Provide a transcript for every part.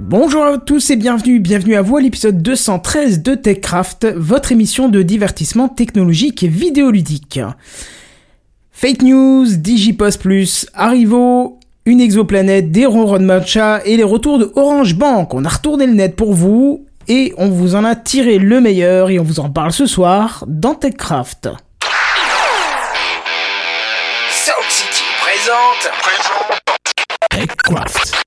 Bonjour à tous et bienvenue, bienvenue à vous à l'épisode 213 de TechCraft, votre émission de divertissement technologique et vidéoludique. Fake news, Digipost Plus, Arrivo, une exoplanète, des ronrons de matcha et les retours de Orange Bank. On a retourné le net pour vous et on vous en a tiré le meilleur et on vous en parle ce soir dans TechCraft. Sound City présente. TechCraft.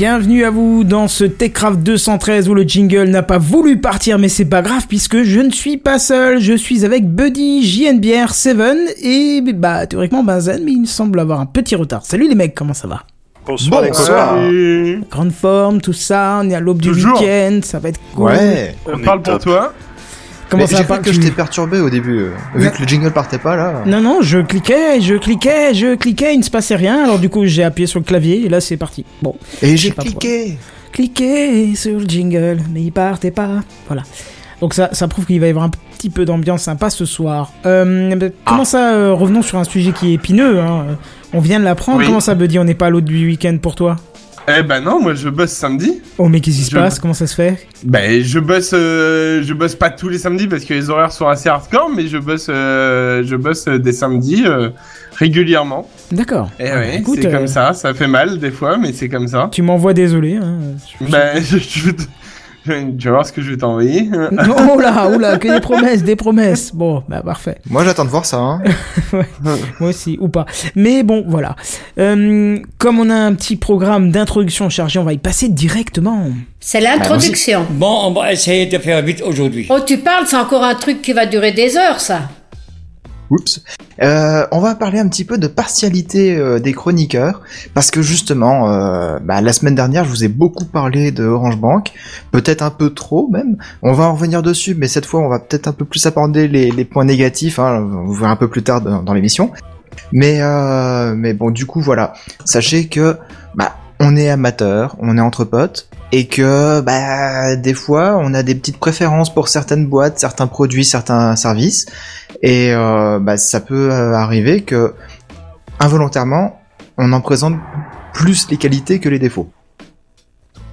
Bienvenue à vous dans ce TechCraft 213 où le jingle n'a pas voulu partir mais c'est pas grave puisque je ne suis pas seul, je suis avec Buddy, JNBR, Seven et bah théoriquement Benzen mais il me semble avoir un petit retard. Salut les mecs, comment ça va? Bonsoir les Bonsoir. Grande forme, tout ça, on est à l'aube du Toujours. week-end, ça va être cool. Ouais. On parle pour top. toi. Comment Mais ça J'ai cru pas que je t'ai perturbé au début. euh, Vu Non. que le jingle partait pas là. Non, non, je cliquais, je cliquais, je cliquais, il ne se passait rien, alors du coup j'ai appuyé sur le clavier et là c'est parti. Bon, Et j'ai cliqué. cliquez sur le jingle, mais il partait pas. Voilà. Donc ça, ça prouve qu'il va y avoir un petit peu d'ambiance sympa ce soir. Euh, bah, comment ça, euh, revenons sur un sujet qui est épineux, hein. On vient de l'apprendre, Oui. comment ça Buddy, on n'est pas à l'autre du week-end pour toi? Eh ben non, moi je bosse samedi. Oh mais qu'est-ce qui se Je- passe? Comment ça se fait? Ben je bosse, euh, je bosse pas tous les samedis parce que les horaires sont assez hardcore, mais je bosse, euh, je bosse euh, des samedis euh, régulièrement. D'accord. Et Ah, bah, ouais, c'est comme ça. Ça fait mal des fois, mais c'est comme ça. Tu m'envoies désolé. Hein. Je- Ben je, je tu vas voir ce que je vais t'envoyer. Oh là, oh là, que des promesses, des promesses. Bon, bah parfait. Moi j'attends de voir ça. Hein. Moi aussi, ou pas. Mais bon, voilà. Euh, comme on a un petit programme d'introduction chargé, on va y passer directement. C'est l'introduction. Bon, on va essayer de faire vite aujourd'hui. Oh, tu parles, c'est encore un truc qui va durer des heures, ça. Oups. Euh, on va parler un petit peu de partialité euh, des chroniqueurs parce que justement, euh, bah, la semaine dernière, je vous ai beaucoup parlé de Orange Bank, peut-être un peu trop même. On va en revenir dessus, mais cette fois, on va peut-être un peu plus aborder les, les points négatifs. Hein, on verra un peu plus tard dans, dans l'émission. Mais euh, mais bon, du coup, voilà. Sachez que bah on est amateur, on est entre potes. Et que bah des fois on a des petites préférences pour certaines boîtes, certains produits, certains services, et euh, bah, ça peut euh, arriver que involontairement on en présente plus les qualités que les défauts.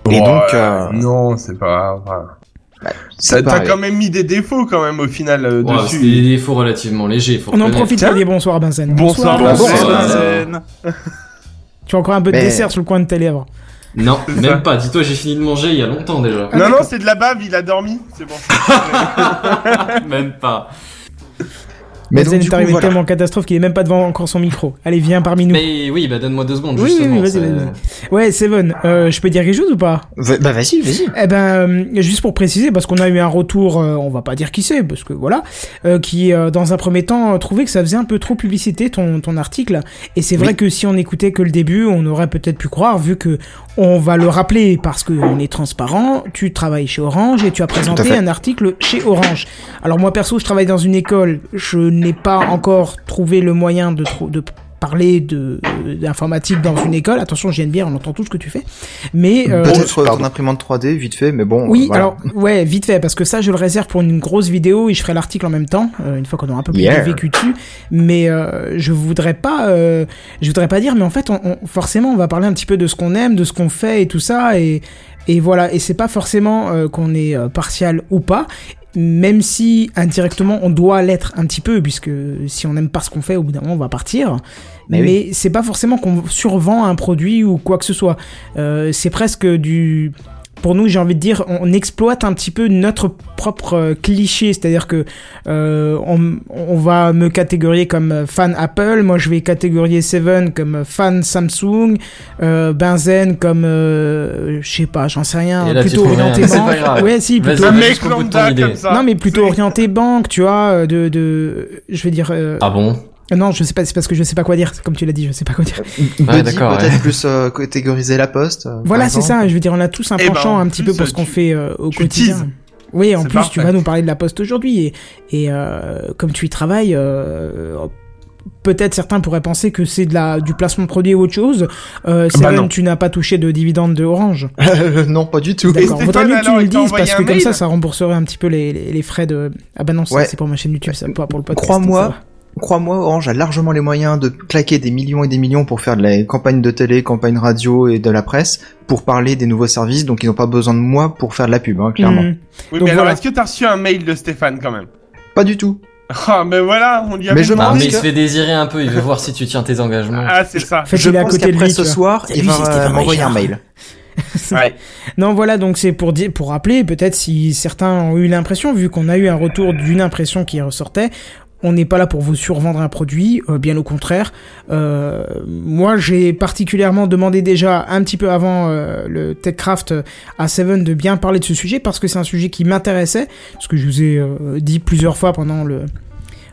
Et donc, euh, non, c'est pas. grave. ça T'as quand même mis des défauts quand même au final euh, Ouais, c'est dessus. des défauts relativement légers, faut On en profite pour dire bonsoir à Benzen. Bonsoir, Bonsoir. Benzen. Tu as encore un peu de dessert sur le coin de tes lèvres. Non, même pas. Dis-toi, j'ai fini de manger il y a longtemps déjà. Ah, Non, non, c'est de la bave, il a dormi. C'est bon. même pas. Mais donc, du est coup, arrivé voilà. tellement catastrophe qu'il est même pas devant encore son micro. Allez, viens parmi nous. Mais oui, bah donne-moi deux secondes, Oui, oui, justement. oui, vas-y, vas-y. Ouais, Seven, euh, je peux dire quelque chose ou pas? Bah vas-y, vas-y. Eh ben, euh, juste pour préciser, parce qu'on a eu un retour, euh, on va pas dire qui c'est, parce que voilà, euh, qui euh, dans un premier temps trouvait que ça faisait un peu trop publicité ton ton article. Et c'est vrai Oui. que si on écoutait que le début, on aurait peut-être pu croire, vu que on va le rappeler parce que on est transparent. Tu travailles chez Orange et tu as présenté un article chez Orange. Alors moi perso, je travaille dans une école, je n'ai pas encore trouvé le moyen de de parler de d'informatique dans une école. Attention, bière, on entend tout ce que tu fais. Mais euh, Peut-être pardon. ton imprimante 3D, vite fait, mais bon. oui, euh, voilà. alors ouais, vite fait, parce que ça, je le réserve pour une grosse vidéo et je ferai l'article en même temps, euh, une fois qu'on aura un peu plus Yeah. vécu dessus. Mais euh, je voudrais pas, euh, je voudrais pas dire, mais en fait, on, on- forcément, on va parler un petit peu de ce qu'on aime, de ce qu'on fait et tout ça. Et Et voilà, et c'est pas forcément euh, qu'on est euh, partial ou pas, même si indirectement on doit l'être un petit peu, puisque si on n'aime pas ce qu'on fait, au bout d'un moment on va partir. Mais Mais, c'est pas forcément qu'on survend un produit ou quoi que ce soit. Euh, c'est presque du. Pour nous, j'ai envie de dire, on exploite un petit peu notre propre euh, cliché, c'est-à-dire que euh, on, on va me catégoriser comme fan Apple, moi je vais catégoriser Seven comme fan Samsung, euh, Benzen comme, euh, je sais pas, j'en sais rien, là, plutôt rien, orienté banque. pas grave. Ouais, si, plutôt, comme ça. non mais plutôt orienté banque, tu vois, euh, de, de, je veux dire, euh, Ah bon? Non, je sais pas, c'est parce que je sais pas quoi dire, comme tu l'as dit, je sais pas quoi dire. Ouais, Buddy, d'accord, peut-être ouais. plus euh, catégoriser la poste. euh, Voilà, c'est ça. Je veux dire, on a tous un Eh ben, penchant en un petit peu pour ce qu'on fait euh, au tu quotidien. teases. Oui, en plus, tu vas nous parler de la poste aujourd'hui et, et euh, comme tu y travailles, euh, peut-être certains pourraient penser que c'est de la du placement de produit ou autre chose. Euh, Bah Seven, non. tu n'as pas touché de dividende de Orange. Euh, non, pas du tout. D'accord. Vaudrait mieux que tu le dises parce que comme ça, ça rembourserait un petit peu les, les, les frais de. Ah bah non, Ouais. c'est pour ma chaîne YouTube, ça pas pour le podcast. Crois-moi. Crois-moi, Orange a largement les moyens de claquer des millions et des millions pour faire de la campagne de télé, campagne radio et de la presse pour parler des nouveaux services, donc ils n'ont pas besoin de moi pour faire de la pub, hein, clairement. Mhm. Oui, Donc mais alors, voilà. est-ce que t'as reçu un mail de Stéphane quand même? Pas du tout. Ah, mais voilà, on lui a Mais je Non, pense mais il que- se fait désirer un peu, il veut voir si tu tiens tes engagements. Ah, c'est ça. Fait, je est à pense côté de qu'après lui. ce soir, il va Stéphane m'envoyer un mail. Ouais. Non, voilà, donc c'est pour dire, pour rappeler, peut-être si certains ont eu l'impression, vu qu'on a eu un retour d'une impression qui ressortait, on n'est pas là pour vous survendre un produit, euh, bien au contraire. Euh, moi, j'ai particulièrement demandé déjà un petit peu avant euh, le TechCraft à Seven de bien parler de ce sujet parce que c'est un sujet qui m'intéressait, parce que je vous ai euh, dit plusieurs fois pendant le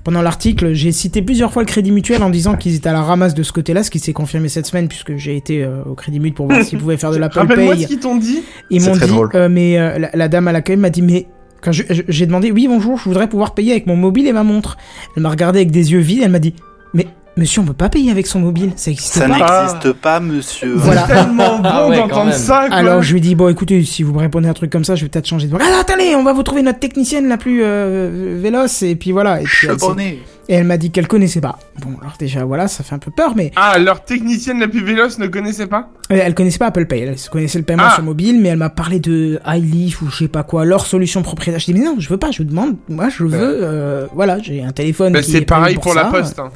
pendant l'article, j'ai cité plusieurs fois le Crédit Mutuel en disant qu'ils étaient à la ramasse de ce côté-là, ce qui s'est confirmé cette semaine puisque j'ai été euh, au Crédit Mutuel pour voir s'ils pouvaient faire de l'Apple Rappelle-moi Pay. ce qu'ils t'ont dit. Ils m'ont dit, drôle. euh, mais euh, la, la dame à l'accueil m'a dit, mais quand j'ai demandé, oui bonjour, je voudrais pouvoir payer avec mon mobile et ma montre. Elle m'a regardé avec des yeux vides, elle m'a dit, mais monsieur, on peut pas payer avec son mobile, ça existe Ça pas. n'existe pas, monsieur. Voilà. Tellement bon Ah ouais, d'entendre ça, quoi. Alors je lui dis bon écoutez si vous me répondez à un truc comme ça je vais peut-être changer de voix. Ah attendez on va vous trouver notre technicienne la plus euh, véloce et puis voilà et, puis, elle. Et elle m'a dit qu'elle connaissait pas. Bon alors déjà voilà ça fait un peu peur mais Ah, leur technicienne la plus véloce ne connaissait pas? Euh, Elle connaissait pas Apple Pay, elle connaissait le paiement Ah. sur mobile, mais elle m'a parlé de iLeaf ou je sais pas quoi, leur solution propriétaire. Je dis mais non, je veux pas, je vous demande, moi je veux, euh, voilà, j'ai un téléphone. Bah, C'est pareil pour la ça. poste. hein.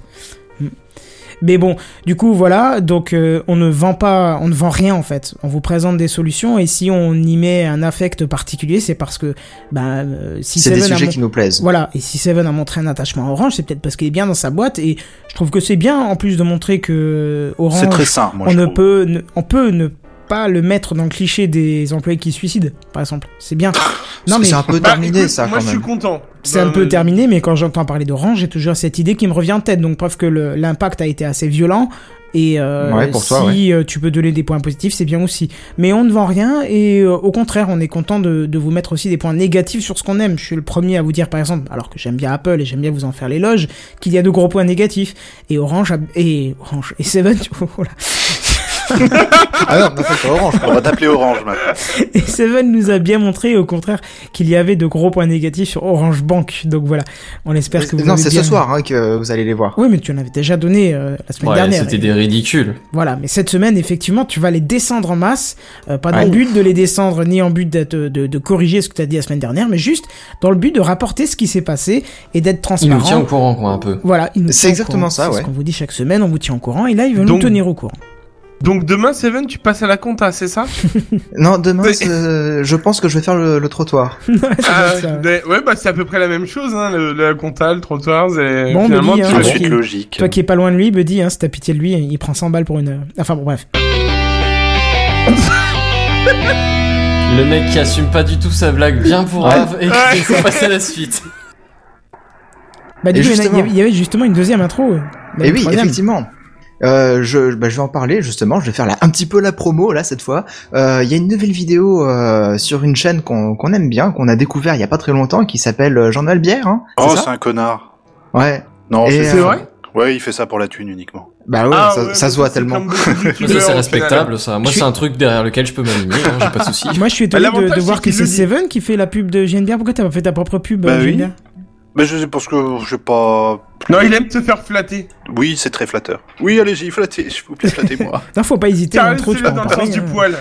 Mais bon, du coup voilà, donc euh, on ne vend pas, on ne vend rien en fait. On vous présente des solutions et si on y met un affect particulier, c'est parce que bah euh, si C'est des sujets mon- qui nous plaisent. Voilà, et si Seven a montré un attachement à Orange, c'est peut-être parce qu'il est bien dans sa boîte et je trouve que c'est bien en plus de montrer que Orange C'est très sain, moi on je ne trouve. peut ne- on peut ne pas le mettre dans le cliché des employés qui se suicident, par exemple. C'est bien. Non mais c'est un peu Bah, terminé écoute, ça Moi, quand je suis même. content. c'est un Bah, peu euh, terminé, mais quand j'entends parler d'Orange, j'ai toujours cette idée qui me revient en tête. Donc preuve que l'impact a été assez violent. Et euh, Ouais, pour toi, si euh, tu peux donner des points positifs, c'est bien aussi. Mais on ne vend rien et euh, au contraire, on est content de, de vous mettre aussi des points négatifs sur ce qu'on aime. Je suis le premier à vous dire, par exemple, alors que j'aime bien Apple et j'aime bien vous en faire l'éloge, qu'il y a de gros points négatifs. Et Orange a- et Orange et Seven, tu vois, voilà. Ah non, maintenant c'est Orange. On va t'appeler Orange maintenant. Et Seven nous a bien montré, au contraire, qu'il y avait de gros points négatifs sur Orange Bank. Donc voilà, on espère que vous Non, c'est bien- ce soir hein, que vous allez les voir. Oui, mais tu en avais déjà donné euh, la semaine Ouais, dernière. c'était des ridicules. Voilà, mais cette semaine, effectivement, tu vas les descendre en masse, euh, pas dans Ouais. le but de les descendre, ni en but d'être- de, de, corriger ce que tu as dit la semaine dernière, mais juste dans le but de rapporter ce qui s'est passé et d'être Il transparent. nous tient au courant, quoi, un peu. Voilà, il nous C'est tient au exactement courant. ça, C'est ouais. ce qu'on vous dit chaque semaine, on vous tient au courant, et là, il veut nous tenir au courant. Donc demain, Seven, tu passes à la compta, c'est ça Non, demain, Mais- c'est- je pense que je vais faire le, le trottoir. Ah, ça, ouais. bah c'est à peu près la même chose, hein, le, la compta, le trottoir, et Bon, finalement, Buddy, tu hein. Suite logique. Toi qui es pas loin de lui, Buddy, hein, si t'as pitié de lui, il prend 100 balles pour une... Enfin bon, bref. Le mec qui assume pas du tout sa blague bien pour Ouais. Et qui faut passer à la suite. Bah du Et coup, il y justement- avait- il y avait justement une deuxième intro. euh, même Et oui, troisième. effectivement. Euh, je, bah, je vais en parler justement. Je vais faire là, un petit peu la promo là cette fois. Euh, Il y a une nouvelle vidéo euh, sur une chaîne qu'on qu'on aime bien, qu'on a découvert il y a pas très longtemps, qui s'appelle euh, Journal Bière. Hein, Oh, c'est un connard. Ouais. Non, Et, c'est euh, vrai Ouais, il fait ça pour la thune uniquement. Bah ouais, Ah, ça, ouais, ça bah, se voit tellement. ça, c'est respectable, ça. Moi, Je suis- c'est un truc derrière lequel je peux m'aligner, hein, j'ai pas de soucis. Moi, je suis étonné de, voir que c'est. Seven qui fait la pub de GNBR. Pourquoi t'as pas fait ta propre pub, Bah oui. Mais je sais parce que je sais pas. Non, il aime te faire flatter. Oui, c'est très flatteur. Oui, allez-y, flattez, s'il vous plaît, flattez-moi. Non, faut pas hésiter. Caresse l'intro, tu dans le sens du hein. poil.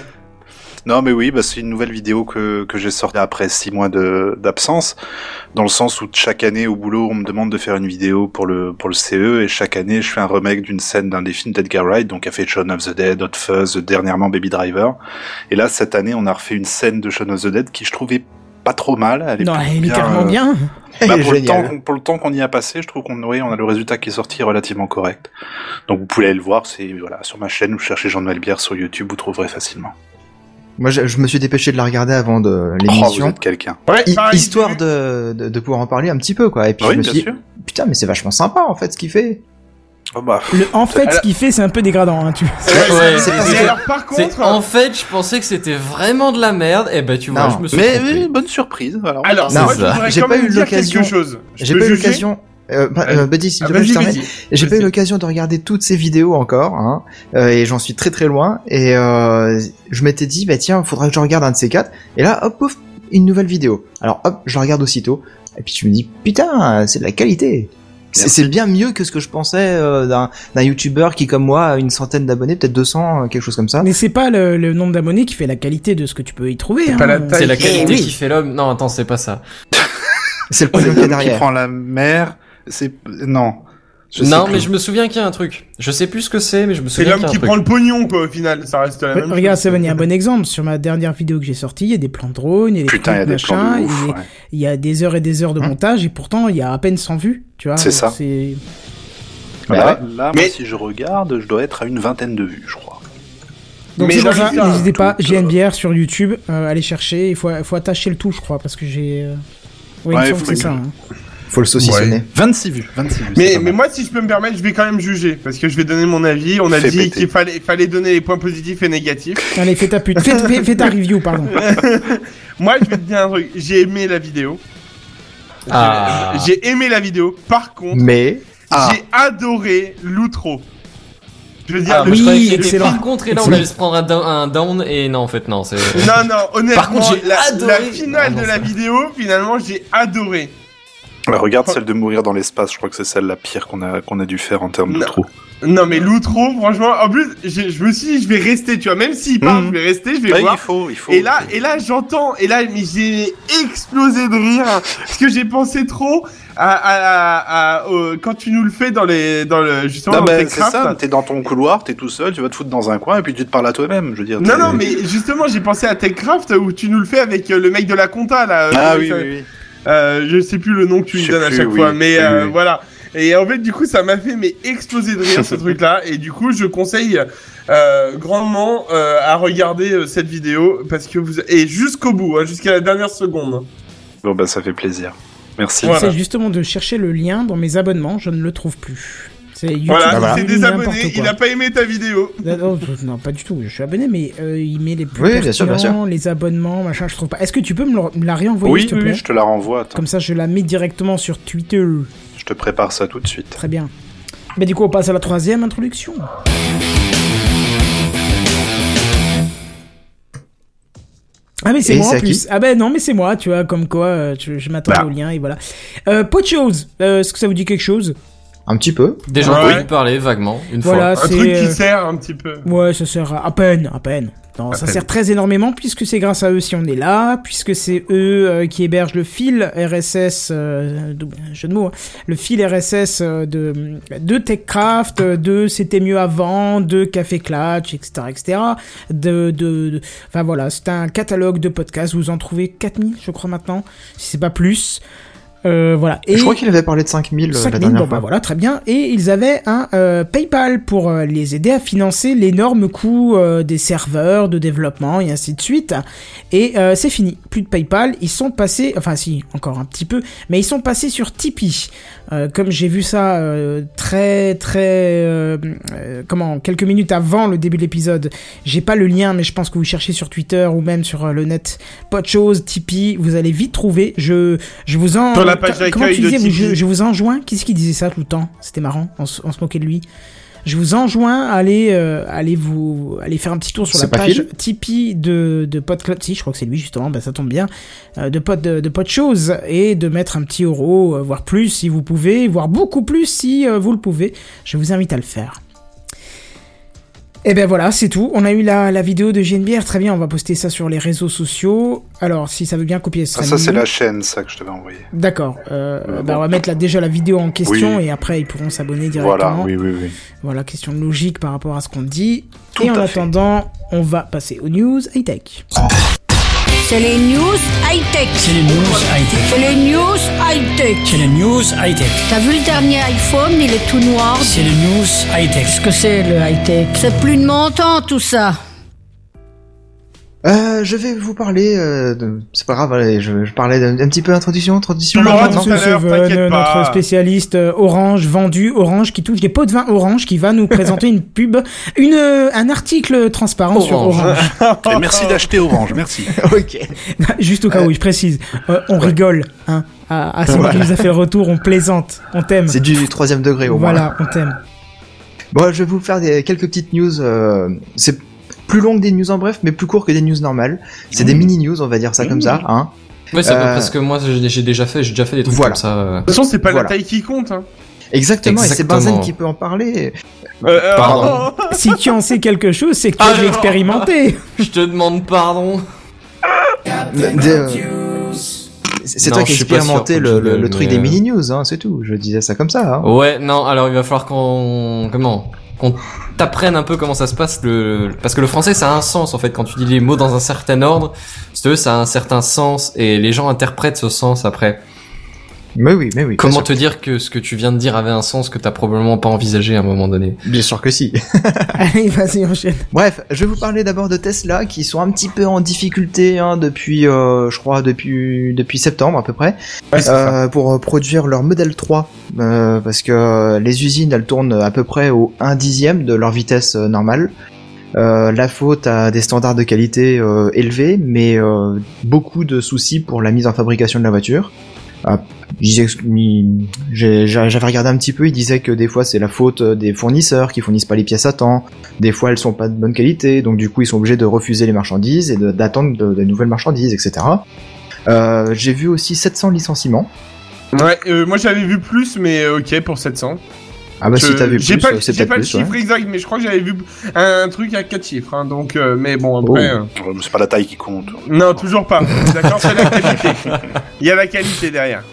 Non, mais oui, bah, c'est une nouvelle vidéo que, que j'ai sortie après six mois de- d'absence, dans le sens où chaque année au boulot, on me demande de faire une vidéo pour le pour le CE, et chaque année, je fais un remake d'une scène d'un des films d'Edgar Wright, donc a fait Shaun of the Dead, Hot Fuzz, dernièrement Baby Driver. Et là, cette année, on a refait une scène de Shaun of the Dead qui je trouvais pas trop mal. Elle est Non, elle est carrément euh, bien. Bah, pour, le temps, pour le temps qu'on y a passé, je trouve qu'on oui, on a le résultat qui est sorti relativement correct. Donc vous pouvez aller le voir, c'est voilà sur ma chaîne, vous cherchez Jean de Malbière sur YouTube, vous trouverez facilement. Moi, je, je me suis dépêché de la regarder avant de Oh, vous l'émission. êtes quelqu'un. Ouais, Hi- pareil, histoire de, de, de pouvoir en parler un petit peu, quoi. Et puis Oui, je me bien suis dit, sûr. putain, mais c'est vachement sympa, en fait, ce qu'il fait. Oh, bah, Le, en fait, ce qu'il fait, c'est un peu dégradant. Hein, tu... Ouais, c'est- alors, par contre, En fait, je pensais que c'était vraiment de la merde. Et ben, tu vois, Non, je me suis mais trompé. oui, bonne surprise. Alors, alors, Non, moi, ça. je voudrais J'ai pas eu l'occasion- J'ai pas eu l'occasion. Euh, bah, euh, Buddy, Ah, vas-y. J'ai pas eu l'occasion de regarder toutes ces vidéos encore, hein, euh, et j'en suis très très loin. Et euh, je m'étais dit, bah tiens, faudrait que je regarde un de ces quatre. Et là, hop, pouf, une nouvelle vidéo. Alors hop, je la regarde aussitôt. Et puis je me dis, putain, c'est de la qualité. C'est bien mieux que ce que je pensais euh, d'un d'un youtubeur qui, comme moi, a une centaine d'abonnés, peut-être 200, euh, quelque chose comme ça. Mais c'est pas le, le nombre d'abonnés qui fait la qualité de ce que tu peux y trouver. C'est hein. pas la taille. C'est la qualité oui. qui fait l'homme. Non, attends, c'est pas ça. C'est le c'est pognon qu'il y a l'homme qui derrière. prend la mer. C'est non. Je non, plus. mais je me souviens qu'il y a un truc. Je sais plus ce que c'est, mais je me C'est souviens l'homme qu'il y a un qui prend le pognon, quoi, au final. Ça reste la Ouais, même Regarde, chose. Seven, il y a un bon exemple. Sur ma dernière vidéo que j'ai sortie, il y a des plans de drone, il y a des Putain, il y a trucs, des plans de ouf. il y a- ouais. il y a des heures et des heures de Hein montage, et pourtant, il y a à peine 100 vues, tu vois. C'est ça. C'est... Bah Là, ouais. là, moi, Mais- si je regarde, je dois être à une vingtaine de vues, je crois. Donc c'est ça, n'hésitez pas, JNBR sur YouTube, euh, allez chercher, il faut, faut attacher le tout, je crois, parce que j'ai... euh, Oui, il me Ouais, semble faut que c'est que- ça. hein. Faut le saucissonner. 26 vues, 26 vues. Mais, mais moi, si je peux me permettre, je vais quand même juger. Parce que je vais donner mon avis. On a Fais dit péter. qu'il fallait, fallait donner les points positifs et négatifs. Allez, fais ta pute, fais, fais- fais ta review, pardon. Moi, je vais te dire un truc. J'ai aimé la vidéo. Ah. J'ai aimé la vidéo. Par contre, Mais Ah. j'ai adoré l'outro. Je veux dire, Ah, le- Oui, excellent. par contre, et là, on allait se prendre un down, un down, et non, en fait, non, c'est... Non, non, honnêtement, Par contre, j'ai la, adoré- la finale Non, non, de la vidéo, finalement, j'ai adoré. Bah, regarde celle de mourir dans l'espace, je crois que c'est celle la pire qu'on a, qu'on a dû faire en termes de Non. trou. Non, mais l'outro, franchement, en plus, j'ai- je me suis dit, je vais rester, tu vois, même s'il parle, Mhm. je vais rester, je vais Ouais, voir. il faut, il faut. Et là, et là, j'entends, et là, mais j'ai explosé de rire parce que j'ai pensé trop à, à, à- à- au- quand tu nous le fais dans les, dans le justement Non, dans c'est ça, t'es dans ton couloir, t'es tout seul, tu vas te foutre dans un coin et puis tu te parles à toi-même, je veux dire. Non, non, mais justement, j'ai pensé à Techcraft où tu nous le fais avec euh, le mec de la compta là. Ah Euh, oui, ça- oui, oui. Euh, je sais plus le nom que tu lui donnes à chaque oui. fois, mais Oui, euh, oui. voilà. Et en fait, du coup, ça m'a fait mais exploser de rire ce truc-là. Et du coup, je conseille euh, grandement euh, à regarder euh, cette vidéo parce que vous et jusqu'au bout, hein, jusqu'à la dernière seconde. Bon, bah, ça fait plaisir. Merci. Voilà. C'est justement de chercher le lien dans mes abonnements, je ne le trouve plus. C'est YouTube, Voilà, il voilà. s'est désabonné, il quoi. a pas aimé ta vidéo. Non, non, non, pas du tout. Je suis abonné, mais euh, il met les plus Oui, bien sûr, bien les abonnements, machin. Je trouve pas. Est-ce que tu peux me, le- me la réenvoyer, Oui, s'il te oui, plaît oui, je te la renvoie. Attends, Comme ça, je la mets directement sur Twitter. je te prépare ça tout de suite. Très bien. Bah, du coup, on passe à la troisième introduction. Ah mais c'est moi en c'est plus. Ah ben non mais c'est moi, tu vois, comme quoi euh, je, je m'attendais Bah. au lien et voilà. Euh, euh, est-ce que ça vous dit quelque chose? Un petit peu. Des gens Ouais. qui ont parlé vaguement, une Voilà, fois. Un c'est truc qui euh, sert un petit peu. Ouais, ça sert à, peine, à peine. Non, À ça peine. sert très énormément puisque c'est grâce à eux si on est là, puisque c'est eux euh, qui hébergent le fil RSS, euh, double jeu de mots, hein, le fil RSS euh, de, de TechCraft, de C'était mieux avant, de Café Clutch, etc., etc. De, de, de- enfin voilà, c'est un catalogue de podcasts. Vous en trouvez 4000, je crois maintenant, si c'est pas plus. Euh, voilà. Je crois qu'il avait parlé de 5000 euh, la 5000, dernière bon, fois. bah voilà, très bien. Et ils avaient un euh, PayPal pour euh, les aider à financer l'énorme coût euh, des serveurs, de développement et ainsi de suite. Et euh, c'est fini, plus de PayPal. Ils sont passés, enfin si, encore un petit peu, mais ils sont passés sur Tipeee. Euh, comme j'ai vu ça euh, très très euh, euh, comment quelques minutes avant le début de l'épisode, j'ai pas le lien, mais je pense que vous cherchez sur Twitter ou même sur euh, le net, pas de chose, Tipeee, vous allez vite trouver. Je je vous en la page d'accueil comment tu de disais, je, je vous enjoins. Qu'est-ce qu'il disait ça tout le temps? C'était marrant, on, se- on se moquait de lui. Je vous enjoins à aller, euh, aller vous, aller faire un petit tour sur la page Phil Tipeee de, de PodClub. Si, je crois que c'est lui justement, bah ça tombe bien. Euh, de Pod, de, de Podchose et de mettre un petit euro, euh, voire plus si vous pouvez, voire beaucoup plus si euh, vous le pouvez. Je vous invite à le faire. Et ben voilà, c'est tout. On a eu la, la vidéo de GNBR, très bien, on va poster ça sur les réseaux sociaux. Alors, si ça veut bien copier, ce Ah, ça, c'est la chaîne, ça, que je t'avais envoyé. D'accord. Euh, Euh, bah, bon. on va mettre là, déjà la vidéo en question Oui. et après ils pourront s'abonner directement. Voilà, oui, oui, oui. Voilà, question logique par rapport à ce qu'on dit. Tout et en fait. attendant, on va passer aux news high-tech. C'est les news high-tech. C'est les news high-tech. C'est les news high-tech. C'est les news high-tech. T'as vu le dernier iPhone, il est tout noir. C'est les news high-tech. Qu'est-ce que c'est le high-tech? C'est plus de mon temps tout ça. Euh, je vais vous parler. Euh, de... C'est pas grave, allez, je, je parlais d'un petit peu d'introduction, pas. notre spécialiste euh, orange vendu, orange qui touche des pots de vin orange, qui va nous présenter une pub, une euh, un article transparent sur Orange. Et merci d'acheter Orange, merci. ok. Juste au cas où, je précise, Euh, on rigole, hein. À, à celui Voilà. qui nous a fait le retour, on plaisante, on t'aime. C'est du troisième degré au moins. Voilà, on t'aime. Bon, je vais vous faire des, quelques petites news. euh, c'est plus long que des news en bref, mais plus court que des news normales. C'est des mini news, on va dire ça comme ça. Hein. Ouais, c'est Euh, parce que moi j'ai déjà fait, j'ai déjà fait des trucs Voilà. comme ça. euh. De toute façon, c'est pas Voilà. la taille qui compte. Hein. Exactement, et c'est. Benzen qui peut en parler. Euh, Pardon. Si tu en sais quelque chose, c'est que tu as Ah, dû non. expérimenter. Je te demande pardon. C'est toi qui as expérimenté sûr, le, le- truc des mini news, hein, c'est tout. Je disais ça comme ça. Hein. Ouais, non, alors il va falloir qu'on comment? Qu'on t'apprenne un peu comment ça se passe le parce que le français ça a un sens en fait quand tu dis les mots dans un certain ordre, ça a un certain sens et les gens interprètent ce sens après. Mais oui, mais oui. Comment te dire que ce que tu viens de dire avait un sens que t'as probablement pas envisagé à un moment donné? Bien sûr que si. Allez, vas-y, enchaîne. Bref, je vais vous parler d'abord de Tesla qui sont un petit peu en difficulté hein, depuis, euh, je crois, depuis depuis septembre à peu près, Ouais, c'est ça. euh, pour euh, produire leur modèle 3 euh, parce que euh, les usines elles tournent à peu près au 1 dixième de leur vitesse euh, normale. Euh, la faute à des standards de qualité euh, élevés, mais euh, beaucoup de soucis pour la mise en fabrication de la voiture. J'avais regardé un petit peu, ils disaient que des fois c'est la faute des fournisseurs qui fournissent pas les pièces à temps, des fois elles sont pas de bonne qualité, donc du coup ils sont obligés de refuser les marchandises et de- d'attendre de, de nouvelles marchandises, etc. Euh, J'ai vu aussi 700 licenciements. Ouais, euh, moi j'avais vu plus, mais euh, ok pour 700. Ah bah Je- si t'as vu j'ai plus, pas, euh, peut-être pas le plus. ouais. chiffre exact, mais je crois que j'avais vu un truc à 4 chiffres. Hein, donc, euh, mais bon après. Oh. euh, Ouais, mais C'est pas la taille qui compte. Non, toujours pas. D'accord, c'est la qualité. Il y a la qualité derrière.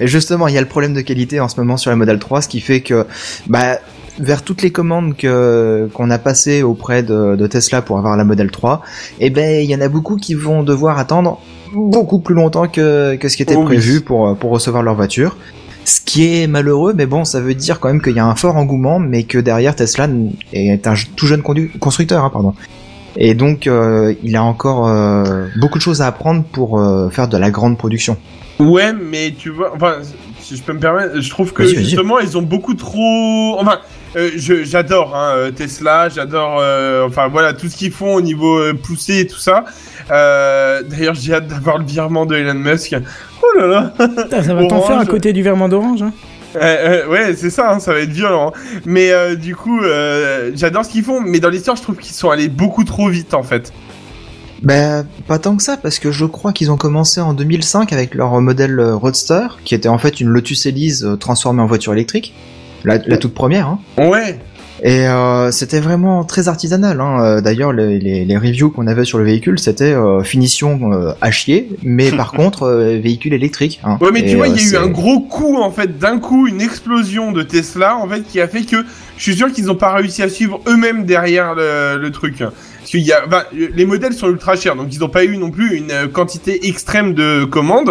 Et justement, il y a le problème de qualité en ce moment sur la Model 3, ce qui fait que, bah, vers toutes les commandes que qu'on a passées auprès de, de Tesla pour avoir la Model 3, eh ben, il y en a beaucoup qui vont devoir attendre beaucoup plus longtemps que, que ce qui était Oh oui. prévu pour, pour recevoir leur voiture. Ce qui est malheureux, mais bon, ça veut dire quand même qu'il y a un fort engouement, mais que derrière Tesla est un tout jeune constructeur, hein, pardon. Et donc, euh, il a encore euh, beaucoup de choses à apprendre pour euh, faire de la grande production. Ouais, mais tu vois, enfin, si je peux me permettre, je trouve que justement ils ont beaucoup trop. Enfin, euh, je- j'adore hein, Tesla, j'adore, euh, enfin voilà tout ce qu'ils font au niveau euh, poussé et tout ça. Euh, D'ailleurs, j'ai hâte d'avoir le virement de Elon Musk. Oh là là. Putain, ça va t'en faire à côté du verment d'orange. Hein. Euh, euh, ouais, c'est ça, hein, ça va être violent. Mais euh, du coup, j'adore ce qu'ils font, mais dans l'histoire, je trouve qu'ils sont allés beaucoup trop vite en fait. Ben, pas tant que ça, parce que je crois qu'ils ont commencé en 2005 avec leur modèle Roadster, qui était en fait une Lotus Elise transformée en voiture électrique. La, la toute première, hein. Ouais. Et euh, c'était vraiment très artisanal. Hein. Euh, D'ailleurs, les, les, les reviews qu'on avait sur le véhicule, c'était euh, finition euh, à chier, mais par contre, euh, véhicule électrique. Hein. Ouais, mais Et, tu vois, euh, il y a eu c'est- un gros coup, en fait, d'un coup, une explosion de Tesla, en fait, qui a fait que je suis sûr qu'ils n'ont pas réussi à suivre eux-mêmes derrière le, le truc. Parce qu'il y a, enfin, les modèles sont ultra chers, donc ils n'ont pas eu non plus une euh, quantité extrême de commandes.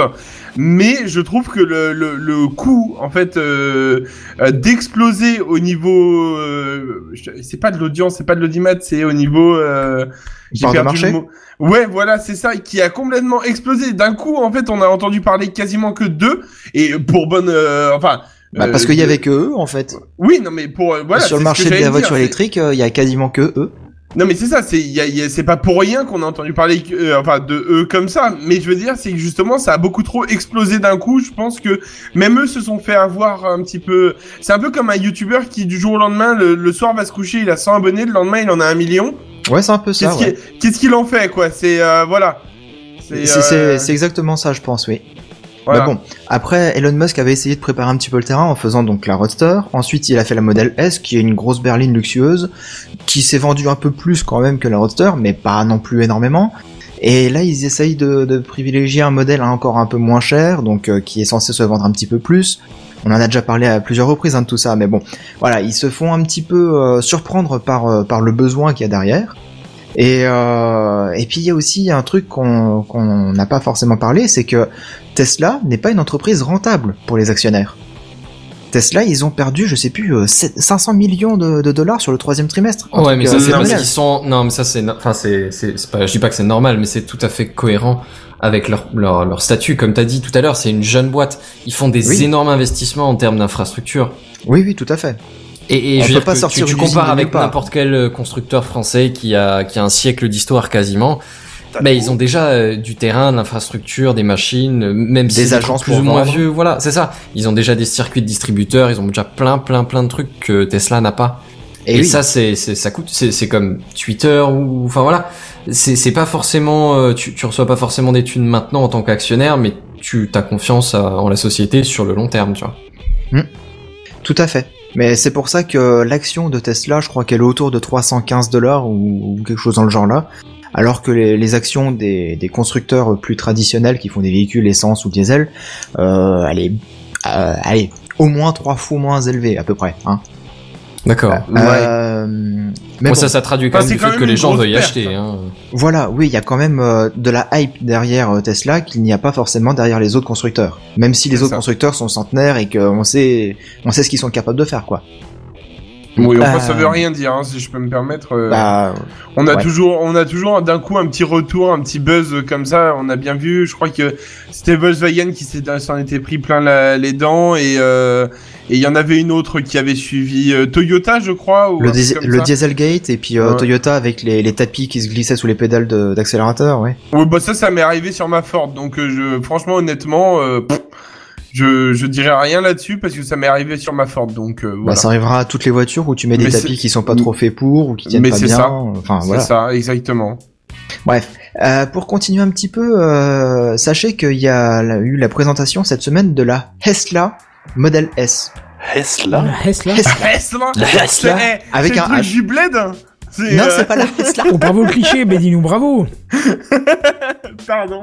Mais je trouve que le, le, le coût, en fait, euh, euh, d'exploser au niveau, euh, c'est pas de l'audience, c'est pas de l'audimat, c'est au niveau, euh, j'ai perdu marché le mot. Ouais, voilà, c'est ça, qui a complètement explosé. D'un coup, en fait, on a entendu parler quasiment que d'eux, et pour bonne, euh, enfin. Bah, euh, parce qu'il y avait que eux, en fait. Oui, non, mais pour euh, voilà. Sur le marché de la voiture électrique, euh, il y a quasiment que eux. Non, mais c'est ça, c'est y a, y a- c'est pas pour rien qu'on a entendu parler, euh, enfin, de eux comme ça. Mais je veux dire, c'est que justement, ça a beaucoup trop explosé d'un coup. Je pense que même eux se sont fait avoir un petit peu. C'est un peu comme un YouTuber qui du jour au lendemain, le, le soir va se coucher, il a 100 abonnés, le lendemain il en a un million. Ouais, c'est un peu ça. Qu'est-ce ouais. qu'il en fait, quoi? C'est euh, voilà. C'est c'est- euh, c'est exactement ça, je pense, oui. Voilà. Mais bon, après, Elon Musk avait essayé de préparer un petit peu le terrain en faisant donc la Roadster. Ensuite, il a fait la Model S, qui est une grosse berline luxueuse, qui s'est vendue un peu plus quand même que la Roadster, mais pas non plus énormément. Et là, ils essayent de, de privilégier un modèle encore un peu moins cher, donc euh, qui est censé se vendre un petit peu plus. On en a déjà parlé à plusieurs reprises hein, de tout ça, mais bon, voilà, ils se font un petit peu euh, surprendre par euh, par le besoin qu'il y a derrière. Et euh, et puis il y a aussi un truc qu'on qu'on n'a pas forcément parlé, c'est que Tesla n'est pas une entreprise rentable pour les actionnaires. Tesla, ils ont perdu, je sais plus, euh, 7 500 millions de, de dollars sur le troisième trimestre. Ouais, mais euh, ça c'est parce qu'ils sont. Non, mais ça c'est. Enfin, c'est. Je dis pas que c'est normal, mais c'est tout à fait cohérent avec leur leur, leur statut. Comme t'as dit tout à l'heure, c'est une jeune boîte. Ils font des Oui. énormes investissements en termes d'infrastructure. Oui, oui, tout à fait. Et, et On je veux pas sortir tu, tu compares avec n'importe quel euh, constructeur français qui a qui a un siècle d'histoire quasiment. Bah, tout. ils ont déjà euh, du terrain, de l'infrastructure, des machines, euh, même si Des agences plus ou moins vendre. vieux. Voilà, c'est ça. Ils ont déjà des circuits de distributeurs. Ils ont déjà plein, plein, plein de trucs que Tesla n'a pas. Et, Et, oui. ça, c'est, c'est, ça coûte, c'est, c'est comme Twitter ou, enfin voilà, c'est, c'est pas forcément, euh, tu, tu reçois pas forcément des thunes maintenant en tant qu'actionnaire, mais tu as confiance à- en la société sur le long terme, tu vois. Tout à fait. Mais c'est pour ça que l'action de Tesla, je crois qu'elle est autour de 315 dollars ou, quelque chose dans le genre là. Alors que les, actions des, des constructeurs plus traditionnels qui font des véhicules essence ou diesel, euh, elle est, euh, allez, au moins trois fois moins élevée à peu près. Hein. D'accord. Euh, mais Bon, bon, ça, ça traduit quand même du quand fait même que les gens veuillent perte. acheter. Hein. voilà, oui, il y a quand même euh, de la hype derrière euh, Tesla qu'il n'y a pas forcément derrière les autres constructeurs. Même si les autres ça. constructeurs sont centenaires et qu'on sait, on sait ce qu'ils sont capables de faire, quoi. Oui, enfin, Euh, ça veut rien dire, hein, si je peux me permettre. euh, Bah, on a ouais. toujours, on a toujours d'un coup un petit retour, un petit buzz euh, comme ça. On a bien vu. Je crois que c'était Volkswagen qui s'en était pris plein la- les dents et euh, et il y en avait une autre qui avait suivi euh, Toyota, je crois. Ou le. Dieselgate et puis euh, Ouais. Toyota avec les, les tapis qui se glissaient sous les pédales d'accélérateur, ouais. Ouais, bah ça, ça m'est arrivé sur ma Ford. Donc, euh, je, franchement, honnêtement, euh, pff, je, je dirais rien là-dessus parce que ça m'est arrivé sur ma Ford. Donc, euh, Bah, voilà. ça arrivera à toutes les voitures où tu mets des Mais tapis c'est- qui sont pas trop faits pour ou qui tiennent Mais pas c'est bien. ça. Enfin C'est voilà. ça, exactement. Bref, euh, pour continuer un petit peu, euh, sachez qu'il y a la- eu la présentation cette semaine de la Tesla Model S. Tesla Tesla. Tesla, La C'est- Tesla eh, Avec c'est un H. hein. C'est, Non, euh, c'est pas la Tesla. Oh, bravo le cliché, mais dis-nous bravo. Pardon.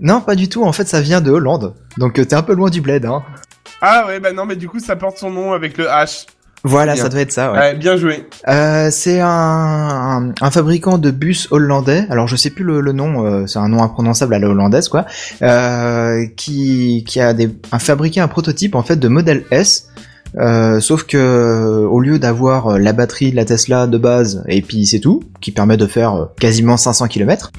non, pas du tout. En fait, ça vient de Hollande. Donc euh, t'es un peu loin du bled. Hein. Ah ouais, bah non, mais du coup, ça porte son nom avec le H. Voilà, Bien. ça doit être ça. Ouais. Ouais, bien joué. Euh, c'est un, un, un fabricant de bus hollandais. Alors je sais plus le, le nom, euh, c'est un nom imprononçable à la hollandaise quoi. Euh, qui qui a des, un fabriqué un prototype en fait de modèle S. Euh, sauf que au lieu d'avoir euh, la batterie de la Tesla de base et puis c'est tout, qui permet de faire euh, quasiment 500 km.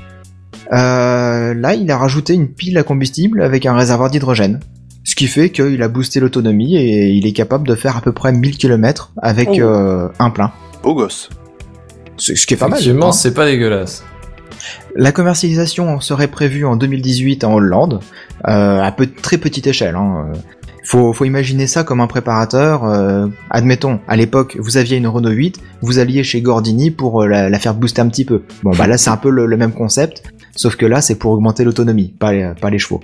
Euh, là, il a rajouté une pile à combustible avec un réservoir d'hydrogène. Ce qui fait qu'il a boosté l'autonomie et il est capable de faire à peu près 1000 km avec Oh. euh, un plein. Beau gosse. Ce ce qui est pas mal. Effectivement, hein. c'est pas dégueulasse. La commercialisation serait prévue en 2018 en Hollande, euh, à peu, très petite échelle. Hein. Faut, faut imaginer ça comme un préparateur. euh, admettons, à l'époque, vous aviez une Renault 8, vous alliez chez Gordini pour euh, la, la faire booster un petit peu. Bon, bah là, c'est un peu le, le même concept, sauf que là, c'est pour augmenter l'autonomie, pas les, pas les chevaux.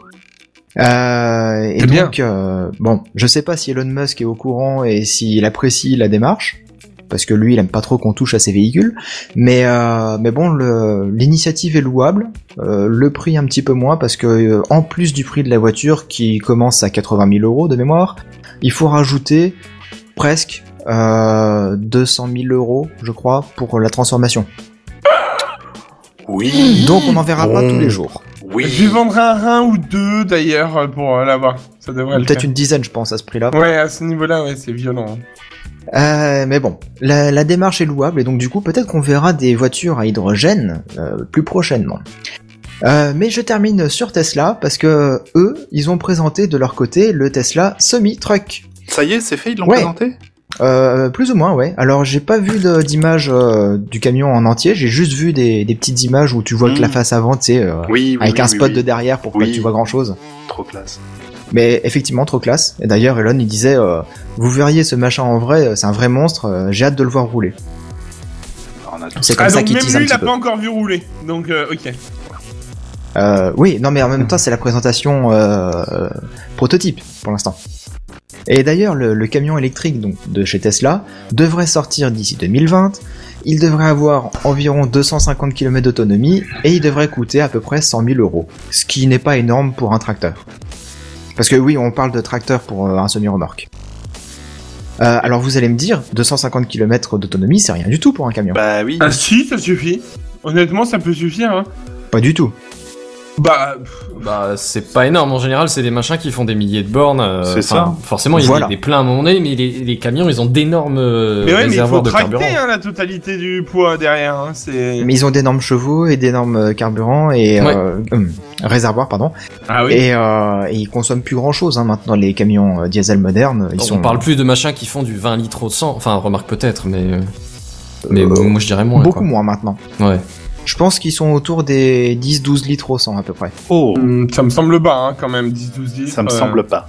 Euh, et bien. donc, euh, bon, je sais pas si Elon Musk est au courant et s'il apprécie la démarche, parce que lui, il aime pas trop qu'on touche à ses véhicules. Mais euh, mais bon, l'initiative est louable. Euh, le prix un petit peu moins parce que euh, en plus du prix de la voiture qui commence à 80 000 euros de mémoire, il faut rajouter presque euh, 200 000 euros, je crois, pour la transformation. Oui. Donc on n'en verra pas tous les jours. Oui. Je lui vendrai un rein ou deux d'ailleurs pour euh, l'avoir. Ça devrait Peut-être une dizaine, je pense, à ce prix-là. Ouais, à ce niveau-là, ouais, c'est violent. Euh, mais bon, la, la démarche est louable et donc du coup peut-être qu'on verra des voitures à hydrogène euh, plus prochainement. Euh, mais je termine sur Tesla parce que eux, ils ont présenté de leur côté le Tesla Semi Truck. Ça y est, c'est fait, ils l'ont Ouais. présenté? Euh, plus ou moins, ouais. Alors j'ai pas vu d'image euh, du camion en entier, j'ai juste vu des, des petites images où tu vois que Mm. la face avant, tu sais, euh, Oui, oui. avec oui, un spot oui. de derrière pour pas Oui. que tu vois grand chose. Trop classe. Mais effectivement, trop classe. Et d'ailleurs, Elon, il disait, euh, vous verriez ce machin en vrai, c'est un vrai monstre, euh, j'ai hâte de le voir rouler. C'est comme Ah, ça donc qu'il même tease un lui, il a peu. pas encore vu rouler. Donc, euh, ok. Euh, oui, non, mais en même temps, c'est la présentation euh, prototype pour l'instant. Et d'ailleurs, le, le camion électrique donc, de chez Tesla devrait sortir d'ici 2020. Il devrait avoir environ 250 km d'autonomie et il devrait coûter à peu près 100 000 euros. Ce qui n'est pas énorme pour un tracteur. Parce que oui, on parle de tracteur pour euh, un semi-remorque. Euh, alors vous allez me dire, 250 km d'autonomie, c'est rien du tout pour un camion. Bah oui. Ah si, ça suffit. Honnêtement, ça peut suffire. Hein. Pas du tout. Bah, Bah, c'est pas énorme. En général, c'est des machins qui font des milliers de bornes. euh, C'est enfin, Forcément, il y Voilà. a des pleins à un moment donné, mais les, les camions, ils ont d'énormes euh, mais ouais, mais il faut de tracter carburant. hein, la totalité du poids derrière. Hein. C'est. Mais ils ont d'énormes chevaux et d'énormes euh, carburants et Ouais. euh, réservoirs, pardon. Ah oui. Et, euh, et ils consomment plus grand chose hein, maintenant les camions euh, diesel modernes. Ils On sont parle plus de machins qui font du 20 litres au 100. Enfin, remarque peut-être, mais euh, mais Euh, moi je dirais moins. beaucoup moins maintenant. Ouais. Je pense qu'ils sont autour des 10-12 litres au 100 à peu près. Oh, Hum, Ça me semble bas hein, quand même, 10-12 litres. ça me euh. semble pas.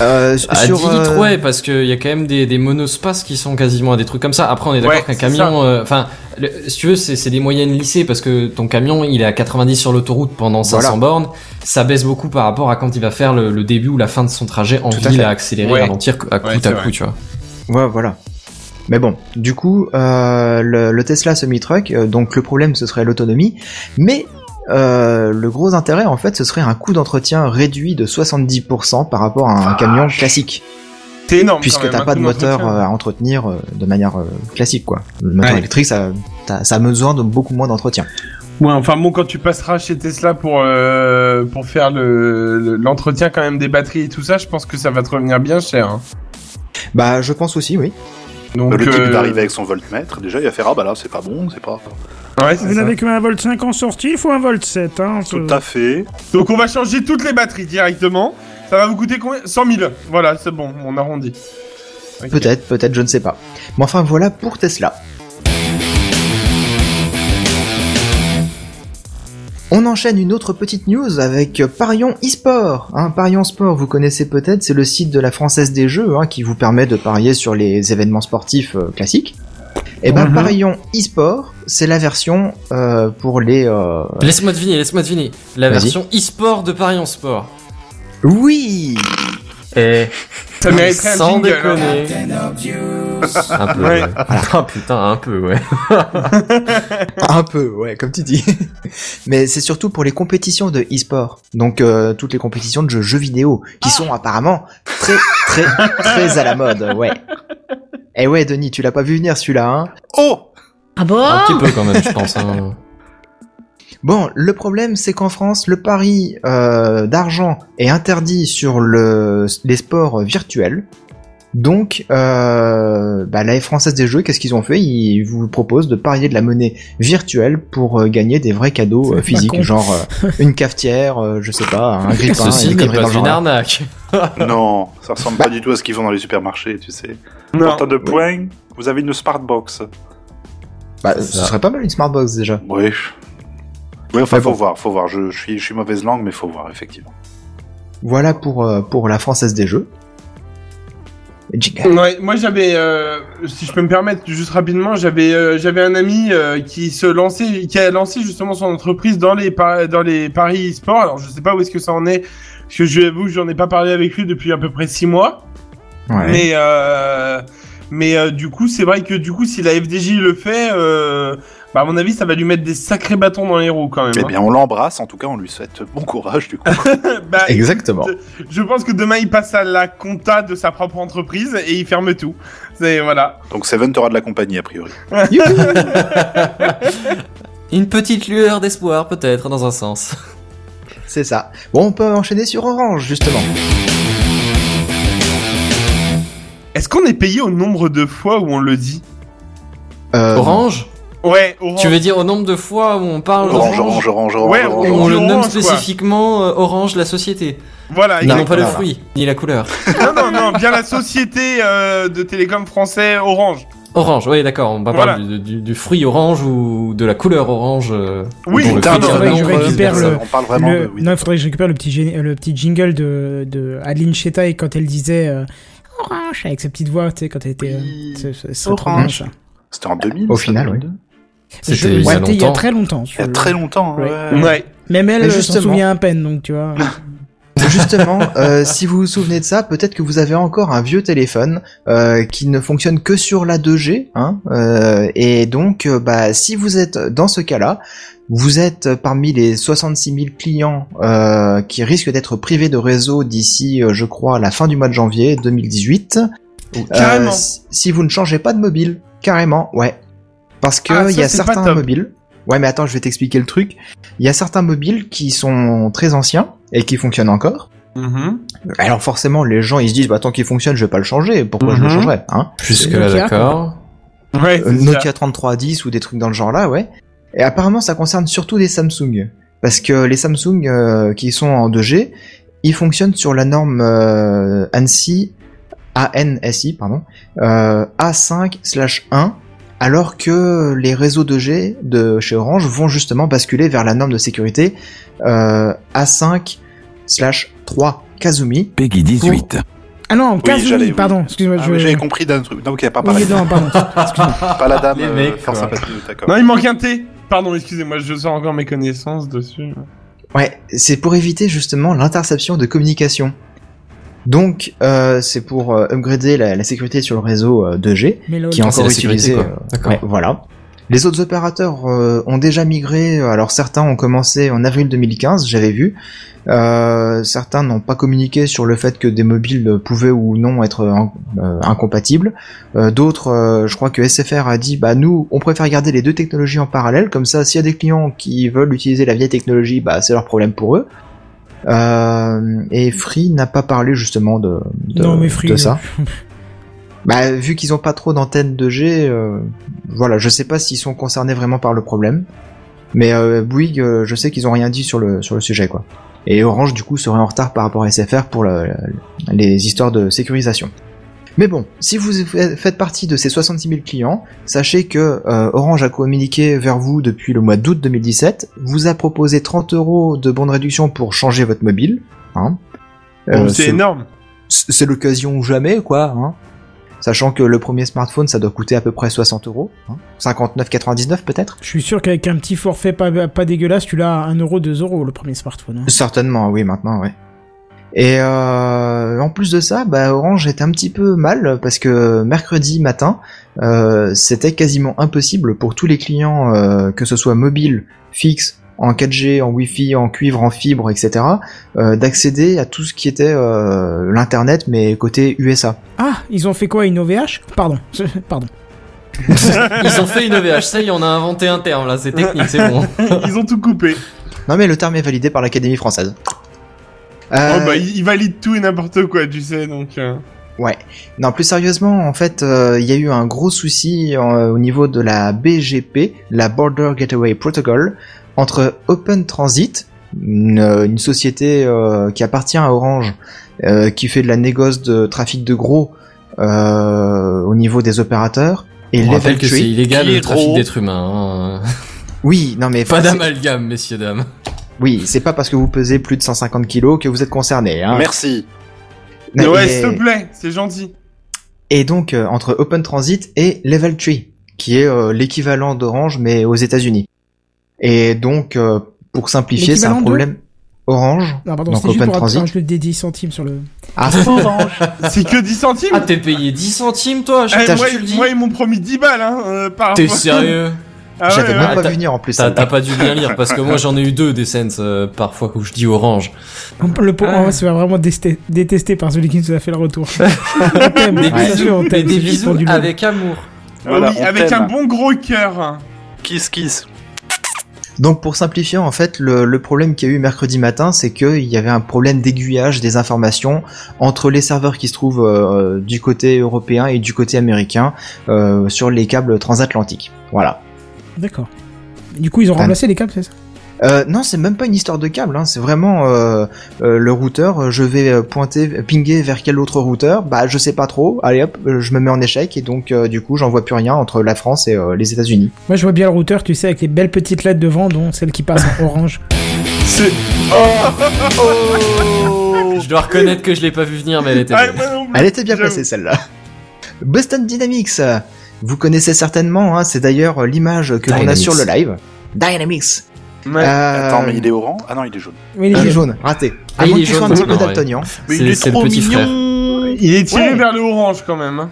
Euh, À sur, 10 litres, euh, ouais, parce qu'il y a quand même des, des monospaces qui sont quasiment à des trucs comme ça. Après, on est d'accord Ouais, qu'un c'est camion, enfin, si tu veux, c'est des moyennes lissées parce que ton camion, il est à 90 sur l'autoroute pendant 500 Voilà. bornes. Ça baisse beaucoup par rapport à quand il va faire le, le début ou la fin de son trajet en Tout à ville à accélérer, Ouais. ralentir à coup Ouais, à coup, vrai. tu vois. Ouais, voilà. Mais bon, du coup, euh, le, le Tesla semi-truck, euh, donc le problème ce serait l'autonomie, mais euh, le gros intérêt en fait ce serait un coût d'entretien réduit de 70% par rapport à un Ah, camion classique, C'est énorme. puisque t'as pas de moteur euh, à entretenir euh, de manière euh, classique quoi. Le moteur Ouais. électrique ça, ça a besoin de beaucoup moins d'entretien. Ouais, enfin bon, quand tu passeras chez Tesla pour euh, pour faire le- l'entretien quand même des batteries et tout ça, je pense que ça va te revenir bien cher. hein. Bah je pense aussi oui. Donc le type euh, va arriver avec son voltmètre, déjà il va faire ah bah là c'est pas bon, c'est pas. Ouais, Vous n'avez que 1 volt 5 en sortie, il faut 1 volt 7. Hein, Tout à fait. Donc on va changer toutes les batteries directement. Ça va vous coûter combien? 100 000. Voilà, c'est bon, on arrondit. Peut-être, peut-être, je ne sais pas. Mais enfin voilà pour Tesla. On enchaîne une autre petite news avec Parion eSport. Hein, Parion Sport, vous connaissez peut-être, c'est le site de la Française des Jeux hein, qui vous permet de parier sur les événements sportifs euh, classiques. Et ben Mhm. Parion eSport, c'est la version euh, pour les. euh, Laisse-moi deviner, laisse-moi deviner. La version e-sport de Paris en sport. Oui. Et Ça mériterait un sans jingle. déconner. un peu. Ouais. Ouais. Ah putain, un peu, ouais. Un peu, ouais, comme tu dis. Mais c'est surtout pour les compétitions de e-sport. Donc euh, toutes les compétitions de jeux, jeux vidéo, qui sont apparemment très, très, très à la mode, ouais. Eh ouais, Denis, tu l'as pas vu venir celui-là, hein Oh Ah bon? Un petit peu quand même, je pense. Hein. Bon, le problème, c'est qu'en France, le pari euh, d'argent est interdit sur le, les sports virtuels. Donc, euh, bah, la Française des Jeux, qu'est-ce qu'ils ont fait? Ils vous proposent de parier de la monnaie virtuelle pour euh, gagner des vrais cadeaux euh, physiques, genre euh, une cafetière, euh, je sais pas, un grille-pain, Ceci n'est pas une arnaque. Non, ça ressemble pas du tout à ce qu'ils font dans les supermarchés, tu sais. Non. Pour tant de points, vous avez une Smartbox. Bah, ce serait pas mal une Smartbox déjà. Oui. Oui, enfin, faut bon. voir, faut voir. Je, je suis, je suis mauvaise langue, mais faut voir, effectivement. Voilà pour, euh, pour la Française des Jeux. Ouais, moi j'avais, euh, si je peux me permettre, juste rapidement, j'avais, euh, j'avais un ami euh, qui se lançait, qui a lancé justement son entreprise dans les par- dans les paris e-sport. Alors je sais pas où est-ce que ça en est, parce que je que j'en ai pas parlé avec lui depuis à peu près six mois. Ouais. Mais euh, mais euh, du coup, c'est vrai que du coup, si la FDJ le fait, euh, bah à mon avis, ça va lui mettre des sacrés bâtons dans les roues quand même. Eh hein. bien, on l'embrasse, en tout cas, on lui souhaite bon courage, du coup. bah, Exactement. je pense que demain il passe à la compta de sa propre entreprise et il ferme tout. C'est voilà. Donc, Seven t'aura de la compagnie, a priori. Une petite lueur d'espoir, peut-être, dans un sens. C'est ça. Bon, on peut enchaîner sur Orange, justement. Est-ce qu'on est payé au nombre de fois où on le dit Euh, Orange Ouais, Orange. Tu veux dire au nombre de fois où on parle Orange, orange, orange, orange. Ouais, orange, On le nomme quoi. spécifiquement euh, Orange, la société. Voilà, non exactement. pas le fruit, ni la couleur. Non, non, non, bien la société euh, de télécom français Orange. Orange, oui, d'accord. On va Voilà. parler du, du- du fruit orange ou de la couleur orange. euh, Oui, putain, non, non, je récupère le- On parle vraiment Le- de... oui. Non, il faudrait que je récupère le petit, le petit jingle de, de Adeline Chetaille quand elle disait euh, Orange avec sa petite voix, tu sais, quand elle était. Oui, euh, c'est- c'est- c'est trop bien, Orange. ça. C'était en 2000 Au final, oui. 2002 Je- C'était il y ouais, a c'était il y a longtemps. très longtemps. Il y a très longtemps, Ouais. ouais. Ouais. Même elle euh, s'en justement. souvient à peine, donc tu vois. Justement, euh, si vous vous souvenez de ça, peut-être que vous avez encore un vieux téléphone euh, qui ne fonctionne que sur la 2G, hein, euh, et donc, euh, bah, si vous êtes dans ce cas-là, vous êtes parmi les 66 000 clients euh, qui risquent d'être privés de réseau d'ici, euh, je crois, la fin du mois de janvier 2018. Carrément. Euh, si- si vous ne changez pas de mobile, carrément, ouais. Parce que Ah, ça, y a certains mobiles. Ouais, mais attends, je vais t'expliquer le truc. Il y a certains mobiles qui sont très anciens et qui fonctionnent encore. Mhm. Alors forcément, les gens ils se disent bah tant qu'il fonctionne, je vais pas le changer. Pourquoi je le Mhm. changerais hein? Jusque là, d'accord. Ouais, Euh, Nokia 3310 ou des trucs dans le genre là, ouais. Et apparemment, ça concerne surtout des Samsung parce que les Samsung euh, qui sont en 2G, ils fonctionnent sur la norme euh, ANSI ANSI pardon euh, A5/1 alors que les réseaux 2G de chez Orange vont justement basculer vers la norme de sécurité euh, A5/3 Kazumi Peggy 18. Ah non, Kazumi, oui. pardon, excuse-moi. Ah, je... oui, j'avais compris d'un truc. Non, ok, pas, pas, Oui, la, non, pardon. excuse-moi. pas la dame, Les euh, mecs, sympathique, d'accord. Non, il manque un T. Pardon, excusez-moi, je sors encore mes connaissances dessus. Ouais, c'est pour éviter justement l'interception de communication. Donc, euh, c'est pour euh, upgrader la, la sécurité sur le réseau euh, 2G, Mélode. qui est encore utilisé. euh, ouais, voilà. Les autres opérateurs euh, ont déjà migré. Alors certains ont commencé en avril 2015, j'avais vu. Euh, certains n'ont pas communiqué sur le fait que des mobiles pouvaient ou non être euh, incompatibles. Euh, D'autres, euh, je crois que SFR a dit, bah nous, on préfère garder les deux technologies en parallèle, comme ça, s'il y a des clients qui veulent utiliser la vieille technologie, bah c'est leur problème pour eux. Euh, et Free n'a pas parlé justement de, de, non, mais Free. de ça. Bah, vu qu'ils ont pas trop d'antennes 2G, euh, voilà, je sais pas s'ils sont concernés vraiment par le problème. Mais euh, Bouygues, euh, je sais qu'ils ont rien dit sur le sur le sujet, quoi. Et Orange, du coup, serait en retard par rapport à SFR pour le- le- les histoires de sécurisation. Mais bon, si vous faites partie de ces 66 000 clients, sachez que euh, Orange a communiqué vers vous depuis le mois d'août 2017, vous a proposé 30 euros de bonne réduction pour changer votre mobile. Hein. Euh, c'est ce- énorme. c'est l'occasion ou jamais, quoi. Hein. Sachant que le premier smartphone, ça doit coûter à peu près 60 euros. Hein. 59,99 peut-être Je suis sûr qu'avec un petit forfait pas, pas dégueulasse, tu l'as à 1 euro, 2 euros le premier smartphone. hein. Certainement, oui, maintenant, ouais. Et euh, en plus de ça, bah, Orange était un petit peu mal parce que mercredi matin, euh, c'était quasiment impossible pour tous les clients, euh, que ce soit mobile, fixe, en 4G, en Wi-Fi, en cuivre, en fibre, etc., euh, d'accéder à tout ce qui était euh, l'internet, mais côté USA. Ah, ils ont fait quoi, une OVH Pardon, pardon. Ils ont fait une OVH, ça y est, on a inventé un terme là, c'est technique, c'est bon. Ils ont tout coupé. Non, mais le terme est validé par l'Académie française. Euh, Oh, bah, ils, valident tout et n'importe quoi, tu sais, donc. euh, Ouais. Non, plus sérieusement, en fait, euh, il y a eu un gros souci euh, au niveau de la BGP, la Border Gateway Protocol, entre Open Transit, une, une société euh, qui appartient à Orange, euh, qui fait de la négoce de trafic de gros euh, au niveau des opérateurs, et On rappelle Level que c'est 3. illégal le trafic d'êtres humains. hein. Oui, non mais Pas d'amalgame, messieurs dames. Oui, c'est pas parce que vous pesez plus de 150 kilos que vous êtes concerné. Hein. Merci. Mais- Ouais, s'il te plaît, c'est gentil. Et donc euh, entre Open Transit et Level 3, qui est euh, l'équivalent d'Orange mais aux États-Unis. Et donc euh, pour simplifier, c'est un problème Orange. Non, pardon, Donc Open pour Transit. rajouter des 10 centimes sur le... Ah, C'est que 10 centimes Ah, t'es payé 10 centimes toi, je Eh, moi, tu le dis. moi, ils m'ont promis 10 balles, hein, euh, par T'es sérieux Ah ouais, j'avais ouais. même ouais. pas T'as- vu venir en plus. T'as pas dû bien lire parce que moi j'en ai eu deux des Sense euh, parfois où je dis orange. Le pauvre, Ah. on va se faire vraiment détester, détester par celui qui nous a fait le retour. on t'aime, Des bien sûr, on bisous, t'aime, des bisous avec amour. Ah Voilà, oui, avec un bon gros cœur. Kiss kiss. Donc pour simplifier, en fait, le, le problème qu'il y a eu mercredi matin, c'est qu'il y avait un problème d'aiguillage des informations entre les serveurs qui se trouvent euh, du côté européen et du côté américain euh, sur les câbles transatlantiques. Voilà. D'accord. Du coup, ils ont remplacé les câbles, c'est ça? Euh, non, c'est même pas une histoire de câble, hein, c'est vraiment euh, euh, le routeur. Je vais pointer, pinguer vers quel autre routeur Bah, je sais pas trop. Allez hop, je me mets en échec et donc euh, du coup, j'en vois plus rien entre la France et euh, les États-Unis. Moi, je vois bien le routeur, tu sais, avec les belles petites lettres devant, dont celle qui passe en orange. C'est. Je dois reconnaître que je l'ai pas vu venir mais elle était Ah, Elle était bien j'avoue. placée celle-là. Boston Dynamics, vous connaissez certainement. Hein, c'est d'ailleurs l'image que l'on a sur le live. Dynamics. Ouais. Euh, Attends, mais il est orange? Ah non, il est jaune. Oui, il est jeux. jaune, raté. Ah, À il moins que tu sois un jaune, petit peu daltonien. Mais il est trop petit mignon. frère. Il est tiré Ouais. vers le orange quand même. hein.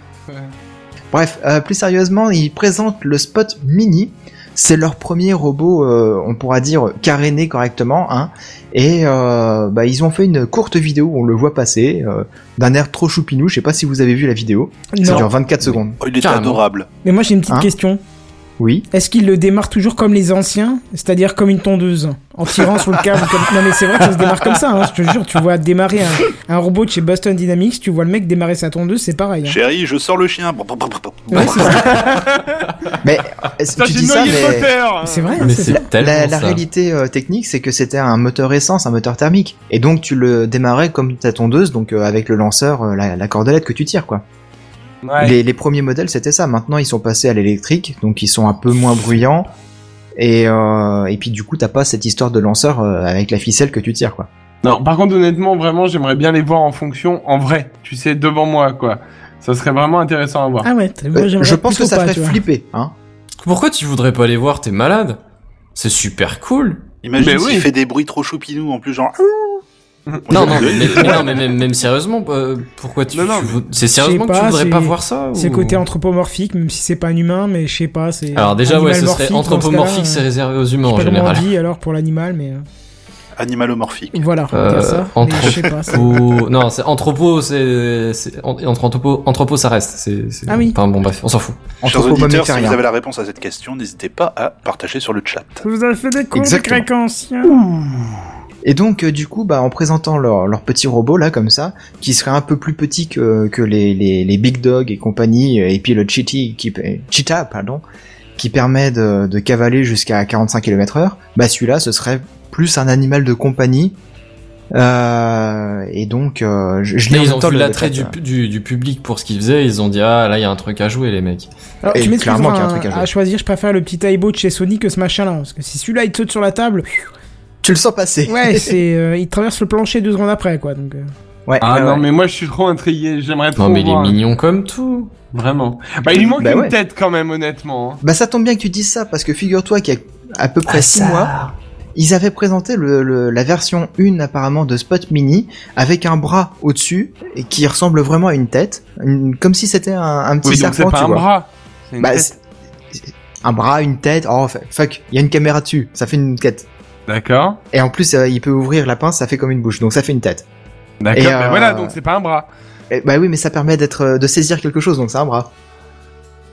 Bref, euh, plus sérieusement, ils présentent le Spot Mini. C'est leur premier robot, euh, on pourra dire caréné correctement, hein. Et euh, bah, ils ont fait une courte vidéo où on le voit passer, euh, d'un air trop choupinou. Je sais pas si vous avez vu la vidéo. Ça Non. dure 24 secondes. Oh, il est Carrément. adorable. Mais moi j'ai une petite Hein question. Oui. Est-ce qu'il le démarre toujours comme les anciens, c'est-à-dire comme une tondeuse, en tirant sur le câble comme... Non mais c'est vrai que ça se démarre comme ça, hein, je te jure, tu vois démarrer un, un robot de chez Boston Dynamics, tu vois le mec démarrer sa tondeuse, c'est pareil. hein. Chérie, je sors le chien. Ouais, c'est ça. Mais est-ce Ça, que tu dis ça, mais. C'est vrai, hein, Mais la, la ça. réalité euh, technique, c'est que c'était un moteur essence, un moteur thermique, et donc tu le démarrais comme ta tondeuse, donc euh, avec le lanceur, euh, la, la cordelette que tu tires, quoi. Ouais. Les, les premiers modèles, c'était ça. Maintenant, ils sont passés à l'électrique, donc ils sont un peu moins bruyants. Et, euh, et puis du coup, t'as pas cette histoire de lanceur euh, avec la ficelle que tu tires, quoi. Non, par contre, honnêtement, vraiment, j'aimerais bien les voir en fonction, en vrai. Tu sais, devant moi, quoi. Ça serait vraiment intéressant à voir. Ah ouais, moi, Euh, j'aimerais je pense que ça pas, ferait flipper, hein. Pourquoi tu voudrais pas les voir? T'es malade C'est super cool. Imagine s'il oui. fait des bruits trop choupinous en plus, genre. Non, non, mais, mais- mais non, mais même, même sérieusement, euh, pourquoi tu, Non, non, tu mais- vou- c'est sérieusement que tu voudrais c'est- pas voir ça C'est le ou- côté anthropomorphique, même si c'est pas un humain, mais je sais pas, c'est. Alors déjà, ouais, ce serait anthropomorphique, c'est euh, réservé aux humains en général. dit alors pour l'animal, mais euh, Animalomorphique. voilà, Euh, ça. anthro- Mais je sais pas. c'est- Ou non, c'est anthropo, c'est c'est- en- entre anthropo, anthropo, ça reste. C'est c'est- Ah oui. Enfin bon, bref, on s'en fout. Chers auditeurs, si vous avez la réponse à cette question, n'hésitez pas à partager sur le chat. Vous avez fait des cours de grec ancien. Et donc, euh, du coup, bah, en présentant leur, leur petit robot là, comme ça, qui serait un peu plus petit que, que les, les, les Big Dog et compagnie, euh, et puis le Cheetah, qui, euh, Cheetah, pardon, qui permet de, de cavaler jusqu'à 45 km heure, bah celui-là, ce serait plus un animal de compagnie. Euh, et donc, euh, je, je l'ai ils ont vu l'attrait du, pu- du, du public pour ce qu'ils faisaient. Ils ont dit ah là, il y a un truc à jouer, les mecs. Alors, Et tu m'excuseras, clairement qu'il y a un truc à jouer. à choisir, je préfère le petit Aibo de chez Sony que ce machin-là. Parce que si celui-là il te saute sur la table, Tu le sens passer. ouais, c'est, euh, il traverse le plancher deux secondes après, quoi. Donc, euh, Ouais, Ah ouais, non, ouais. mais moi, je suis trop intrigué. J'aimerais trop Non, mais il est voir. mignon comme tout. Vraiment. Bah, il lui manque Bah une ouais. tête quand même, honnêtement. hein. Bah ça tombe bien que tu dises ça, parce que figure-toi qu'il y a à peu près Ah, 6 ça. mois, ils avaient présenté le, le- la version 1 apparemment de Spot Mini, avec un bras au-dessus, et qui ressemble vraiment à une tête, une- comme si c'était un, un petit Oui, donc c'est serpent, pas tu un vois. bras. C'est une Bah, tête. un bras, une tête, oh fuck, il y a une caméra dessus, ça fait une tête. D'accord. Et en plus, euh, il peut ouvrir la pince, ça fait comme une bouche, donc ça fait une tête. D'accord. Et, Mais euh, voilà, donc c'est pas un bras. Et, bah oui, mais ça permet d'être, euh, de saisir quelque chose, donc c'est un bras.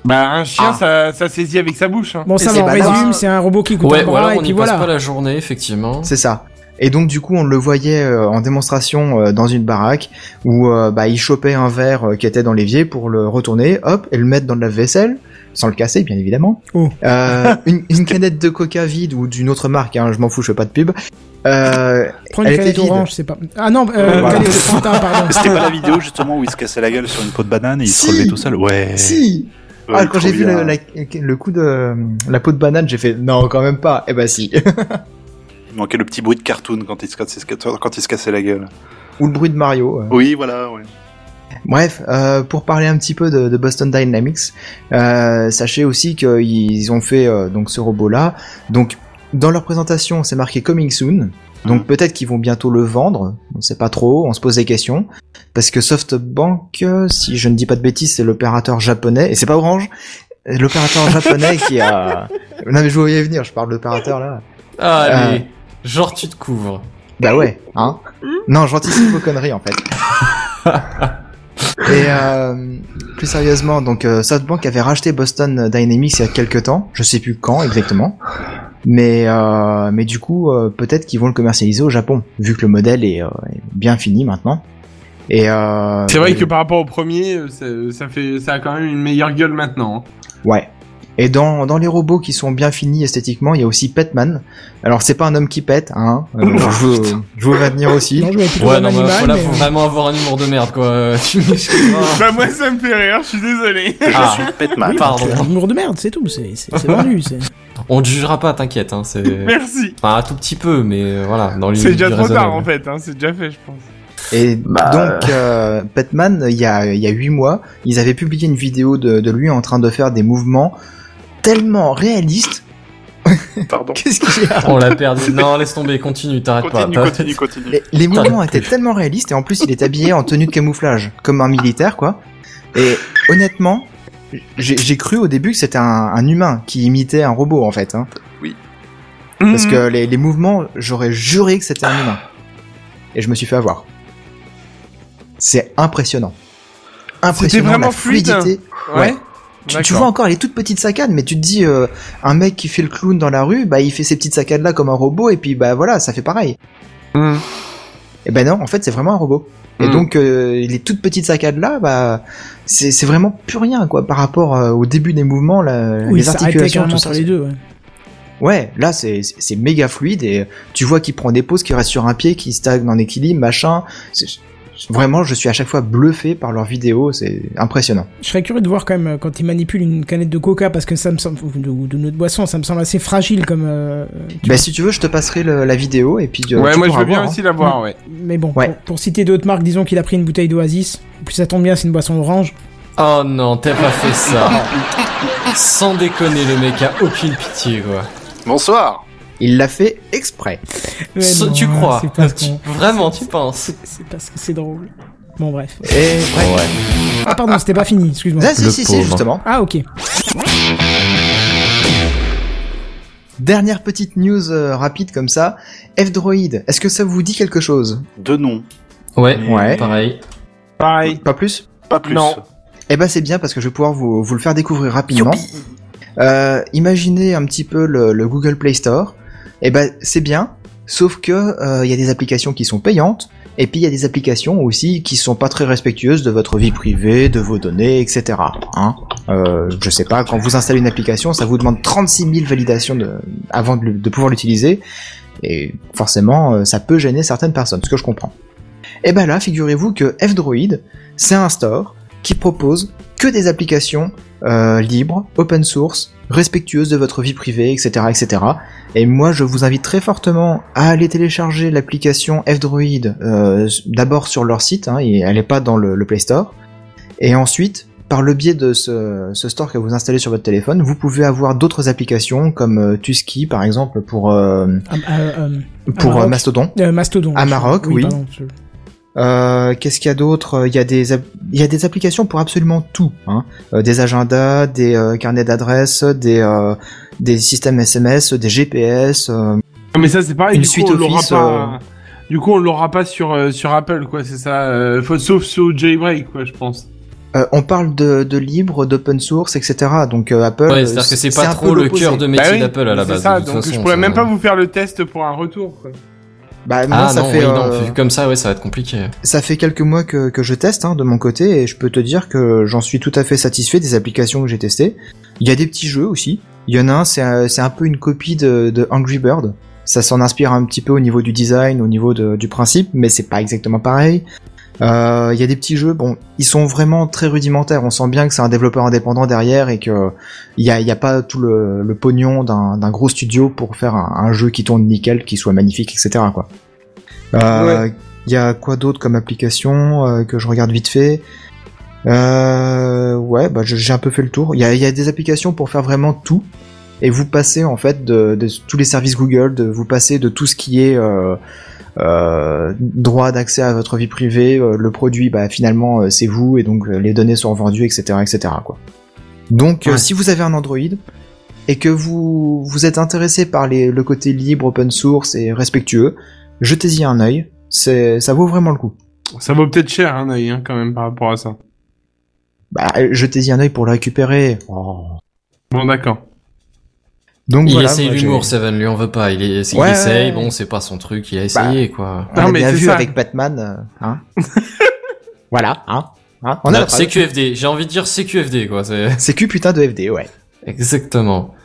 Bah, un chien, Ah. ça, ça saisit avec sa bouche. Hein. bon, ça on résume, c'est un robot qui coûte Ouais, un ou bras, alors et puis y passe voilà. pas la journée, effectivement. C'est ça. Et donc du coup, on le voyait euh, en démonstration euh, dans une baraque où euh, bah, il chopait un verre euh, qui était dans l'évier pour le retourner, hop, et le mettre dans le lave-vaisselle, sans le casser, bien évidemment. Oh. Euh, une, une canette de coca vide ou d'une autre marque, hein, je m'en fous, je fais pas de pub. Euh, Prends une canette vide. orange, c'est pas. Ah non, euh, Voilà. C'était pas la vidéo justement où il se cassait la gueule sur une peau de banane et il Si. se relevait tout seul Ouais. Si Ouais, ah, quand j'ai vu le, la- le coup de la peau de banane, j'ai fait non, quand même pas. Eh ben si. Il manquait le petit bruit de cartoon quand il se cassait, quand il se cassait la gueule. ou le bruit de Mario. euh. Oui, voilà, ouais. Bref, euh, pour parler un petit peu de, de Boston Dynamics, euh, sachez aussi qu'ils ont fait euh, donc ce robot-là. Donc dans leur présentation, c'est marqué Coming Soon. Donc Mhm. peut-être qu'ils vont bientôt le vendre. On sait pas trop. On se pose des questions parce que SoftBank, euh, si je ne dis pas de bêtises, c'est l'opérateur japonais et c'est pas Orange. L'opérateur japonais qui a. Non mais je voyais venir. Je parle de l'opérateur là. Ah, Euh. allez, genre tu te couvres. Bah ouais, hein. Non, j'anticipe vos conneries en fait. Et euh, plus sérieusement, donc euh, SoftBank avait racheté Boston Dynamics il y a quelques temps, je sais plus quand exactement, mais euh, mais du coup euh, peut-être qu'ils vont le commercialiser au Japon, vu que le modèle est, est bien fini maintenant. Et C'est vrai que par rapport au premier, ça, ça fait, ça a quand même une meilleure gueule maintenant. hein. Ouais. Et dans, dans les robots qui sont bien finis esthétiquement, il y a aussi Petman. Alors c'est pas un homme qui pète, hein. Euh, je, vous, je aussi. Non, je plutôt Ouais, non, mais animal. voilà, mais, faut euh, vraiment avoir un humour de merde, quoi. Tu m'excuseras. Bah, moi, ça me fait rire, je suis désolé. Ah, Je suis Petman. pardon. Un humour de merde, c'est tout, c'est c'est- vendu. c'est- On te jugera pas, t'inquiète. Hein. Merci. Enfin, un tout petit peu, mais euh, voilà. Dans C'est déjà trop tard, en fait, hein. C'est déjà fait, je pense. Et Bah, donc, euh, Petman, il y a il y a huit mois, ils avaient publié une vidéo de, de lui en train de faire des mouvements tellement réalistes Pardon. Qu'est-ce qu'il y a On l'a perdu. Non, laisse tomber, continue, t'arrêtes pas. Continue, continue, continue. Les, les mouvements étaient tellement réalistes et en plus il est habillé en tenue de camouflage, comme un militaire quoi. Et honnêtement, j'ai j'ai cru au début que c'était un, un humain qui imitait un robot en fait. Hein. Parce Mhm. que les, les mouvements, j'aurais juré que c'était un humain. Et je me suis fait avoir. C'est impressionnant. Impressionnant vraiment la fluide fluidité. Ouais. Tu, vois encore les toutes petites saccades, mais tu te dis, euh, un mec qui fait le clown dans la rue, bah il fait ces petites saccades là comme un robot, et puis bah voilà, ça fait pareil. Mhm. Et ben non, en fait c'est vraiment un robot. Et Mm. donc euh, les toutes petites saccades là, bah c'est c'est vraiment plus rien quoi par rapport euh, au début des mouvements, la, Oui, les articulations, tout ça. les deux. Ouais. Ouais, là c'est c'est c'est méga fluide et tu vois qu'il prend des pauses, qu'il reste sur un pied, qu'il stagne en équilibre, machin. Vraiment, je suis à chaque fois bluffé par leurs vidéos, c'est impressionnant. Je serais curieux de voir quand même euh, quand il manipule une canette de coca parce que ça me semble ou de, notre boisson, ça me semble assez fragile comme. euh, Bah si tu veux, je te passerai le- la vidéo et puis euh, Ouais, tu moi je veux bien voir, hein. aussi la voir, ouais. Mais bon, Ouais. pour, pour citer d'autres marques, disons qu'il a pris une bouteille d'Oasis. En plus, ça tombe bien, c'est une boisson orange. Oh non, t'as pas fait ça. Sans déconner, le mec a aucune pitié, quoi. Bonsoir. Il l'a fait exprès. Ouais, Ça, non, tu crois parce Tu- Vraiment, tu penses c'est- parce que c'est drôle. Bon, bref. Et ouais. Ah, pardon, c'était pas fini, excuse-moi. Ah, si, si, si, justement. Ah, ok. Dernière petite news euh, rapide comme ça. F-Droid, est-ce que ça vous dit quelque chose? Deux noms. Ouais, Ouais. pareil. Pareil. Pas plus? Pas plus. Non. Eh ben c'est bien parce que je vais pouvoir vous, vous le faire découvrir rapidement. Euh, imaginez un petit peu le, le Google Play Store. Eh ben c'est bien, sauf que euh, il y a des applications qui sont payantes et puis il y a des applications aussi qui sont pas très respectueuses de votre vie privée, de vos données, etc. Hein euh, je sais pas, quand vous installez une application, ça vous demande 36 000 validations avant de, pouvoir l'utiliser et forcément euh, ça peut gêner certaines personnes, ce que je comprends. Et ben là, figurez-vous que F-Droid, c'est un store qui propose que des applications euh, libres, open source, respectueuses de votre vie privée, etc., etc. Et moi, je vous invite très fortement à aller télécharger l'application F-Droid euh, d'abord sur leur site, hein, et elle n'est pas dans le, le Play Store. Et ensuite, par le biais de ce, ce store que vous installez sur votre téléphone, vous pouvez avoir d'autres applications comme euh, Tusky, par exemple, pour euh, Ah, euh, pour Mastodon. Mastodon. Amarok, oui. pardon, je- Euh, Qu'est-ce qu'il y a d'autre? Il y a des il y a des applications pour absolument tout, hein. Euh, des agendas, des euh, carnets d'adresses, des euh, des systèmes SMS, des GPS. euh, Ah, Mais ça c'est pareil, Une du coup, suite on l'aura Office, pas. Du coup, on l'aura pas sur euh, sur Apple, quoi. C'est ça. euh, faut, sauf sous jailbreak, quoi, je pense. euh, on parle de, de libre, d'open source, etc. Donc euh, Apple. Ouais, c'est-à-dire que c'est un pas peu trop le cœur de métier Bah oui, d'Apple à la c'est base. ça, de toute donc façon, je pourrais ça- même pas vous faire le test pour un retour, quoi. Bah moi, Ah ça non, fait oui, euh, non, comme ça, ouais, ça va être compliqué. ça fait quelques mois que, que je teste hein, de mon côté et je peux te dire que j'en suis tout à fait satisfait des applications que j'ai testées. Il y a des petits jeux aussi. Il y en a un, c'est un, c'est un peu une copie de, de Angry Bird. Ça s'en inspire un petit peu au niveau du design, au niveau de- du principe, mais c'est pas exactement pareil. Euh, Il y a des petits jeux, bon, ils sont vraiment très rudimentaires. On sent bien que c'est un développeur indépendant derrière et que il y a, y a pas tout le, le pognon d'un gros studio pour faire un, un jeu qui tourne nickel, qui soit magnifique, etc. Quoi. Euh, Il y a quoi d'autre comme application euh, que je regarde vite fait? Euh, Ouais, bah j'ai un peu fait le tour. Il y a, il y a des applications pour faire vraiment tout. Et vous passez en fait de, de tous les services Google, de vous passez de tout ce qui est euh, droit d'accès à votre vie privée, euh, le produit, bah finalement euh, c'est vous et donc euh, les données sont vendues, etc., etc. Quoi. Donc euh, Ouais. si vous avez un Android et que vous vous êtes intéressé par les, le côté libre, open source et respectueux, jetez-y un œil. C'est ça vaut vraiment le coup. Ça vaut peut-être cher, un œil, hein, quand même, par rapport à ça. Bah, jetez-y un œil pour le récupérer. Oh. Bon, d'accord. Donc Il voilà, essaye l'humour, Seven, lui en veut pas. Il, est, il Ouais, essaye, ouais. bon, c'est pas son truc, il a essayé, quoi. On Non, a mais bien vu ça. avec Batman, euh, hein. voilà, hein. hein. On a. CQFD, j'ai envie de dire CQFD, quoi. Que putain de FD, ouais. exactement.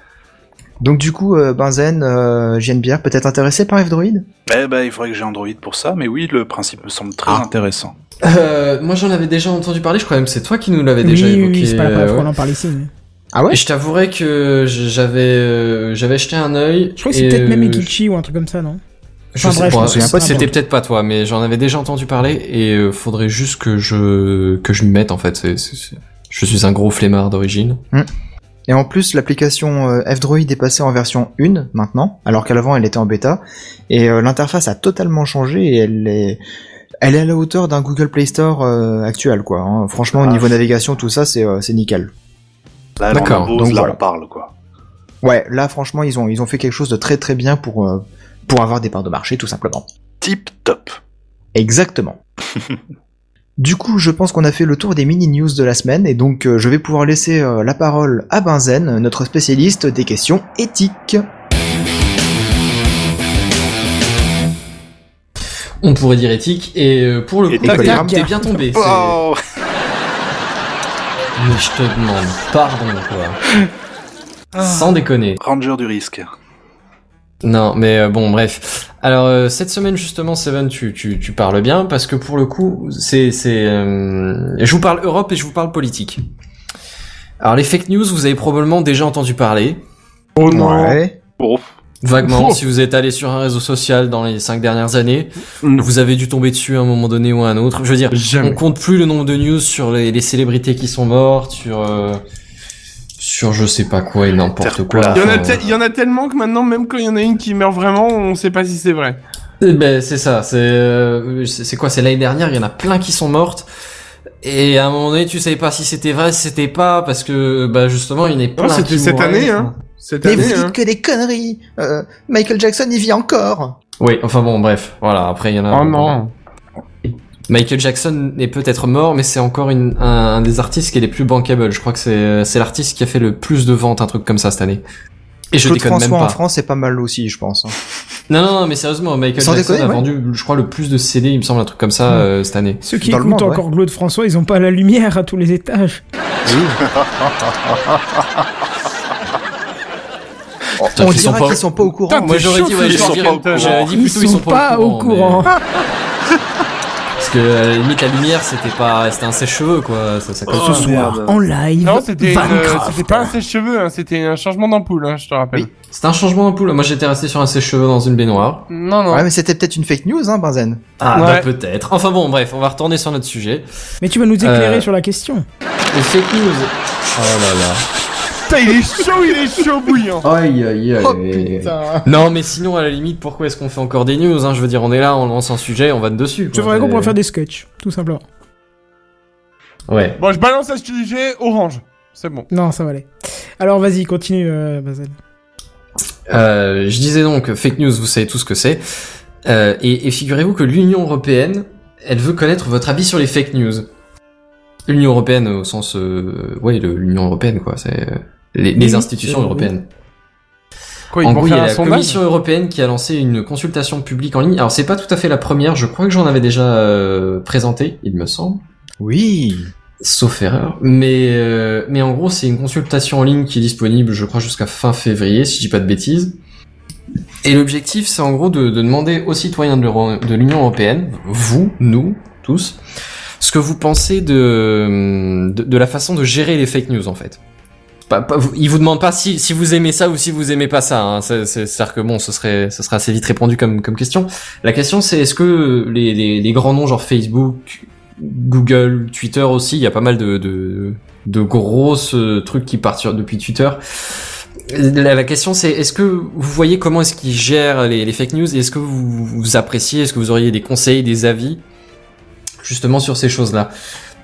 Donc du coup, euh, Benzen, euh, JNBR, peut-être intéressé par F-Droid? Eh ben, il faudrait que j'ai Android pour ça, mais oui, le principe me semble très Ah. intéressant. Euh, moi, j'en avais déjà entendu parler. Je crois même que c'est toi qui nous l'avais déjà oui, évoqué. oui, c'est pas la première euh, fois ouais. qu'on en parle ici. mais- Ah ouais Et je t'avouerais que j'avais euh, j'avais jeté un œil. Je crois que c'est peut-être même euh, Ekichi ou un truc comme ça, non Je Enfin, sais bref, pas, c'était peu peut-être pas toi, mais j'en avais déjà entendu parler et euh, faudrait juste que je que je m'y mette en fait. Je suis un gros flemmard d'origine. Hmm. Et en plus, l'application euh, F-Droid est passée en version 1 maintenant, alors qu'avant elle était en bêta. Et euh, l'interface a totalement changé et elle est, elle est à la hauteur d'un Google Play Store euh, actuel, quoi. hein. Franchement, au Ah, niveau je- navigation, tout ça, c'est euh, c'est nickel. Là, D'accord, on impose, donc là, voilà. on parle, quoi. Ouais, là, franchement, ils ont, ils ont fait quelque chose de très très bien pour, euh, pour avoir des parts de marché, tout simplement. Tip top. Exactement. Du coup, je pense qu'on a fait le tour des mini news de la semaine et donc euh, je vais pouvoir laisser euh, la parole à Benzen, notre spécialiste des questions éthiques. On pourrait dire éthique, et pour le coup, t'es bien tombé. c'est- Oh Mais je te demande, pardon, quoi. Sans déconner. Ranger du risque. Non, mais euh, bon, bref. Alors euh, cette semaine justement, Seven, tu, tu, tu parles bien parce que pour le coup, c'est c'est. euh, je vous parle Europe et je vous parle politique. Alors les fake news, vous avez probablement déjà entendu parler, Oh non. Ouais. Oh. Vaguement, si vous êtes allé sur un réseau social dans les cinq dernières années, Non. vous avez dû tomber dessus à un moment donné ou à un autre. Je veux dire, Jamais. on compte plus le nombre de news sur les, les célébrités qui sont mortes, sur euh, sur je sais pas quoi et n'importe quoi. Il y, en a il y en a tellement que maintenant, même quand il y en a une qui meurt vraiment, on sait pas si c'est vrai. Eh Ben c'est ça, c'est euh, c'est quoi? C'est l'année dernière, il y en a plein qui sont mortes. Et à un moment donné, tu savais pas si c'était vrai, si c'était pas, parce que bah justement, il n'est pas. Non, c'était cette année, hein. Cette Mais vous année, dites hein. que des conneries Euh, Michael Jackson, il vit encore Oui, enfin bon, bref, voilà. Après, il y en a. Oh non. Michael Jackson est peut-être mort, mais c'est encore une, un, un des artistes qui est les plus bankable. Je crois que c'est c'est l'artiste qui a fait le plus de ventes, un truc comme ça cette année. Et je Claude déconne François même en pas. France, c'est pas mal aussi, je pense. Non, non, non, mais sérieusement, Michael Sans Jackson déconner, a ouais. vendu, je crois, le plus de CD, il me semble, un truc comme ça Mm. euh, cette année. Ceux qui Dans écoutent monde, ouais. encore Claude François, ils ont pas la lumière à tous les étages. On Putain, ils sont dira pas- qu'ils sont pas au courant. Putain, Moi j'aurais dit, ouais, dit Ils plutôt sont pas au mais- courant. Parce que à la limite la lumière c'était pas c'était un sèche-cheveux quoi, ça, ça Oh. Ce soir, merde. en live, Non, c'était une- euh, pas un sèche-cheveux, hein, c'était un changement d'ampoule, hein, je te rappelle. Oui. C'était un changement d'ampoule. Moi j'étais resté sur un sèche-cheveux dans une baignoire. Non, non. Ouais, mais c'était peut-être une fake news, hein, Benzen. Ah Ouais. bah peut-être. Enfin bon bref, on va retourner sur notre sujet. Mais tu vas nous éclairer Euh, sur la question. Les fake news. Oh là là. Putain, il est chaud, il est chaud bouillant. Aïe aïe aïe. Oh putain Non mais sinon à la limite pourquoi est-ce qu'on fait encore des news hein? Je veux dire on est là, on lance un sujet, on va dessus. C'est quoi. vrai qu'on C'est- pourrait faire des sketchs, tout simplement? Ouais. Bon, je balance un sujet orange. C'est bon. Non, ça va aller. Alors vas-y, continue, euh, Bazel. Euh, je disais donc fake news, vous savez tout ce que c'est. Euh, et, et figurez-vous que l'Union européenne, elle veut connaître votre avis sur les fake news. L'Union européenne au sens, euh, ouais, l'Union européenne quoi, c'est euh, les, les institutions européennes. Quoi, ils en gros, il y a la sondage Commission européenne qui a lancé une consultation publique en ligne. Alors c'est pas tout à fait la première, je crois que j'en avais déjà euh, présenté, il me semble. Oui Sauf erreur. Mais, euh, mais en gros, c'est une consultation en ligne qui est disponible, je crois, jusqu'à fin février, si je dis pas de bêtises. Et l'objectif, c'est en gros de, de demander aux citoyens de l'Union Européenne, vous, nous, tous, ce que vous pensez de, de, la façon de gérer les fake news, en fait. Pas, ils vous demandent pas si, si vous aimez ça ou si vous aimez pas ça. Hein. C'est- c'est- C'est-à-dire que bon, ce serait, ce serait assez vite répondu comme, comme question. La question, c'est est-ce que les, les, les grands noms genre Facebook, Google, Twitter aussi, il y a pas mal de, de, de grosses euh, trucs qui partent sur- depuis Twitter. La, la question c'est est-ce que vous voyez comment est-ce qu'ils gèrent les, les fake news et est-ce que vous, vous appréciez, est-ce que vous auriez des conseils, des avis justement sur ces choses-là?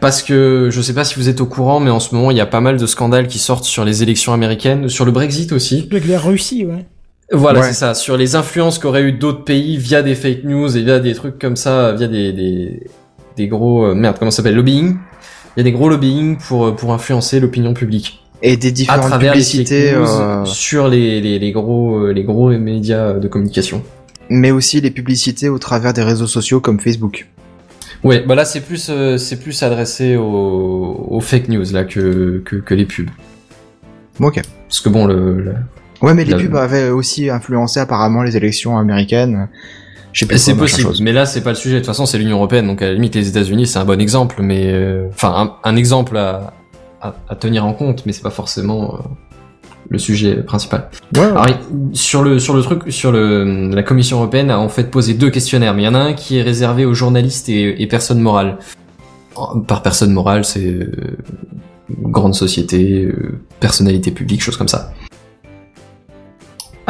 Parce que je sais pas si vous êtes au courant, mais en ce moment il y a pas mal de scandales qui sortent sur les élections américaines, sur le Brexit aussi. Avec la Russie, ouais. Voilà, Ouais. c'est ça. Sur les influences qu'auraient eu d'autres pays via des fake news et via des trucs comme ça, via des, des, des gros... euh, merde, comment ça s'appelle Lobbying. Il y a des gros lobbying pour, euh, pour influencer l'opinion publique. Et des À différentes travers publicités, euh, sur les, les, les gros, les gros médias de communication. mais aussi les publicités au travers des réseaux sociaux comme Facebook. Ouais, bah là c'est plus, euh, c'est plus adressé aux, aux fake news là que, que, que les pubs. Ok. Parce que bon, le, le- Ouais, mais les pubs avaient aussi influencé apparemment les élections américaines. C'est possible, chose. mais là c'est pas le sujet. De toute façon, c'est l'Union européenne, donc à la limite les États-Unis c'est un bon exemple, mais euh, enfin un, un exemple à, à, à tenir en compte, mais c'est pas forcément euh, le sujet principal. Ouais. Alors sur le sur le truc, sur le la Commission européenne a en fait posé deux questionnaires, mais il y en a un qui est réservé aux journalistes et, et personnes morales. Par personne morale, c'est euh, grande société, euh, personnalité publique, choses comme ça.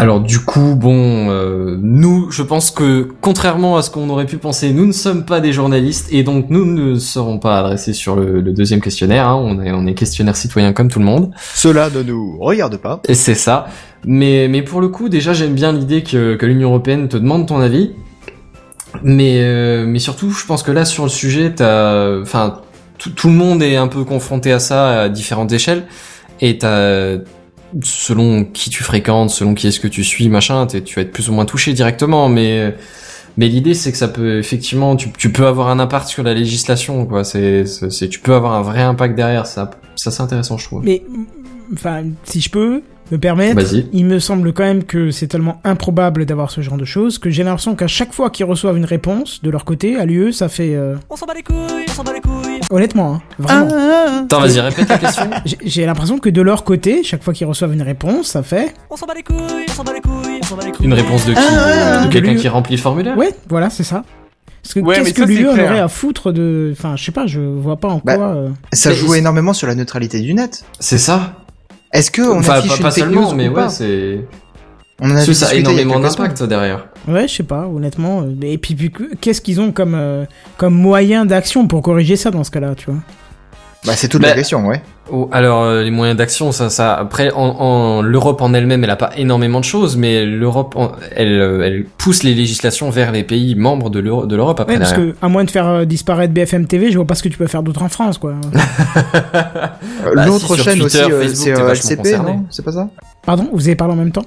Alors du coup, bon, euh, nous, je pense que contrairement à ce qu'on aurait pu penser, nous ne sommes pas des journalistes et donc nous ne serons pas adressés sur le, le deuxième questionnaire. hein. On est on est questionnaire citoyen comme tout le monde. Cela ne nous regarde pas. Et c'est ça. Mais, mais pour le coup, déjà, j'aime bien l'idée que, que l'Union Européenne te demande ton avis. Mais, euh, mais surtout, je pense que là, sur le sujet, t'as, enfin, tout, tout le monde est un peu confronté à ça à différentes échelles. Et t'as, selon qui tu fréquentes, selon qui est-ce que tu suis, machin, tu vas être plus ou moins touché directement. Mais, mais l'idée, c'est que ça peut, effectivement, tu, peux avoir un impact sur la législation, quoi. C'est, c'est, tu peux avoir un vrai impact derrière. Ça, ça c'est intéressant, je trouve. Mais, enfin, si je peux me permettre, Vas-y. il me semble quand même que c'est tellement improbable d'avoir ce genre de choses que j'ai l'impression qu'à chaque fois qu'ils reçoivent une réponse de leur côté, à l'UE, ça fait. euh, On s'en bat les couilles, on s'en bat les couilles. Honnêtement, hein, vraiment. Attends, vas-y, répète la question. J'ai- l'impression que de leur côté, chaque fois qu'ils reçoivent une réponse, ça fait. On s'en bat les couilles, on s'en bat les couilles, on s'en bat les couilles. Une réponse de qui Ah, De de quelqu'un qui remplit le formulaire Ouais, voilà, c'est ça. Parce que Ouais, qu'est-ce que l'UE aurait à foutre de. Enfin, je sais pas, je vois pas en Bah, quoi. euh, Ça joue énormément sur la neutralité du net. C'est ça Est-ce que on Enfin, affiche pas, une pas fake seulement, news mais ou ouais, pas c'est... On en a ça a énormément d'impact derrière. Ouais, je sais pas, honnêtement. euh, Et puis, puis, qu'est-ce qu'ils ont comme, euh, comme moyen d'action pour corriger ça dans ce cas-là, tu vois? Bah c'est toute Bah, la question, ouais. Alors, euh, les moyens d'action, ça, ça... Après, en, en- l'Europe en elle-même, elle a pas énormément de choses, mais l'Europe, elle, euh, elle pousse les législations vers les pays membres de l'Euro- de l'Europe après Ouais, parce derrière. que, à moins de faire euh, disparaître BFM TV, je vois pas ce que tu peux faire d'autre en France, quoi. Bah, L'autre si, chaîne Twitter, aussi, Facebook, c'est euh, vachement LCP, concerné. non? C'est pas ça? Pardon, vous avez parlé en même temps?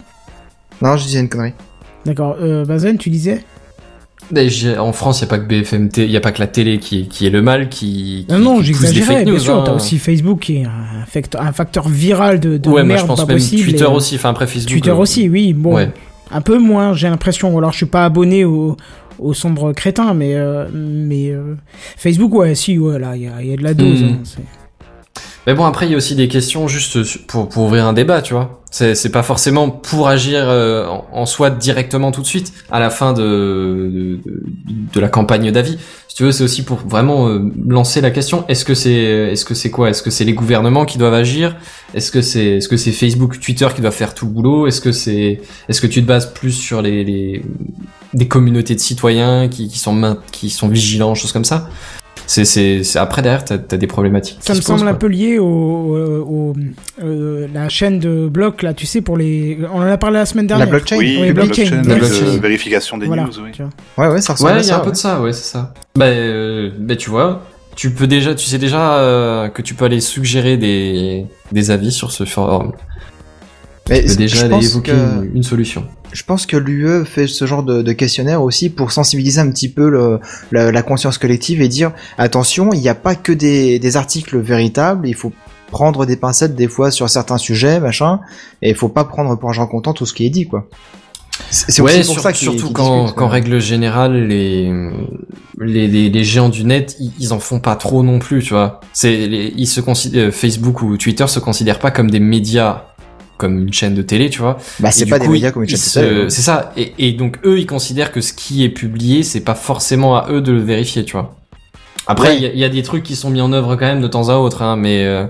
Non, je disais une connerie. D'accord, euh, Bazen, tu disais? En France, il y a pas que BFM, il a pas que la télé qui, qui est le mal, qui, qui Non, non, j'exagérais, bien sûr. hein. T'as aussi Facebook qui est un facteur, un facteur viral de, de ouais, mais merde je pense pas même possible. Twitter et, aussi, enfin après Facebook. Twitter euh, aussi, oui. Bon, Ouais. un peu moins, j'ai l'impression. Alors, je suis pas abonné au, au sombre crétin, mais euh, mais euh, Facebook, ouais, si, ouais, là, il y y a de la dose. Hmm. hein, c'est- Mais bon, après, il y a aussi des questions juste pour, pour ouvrir un débat, tu vois. C'est, pas forcément pour agir euh, en, soi directement tout de suite, à la fin de, de, de- la campagne d'avis. Si tu veux, c'est aussi pour vraiment euh, lancer la question. Est-ce que c'est, est-ce que c'est quoi? Est-ce que c'est les gouvernements qui doivent agir? Est-ce que c'est, est-ce que c'est Facebook, Twitter qui doivent faire tout le boulot? Est-ce que c'est, est-ce que tu te bases plus sur les, les des communautés de citoyens qui, qui sont qui sont vigilants, choses comme ça? C'est, après derrière, t'as, t'as des problématiques. Ça me semble un quoi. peu lié au, au, au- euh, la chaîne de blocs là, tu sais, pour les. On en a parlé la semaine La dernière. blockchain Oui, Oui, la blockchain, blockchain, la de blockchain. vérification des Voilà, news, oui. Ouais, ouais, ça ressemble Ouais, à il y a ça. un peu de ça, ouais, c'est ça. Bah, euh, bah, tu vois, tu peux déjà, tu sais déjà euh, que tu peux aller suggérer des, des avis sur ce forum. Mais déjà je aller pense évoquer que... une, une solution. Je pense que l'UE fait ce genre de, de questionnaire aussi pour sensibiliser un petit peu le, la, la conscience collective et dire attention, il n'y a pas que des, des articles véritables, il faut prendre des pincettes des fois sur certains sujets, machin, et il faut pas prendre pour argent comptant tout ce qui est dit, quoi. C'est c'est ouais, aussi pour sur- ça surtout qu'ils quand, quoi. règle générale, les, les, les, les géants du net, ils, ils en font pas trop non plus, tu vois. C'est, ils se considèrent, Facebook ou Twitter se considèrent pas comme des médias, comme une chaîne de télé, tu vois. Bah, c'est pas des médias comme une chaîne de télé, hein. C'est ça. Et, et donc eux, ils considèrent que ce qui est publié, c'est pas forcément à eux de le vérifier, tu vois. Après, Ouais. il y, a- il y a des trucs qui sont mis en œuvre quand même de temps à autre, hein, mais euh,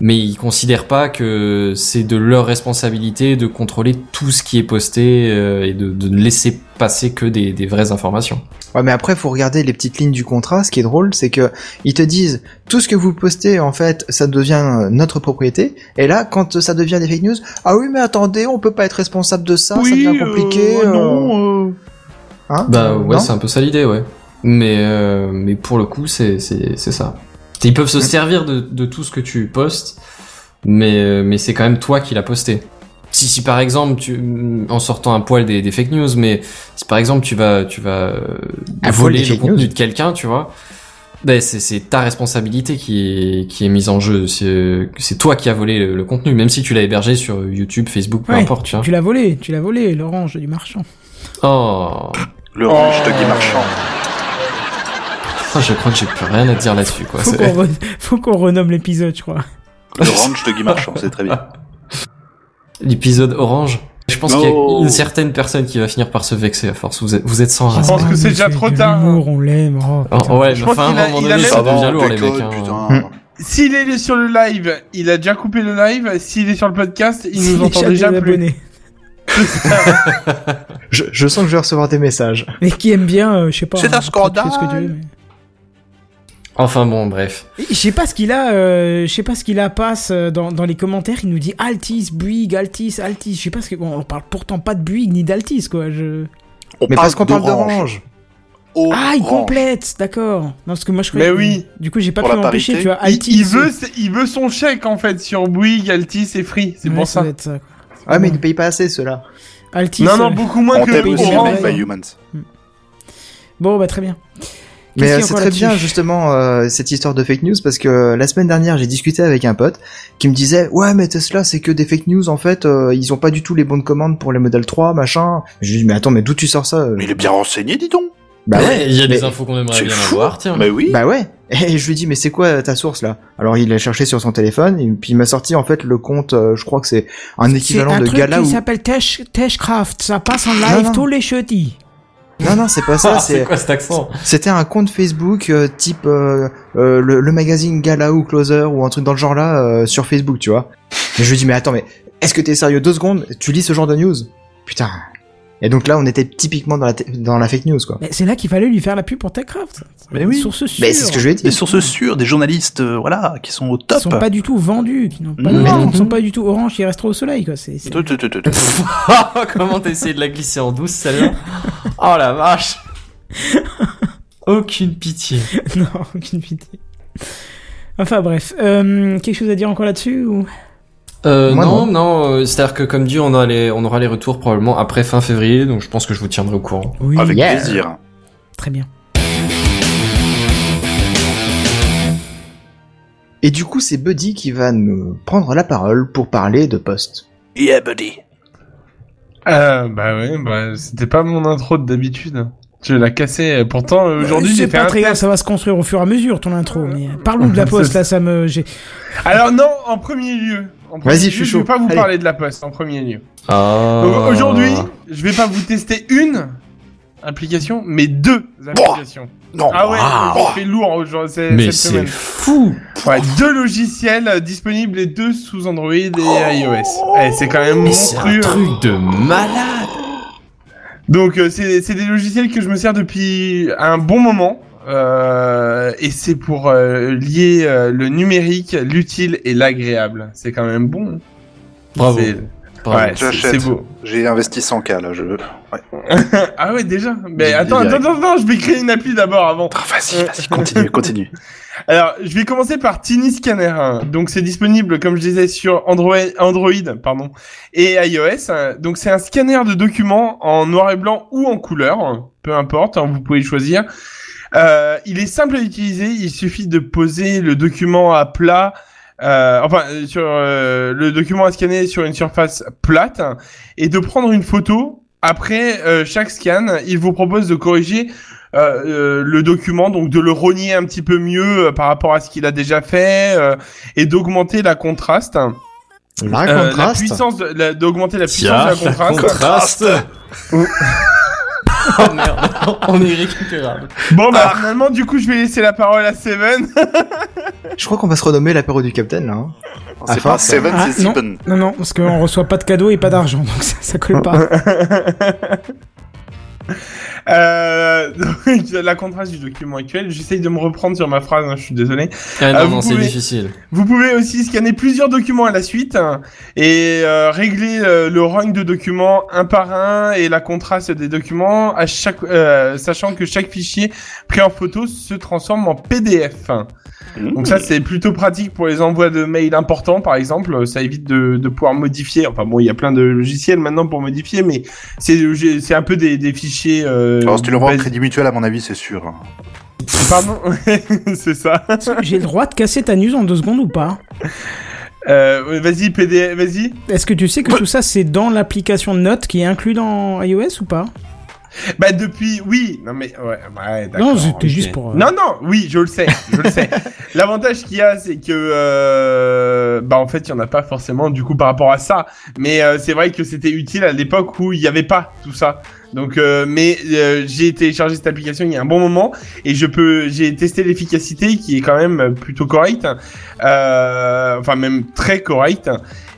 mais ils considèrent pas que c'est de leur responsabilité de contrôler tout ce qui est posté euh, et de, de ne laisser passer que des, des vraies informations. Ouais, mais après, faut regarder les petites lignes du contrat. Ce qui est drôle, c'est que ils te disent tout ce que vous postez, en fait, ça devient euh, notre propriété. Et là, quand ça devient des fake news, ah oui, mais attendez, on peut pas être responsable de ça, ça devient compliqué. euh, euh, non. Hein? Bah ouais, c'est un peu ça l'idée, ouais. Mais euh, mais pour le coup, c'est c'est c'est ça. Ils peuvent se servir de de tout ce que tu postes, mais euh, mais c'est quand même toi qui l'as posté. Si si par exemple tu en sortant un poil des, des fake news, mais si par exemple tu vas tu vas euh, Un voler le contenu news. de quelqu'un, tu vois. Ben c'est c'est ta responsabilité qui est qui est mise en jeu. C'est c'est toi qui as volé le, le contenu, même si tu l'as hébergé sur YouTube, Facebook, peu Ouais, importe, tu vois. Tu l'as volé, tu l'as volé, l'orange du marchand. Oh, Le range de. Guy Marchand. Ah, je crois que j'ai plus rien à dire là-dessus, quoi. Faut qu'on re- faut qu'on renomme l'épisode, je crois. Le range de Guy Marchand, c'est très bien. L'épisode orange. Je pense qu'il y a Non. une certaine personne qui va finir par se vexer à force. Vous êtes, vous êtes sans race. pense que c'est déjà trop tard. l'humour, on l'aime. oh, Oh, ouais, Je mais enfin, à qu'il un a- moment il donné, a ça même- devient lourd, les mecs. hein. putain. S'il est sur le live, il a déjà coupé le live. S'il est sur le podcast, il S'il nous entend déjà plus. Je, je sens que je vais recevoir des messages. Mais qui aime bien, euh, je sais pas. C'est un hein, tu scandale. Enfin bon, bref. Je sais pas ce qu'il a, euh, je sais pas ce qu'il a passe euh, dans, dans les commentaires. Il nous dit Altis, Bouygues, Altis, Altis. Je sais pas ce que. Bon, on parle pourtant pas de Bouygues ni d'Altis, quoi. Je... On Mais parce qu'on parle d'orange. Ah, il complète, d'accord. Non, parce que moi je. Mais oui. Du coup, j'ai pas Pour pu m'empêcher, tu vois. Il, Altis. il veut, il veut son chèque en fait sur Bouygues, Altis et Free. C'est Ouais, pour ça. quoi. Ah, mais ils ne payent pas assez, ceux-là. Altis. Non, euh, non, beaucoup moins On que Orange. oui. by Humans. Bon, bah très bien. Mais euh, c'est très bien justement euh, cette histoire de fake news parce que la semaine dernière j'ai discuté avec un pote qui me disait ouais mais Tesla c'est que des fake news en fait euh, ils ont pas du tout les bonnes commandes pour les modèles 3 machin. Je lui dis mais attends mais d'où tu sors ça euh? Mais il est bien renseigné, dis donc. Bah Ouais, il y a des infos qu'on aimerait bien fou. avoir, tiens. Mais oui. Bah ouais. Et je lui dis mais c'est quoi ta source là? Alors il a cherché sur son téléphone et puis il m'a sorti en fait le compte euh, je crois que c'est un équivalent un de truc Gala qui ou s'appelle Tesh- Teshcraft. Ça passe en live non. tous les jeudis. Non non c'est pas ça Ah, c'est c'est quoi cet accent C'était un compte Facebook euh, type euh, euh, le, le magazine Gala ou Closer ou un truc dans le genre là euh, sur Facebook, tu vois. Et je lui dis mais attends mais est-ce que t'es sérieux? Deux secondes Tu lis ce genre de news? Putain. Et donc là on était typiquement dans la dans la fake news quoi. Mais c'est là qu'il fallait lui faire la pub pour Techcraft. Mais oui. Source sûre. Mais c'est ce que je lui ai dit. Des sources sûres, des journalistes, euh, voilà, qui sont au Qui top. sont pas du tout vendus, qui n'ont pas, Non. qui ne sont pas du tout orange, qui restent au soleil, quoi. C'est, c'est- Tout, tout, tout, tout, tout. Comment t'as essayé de la glisser en douce, celle-là? Oh la vache Aucune pitié. non, aucune pitié. Enfin bref, euh, quelque chose à dire encore là-dessus ou? Euh, Moi, non, non. non, euh, c'est-à-dire que comme dit, on, a les, on aura les retours probablement après fin février, donc je pense que je vous tiendrai au courant. Oui, Avec Yeah. plaisir. très bien. Et du coup c'est Buddy qui va nous prendre la parole pour parler de Post. Yeah, buddy. Euh, bah ouais, bah c'était pas mon intro de d'habitude. Je l'ai cassé. Pourtant euh, aujourd'hui Euh, j'ai fait pas un très grave, ça va se construire au fur et à mesure ton intro. Mais euh, parlons de la poste là, ça me. j'ai- Alors non, en premier lieu. Vas-y, je suis Je vais pas vous Allez. parler de la poste en premier lieu. Ah. Donc, Aujourd'hui, je vais pas vous tester une application, mais deux applications. Non. Ah ouais, j'ai fait lourd aujourd'hui cette Mais c'est semaine. fou Ouais, deux logiciels euh, disponibles les deux sous Android et iOS. Eh, c'est quand même Mais c'est un monstrueux. truc de malade Donc euh, c'est c'est des logiciels que je me sers depuis un bon moment. Euh, et c'est pour euh, lier euh, le numérique, l'utile et l'agréable. C'est quand même bon. Bravo. C'est- Bravo. Ouais, c'est beau. J'ai investi 100K là, je veux. Ouais. ah ouais déjà. Mais attends, attends, direct. attends, attends, je vais créer une appli d'abord avant. Ah, vas-y, vas-y, continue, continue. Alors, je vais commencer par Tiny Scanner. Donc, c'est disponible, comme je disais, sur Android, Android pardon, et iOS. Donc, c'est un scanner de documents en noir et blanc ou en couleur, peu importe, hein, vous pouvez choisir. Euh, il est simple à utiliser. Il suffit de poser le document à plat. euh, enfin, euh, sur euh, le document à scanner sur une surface plate et de prendre une photo. Après euh, chaque scan, il vous propose de corriger euh, euh, le document, donc de le rogner un petit peu mieux euh, par rapport à ce qu'il a déjà fait euh, et d'augmenter la contraste. La Euh, la puissance, de- la- d'augmenter la puissance Tiens, de la contraste. contraste Oh merde, on est irrécupérable. Bon bah finalement du coup je vais laisser la parole à Seven. Je crois qu'on va se renommer l'apéro du Capitaine là. hein. C'est Enfin, pas Seven, Ah, c'est non. Sieben. Non, non, parce qu'on reçoit pas de cadeaux et pas d'argent, donc ça, ça colle pas. Euh, donc, la contraste du document actuel. J'essaye de me reprendre sur ma phrase, hein, je suis désolé. Ah Ah, non, c'est pouvez- difficile. Vous pouvez aussi scanner plusieurs documents à la suite hein, et euh, régler euh, le rang de documents un par un et la contraste des documents à chaque, euh, sachant que chaque fichier pris en photo se transforme en PDF. Donc ça c'est plutôt pratique pour les envois de mails importants par exemple. Ça évite de, de pouvoir modifier. Enfin bon, il y a plein de logiciels maintenant pour modifier, mais c'est c'est un peu des, des fichiers. Euh, Alors, si tu le vois en crédit mutuel, à mon avis, c'est sûr. Pardon, c'est ça. J'ai le droit de casser ta news en deux secondes ou pas Euh, vas-y PDF, vas-y. Est-ce que tu sais que tout ça c'est dans l'application Note qui est inclus dans iOS ou pas Bah depuis, oui, non mais ouais, ouais d'accord. Non, c'était juste pour. euh, Non, non, oui, je le sais, je le sais. L'avantage qu'il y a, c'est que, euh, bah en fait, il y en a pas forcément du coup par rapport à ça. Mais euh, c'est vrai que c'était utile à l'époque où il y avait pas tout ça. Donc, euh, mais euh, j'ai téléchargé cette application il y a un bon moment et je peux, j'ai testé l'efficacité qui est quand même plutôt correcte, euh, enfin même très correcte.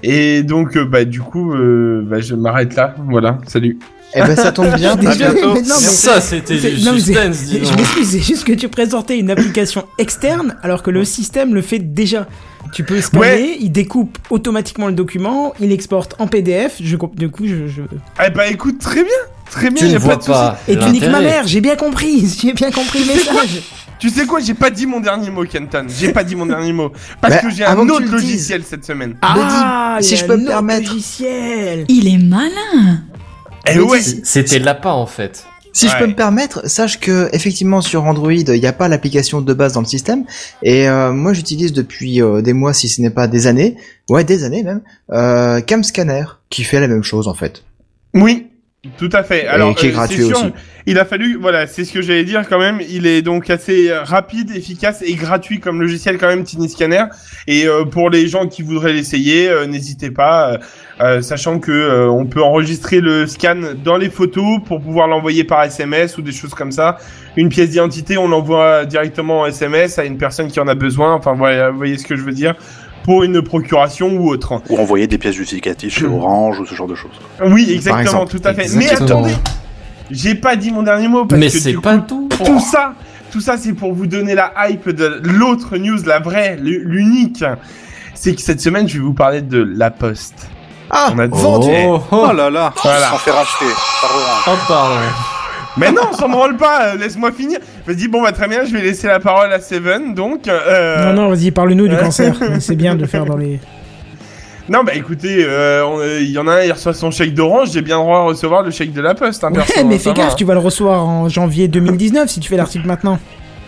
Et donc, euh, bah du coup, euh, bah, je m'arrête là. Voilà, salut. Eh ben ça tombe bien. Désolé, bientôt. mais non, mais- Ça, c'était c'est- du suspense, Je m'excuse, c'est juste que tu présentais une application externe alors que le système le fait déjà. Tu peux scanner, Ouais. il découpe automatiquement le document, il exporte en PDF. Je, du coup, je. je- Eh bah écoute, très bien, très bien. Tu y ne a vois de pas. Et tu niques ma mère, j'ai bien compris, j'ai bien compris le message. Tu sais quoi, j'ai pas dit mon dernier mot, Kenton. J'ai pas dit mon dernier mot. Parce Bah, que j'ai un autre logiciel cette semaine. Ah, si il y je a peux un me autre permettre. logiciel. Il est malin. Eh ouais. C'était lapin, en fait. Si je peux me permettre, sache que effectivement sur Android, il n'y a pas l'application de base dans le système. Et euh, moi, j'utilise depuis euh, des mois, si ce n'est pas des années, ouais, des années même, euh, CamScanner, qui fait la même chose en fait. Oui, tout à fait. Alors, qui est euh, gratuit sûr, aussi. Il a fallu, voilà, c'est ce que j'allais dire quand même. Il est donc assez euh, rapide, efficace et gratuit comme logiciel quand même, Tiny Scanner. Et euh, pour les gens qui voudraient l'essayer, euh, n'hésitez pas, euh, sachant que euh, on peut enregistrer le scan dans les photos pour pouvoir l'envoyer par SMS ou des choses comme ça. Une pièce d'identité, on l'envoie directement en SMS à une personne qui en a besoin. Enfin, voilà, vous voyez ce que je veux dire pour une procuration ou autre. Ou envoyer des pièces justificatives chez Orange ou ce genre de choses. Oui, exactement, tout à fait. Mais attendez, j'ai pas dit mon dernier mot parce Mais que c'est pas coup, tout. tout ça, tout ça, c'est pour vous donner la hype de l'autre news, la vraie, l'unique. C'est que cette semaine, je vais vous parler de La Poste. Ah, On a vendu. Oh, Oh, oh, là là, Voilà. on s'en fait racheter par Orange. oh, pardon. Mais non, ça me rôle pas. euh, Laisse-moi finir. Vas-y, bon bah très bien. Je vais laisser la parole à Seven. Donc, euh, Non, non, vas-y, parle-nous du cancer. C'est bien de le faire dans les. non, bah écoutez, euh, euh, il y en a un, il reçoit son chèque d'Orange. J'ai bien le droit de recevoir le chèque de La Poste. Hein, Ouais, mais hein, fais gaffe, va. tu vas le recevoir en janvier 2019 si tu fais l'article maintenant.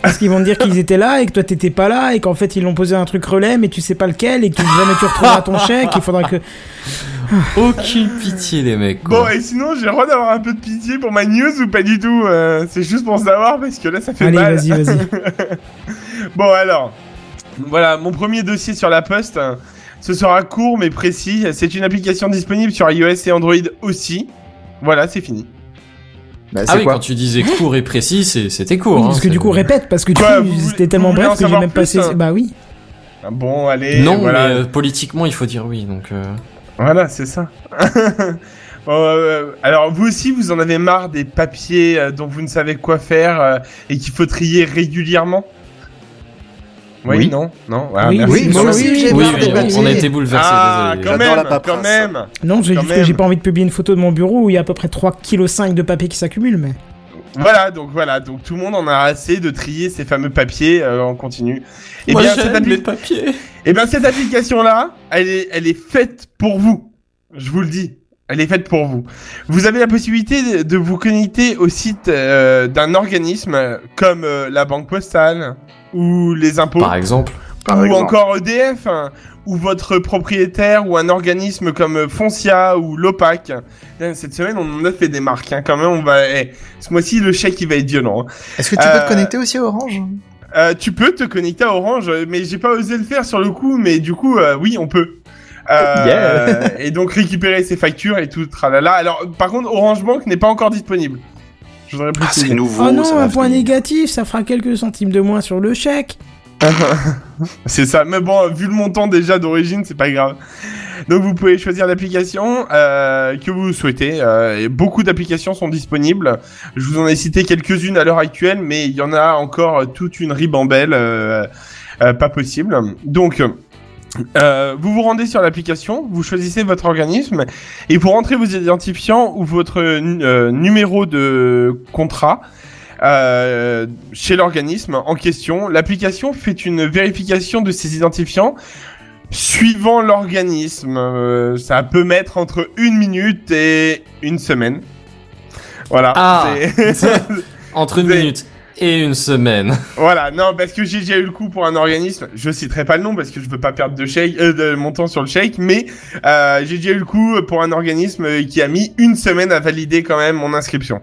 Parce qu'ils vont te dire qu'ils étaient là et que toi t'étais pas là et qu'en fait ils l'ont posé un truc relais mais tu sais pas lequel et que jamais tu retrouveras ton chèque. Il faudra que. Aucune pitié, les mecs. Bon, et sinon, j'ai le droit d'avoir un peu de pitié pour ma news ou pas du tout euh, C'est juste pour savoir parce que là, ça fait Allez, mal. vas-y, vas-y. Bon, alors, voilà, mon premier dossier sur la poste. euh, Ce sera court mais précis. C'est une application disponible sur iOS et Android aussi. Voilà, c'est fini. Bah, Ah c'est oui, quoi quand tu disais court et précis, c'était court. Oui, hein, parce que du coup, répète, parce que du Quoi, coup, c'était tellement bref que j'ai même passé. hein Bah oui. Ah, Bon, allez. Non, voilà. mais euh, politiquement, il faut dire oui. Donc, euh, Voilà, c'est ça. Bon, euh, alors vous aussi, vous en avez marre des papiers euh, dont vous ne savez quoi faire euh, et qu'il faut trier régulièrement? Oui, Oui. non, non. Ah, Oui, merci. Oui, moi oui, aussi oui, j'ai oui, marre oui, des on- a été bouleversés. Ah, désolé. quand même, la quand même. Non, juste que j'ai pas envie de publier une photo de mon bureau où il y a à peu près 3,5 kg de papier qui s'accumulent, mais. Voilà, donc voilà, donc tout le monde en a assez de trier ces fameux papiers euh, en continu. Et Moi, bien, cette j'aime appli- les papiers. Eh bien, cette application-là, elle est, elle est faite pour vous. Je vous le dis. Elle est faite pour vous. Vous avez la possibilité de- de vous connecter au site euh, d'un organisme comme euh, la Banque Postale ou les impôts Par exemple. Par ou exemple. encore EDF hein, ou votre propriétaire ou un organisme comme euh, Foncia ou l'OPAC. Euh, Cette semaine, on en a fait des marques. Hein, quand même, on va. eh, ce mois-ci, le chèque il va être violent. hein. Est-ce que tu peux Euh, te connecter aussi à Orange? Euh, tu peux te connecter à Orange, mais j'ai pas osé le faire sur le coup, mais du coup, euh, oui, on peut. Euh, Yeah. et donc récupérer ses factures et tout, tralala. Alors, par contre, Orange Bank n'est pas encore disponible. Je voudrais Ah, c'est nouveau. Oh non, ça un point négatif, ça fera quelques centimes de moins sur le chèque. C'est ça. Mais bon, vu le montant déjà d'origine, c'est pas grave. Donc vous pouvez choisir l'application euh, que vous souhaitez. Euh, et beaucoup d'applications sont disponibles. Je vous en ai cité quelques-unes à l'heure actuelle, mais il y en a encore toute une ribambelle, euh, euh, pas possible. Donc euh, vous vous rendez sur l'application, vous choisissez votre organisme et pour rentrer vos identifiants ou votre euh, numéro de contrat euh, chez l'organisme en question, l'application fait une vérification de ces identifiants suivant l'organisme. Euh, ça peut mettre entre une minute et une semaine. Voilà. Ah. Entre une minute et une semaine. Voilà, non, parce que j'ai déjà eu le coup pour un organisme, je citerai pas le nom parce que je veux pas perdre de, shake, euh, de mon temps sur le shake, mais euh, j'ai déjà eu le coup pour un organisme qui a mis une semaine à valider quand même mon inscription.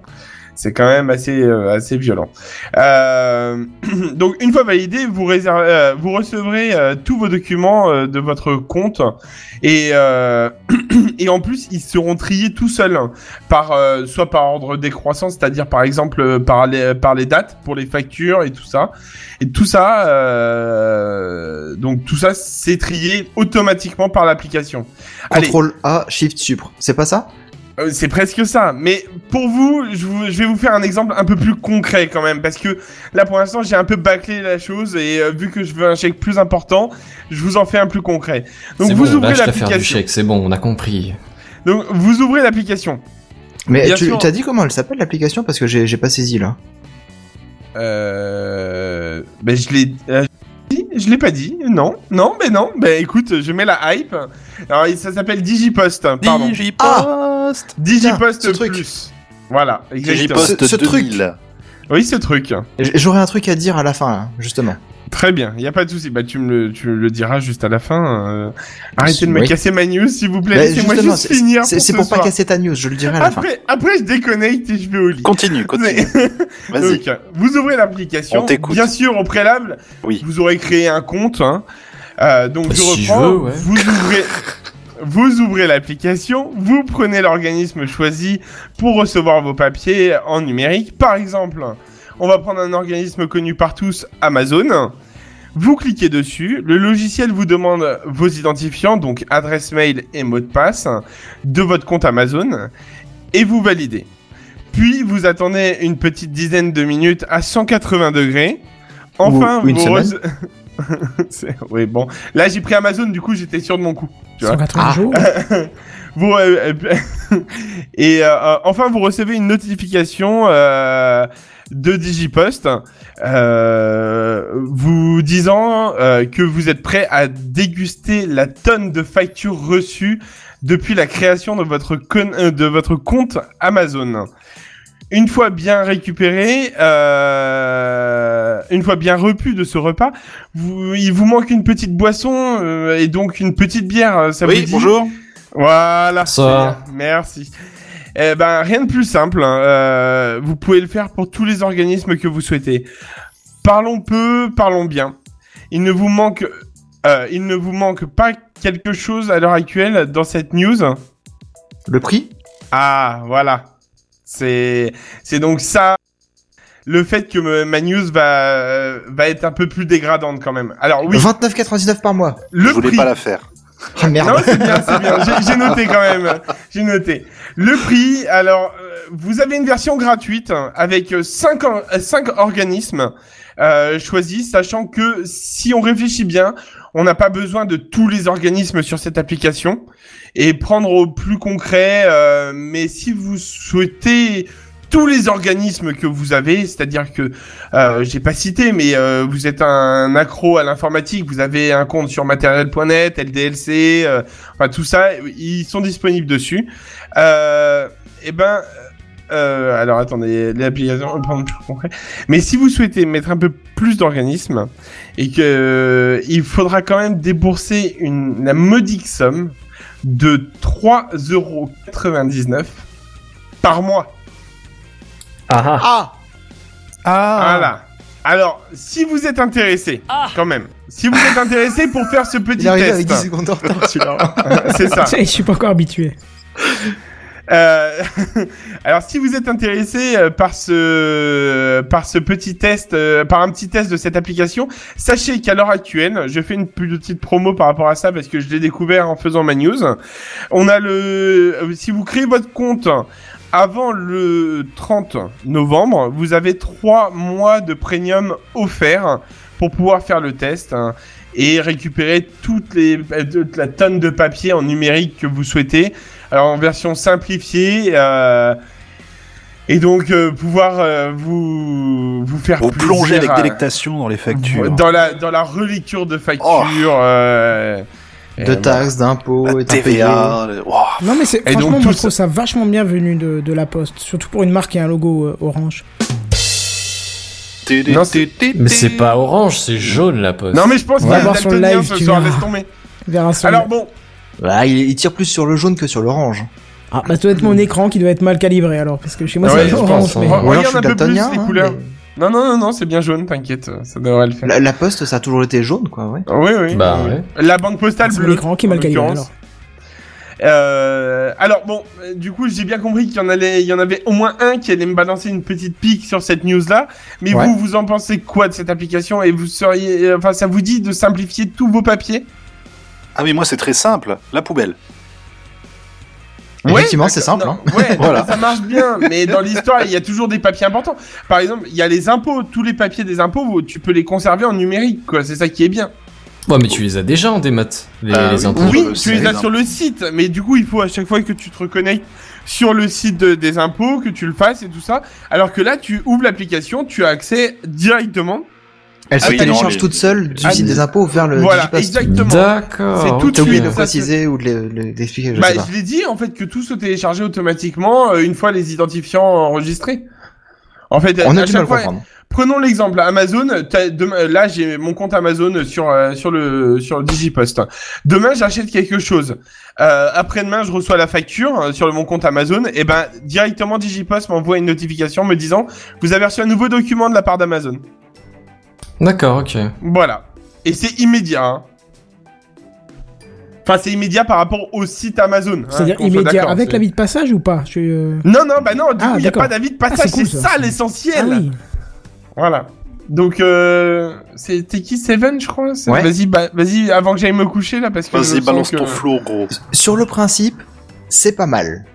C'est quand même assez euh, assez violent. Euh, donc une fois validé, vous euh, vous recevrez euh, tous vos documents euh, de votre compte et euh, et en plus ils seront triés tout seuls par euh, soit par ordre décroissant, c'est-à-dire par exemple par les par les dates pour les factures et tout ça. Et tout ça donc tout ça c'est trié automatiquement par l'application. Contrôle A, Shift Supre. C'est pas ça? Euh, C'est presque ça. Mais pour vous je, vous, je vais vous faire un exemple un peu plus concret quand même. Parce que là, pour l'instant, j'ai un peu bâclé la chose. Et euh, vu que je veux un chèque plus important, je vous en fais un plus concret. Donc, vous bon, ouvrez l'application. chèque, c'est bon, on a compris. Donc, vous ouvrez l'application. Mais Bien tu sûr. t'as dit comment elle s'appelle l'application? Parce que j'ai pas saisi là. Euh... Ben, je l'ai... euh, je l'ai pas dit, non, non, mais non. Ben écoute, je mets la hype. Alors ça s'appelle Digipost, pardon. Digipost Digipost truc. plus. Voilà, exactement. Digipost Ce- ce truc. 2000. Oui, ce truc. J'aurais un truc à dire à la fin là, justement. Très bien, il y a pas de souci. Bah tu me le, tu me le diras juste à la fin. euh. Arrêtez de me Oui. casser ma news, s'il vous plaît. Bah, Laissez-moi juste c'est- finir. c'est pour ce pour pas casser ta news, je le dirai à la fin. Après, après, je déconnecte et je vais au lit. Continue, continue. Vas-y. Vous ouvrez l'application. On t'écoute. Bien sûr, au préalable, Oui. vous aurez créé un compte. Hein. Euh, donc, Bah, je si je reprends. veux, ouais. Vous ouvrez. Vous ouvrez l'application, vous prenez l'organisme choisi pour recevoir vos papiers en numérique. Par exemple, on va prendre un organisme connu par tous, Amazon. Vous cliquez dessus, le logiciel vous demande vos identifiants, donc adresse mail et mot de passe, de votre compte Amazon, et vous validez. Puis vous attendez une petite dizaine de minutes à 180 degrés. Enfin, Ou- une vous semaine. oui, bon. Là, j'ai pris Amazon, du coup, j'étais sûr de mon coup. Tu vois 180 Ah. jours. vous, euh, euh, et euh, euh, enfin, vous recevez une notification euh, de Digipost euh, vous disant euh, que vous êtes prêt à déguster la tonne de factures reçues depuis la création de votre, con- euh, de votre compte Amazon. Une fois bien récupéré, euh, une fois bien repu de ce repas, vous, il vous manque une petite boisson euh, et donc une petite bière. Ça vous Oui, dit bonjour. voilà. Ça. Merci. Eh ben, rien de plus simple. hein. Euh, vous pouvez le faire pour tous les organismes que vous souhaitez. Parlons peu, parlons bien. Il ne vous manque, euh, il ne vous manque pas quelque chose à l'heure actuelle dans cette news? Le prix? Ah, voilà. C'est, c'est donc ça. Le fait que ma news va, euh, va être un peu plus dégradante quand même. Alors oui, 29,99 par mois. le je voulais prix. pas la faire. Ah merde. Non, c'est bien, c'est bien. J'ai- J'ai noté quand même. J'ai noté. Le prix, alors, euh, vous avez une version gratuite avec 5 cinq organismes euh, choisis, sachant que si on réfléchit bien, on n'a pas besoin de tous les organismes sur cette application et prendre au plus concret. euh, mais si vous souhaitez tous les organismes que vous avez, c'est-à-dire que euh, j'ai pas cité, mais euh, vous êtes un accro à l'informatique, vous avez un compte sur matériel.net, LDLC, euh, enfin tout ça, ils sont disponibles dessus. Euh, et ben, euh, alors attendez, l'application, plus concret. Mais si vous souhaitez mettre un peu plus d'organismes et que euh, il faudra quand même débourser une la modique somme de 3,99€ par mois. Ah ah. Ah Ah, Voilà. Alors, si vous êtes intéressé, Ah. quand même, si vous êtes intéressé pour faire ce petit Il est arrivé avec 10 test, secondes de retard celui-là. c'est ça. Je suis pas encore habitué. Euh, alors, si vous êtes intéressé euh, par ce par ce petit test, euh, par un petit test de cette application, sachez qu'à l'heure actuelle, je fais une petite promo par rapport à ça parce que je l'ai découvert en faisant ma news. On a le, euh, si vous créez votre compte avant le 30 novembre, vous avez trois mois de premium offerts pour pouvoir faire le test. hein, et récupérer toutes les, toute la tonne de papier en numérique que vous souhaitez. Alors en version simplifiée. euh, et donc euh, pouvoir euh, vous vous faire Vous plongez avec à- délectation dans les factures. dans la dans la relecture de factures. euh, et De voilà. taxes, d'impôts, et. TVA. le- oh. Non, mais c'est Et donc, franchement, tout moi, je trouve ça vachement bien venu de, de la Poste. Surtout pour une marque qui a un logo euh, orange. Non, Mais c'est pas orange, c'est jaune la poste. Non mais je pense qu'il y va a voir sur le daltonien live, ce tu soir, laisse tomber. Alors bon, Voilà, il, il tire plus sur le jaune que sur l'orange. Ah, bah, ça doit être mon écran qui doit être mal calibré alors, parce que chez moi Ah ouais, c'est orange. pense, mais- hein. Ou alors je suis un peu plus les hein, couleurs. mais- Non, non, non, non, c'est bien jaune, t'inquiète, ça devrait le faire. La, la poste, ça a toujours été jaune, quoi, ouais. Oui, oui. Bah oui. ouais. La banque postale C'est mon bleue. écran qui est mal calibré alors. Euh, alors bon, du coup, j'ai bien compris qu'il y en allait, il y en avait au moins un qui allait me balancer une petite pique sur cette news-là. Mais Ouais. vous, vous en pensez quoi de cette application Et vous seriez, euh, enfin, ça vous dit de simplifier tous vos papiers? Ah oui, moi c'est très simple, la poubelle. Effectivement, c'est simple, Non, hein. Ouais, Voilà. ça marche bien. Mais dans l'histoire, il y a toujours des papiers importants. Par exemple, il y a les impôts. Tous les papiers des impôts, tu peux les conserver en numérique, quoi. C'est ça qui est bien. Ouais, mais tu les as déjà en démat, les, les oui. impôts. Oui, tu les as sur le site, mais du coup, il faut à chaque fois que tu te reconnectes sur le site de- des impôts, que tu le fasses et tout ça. Alors que là, tu ouvres l'application, tu as accès directement. Elle se Ah oui, télécharge non, toute seule du Ah, site des impôts vers le voilà, exactement. C'est D'accord. tout de suite, de préciser ou de le- le- d'expliquer, je Bah, sais pas. je l'ai dit, en fait, que tout se téléchargeait automatiquement euh, une fois les identifiants enregistrés. En fait, On à a du chaque à fois, comprendre. Prenons l'exemple Amazon. demain- là, j'ai mon compte Amazon sur euh, sur le sur le Digipost. Demain, j'achète quelque chose. Euh, Après-demain, je reçois la facture euh, sur mon compte Amazon. Et ben, directement Digipost m'envoie une notification me disant vous avez reçu un nouveau document de la part d'Amazon. D'accord, ok. Voilà. Et c'est immédiat. hein. Enfin, c'est immédiat par rapport au site Amazon. hein, C'est-à-dire immédiat avec l'avis de passage ou pas? Je euh, Non, non, bah non, du Ah, coup, il n'y a pas d'avis de Ah, passage. c'est cool, ça. ça, l'essentiel. Ah oui. Voilà. Donc, euh, c'était qui? Seven, je crois? Ouais. Vas-y, bah, vas-y, avant que j'aille me coucher, là, parce que. Vas-y, balance que- ton flow, gros. Sur le principe, c'est pas mal.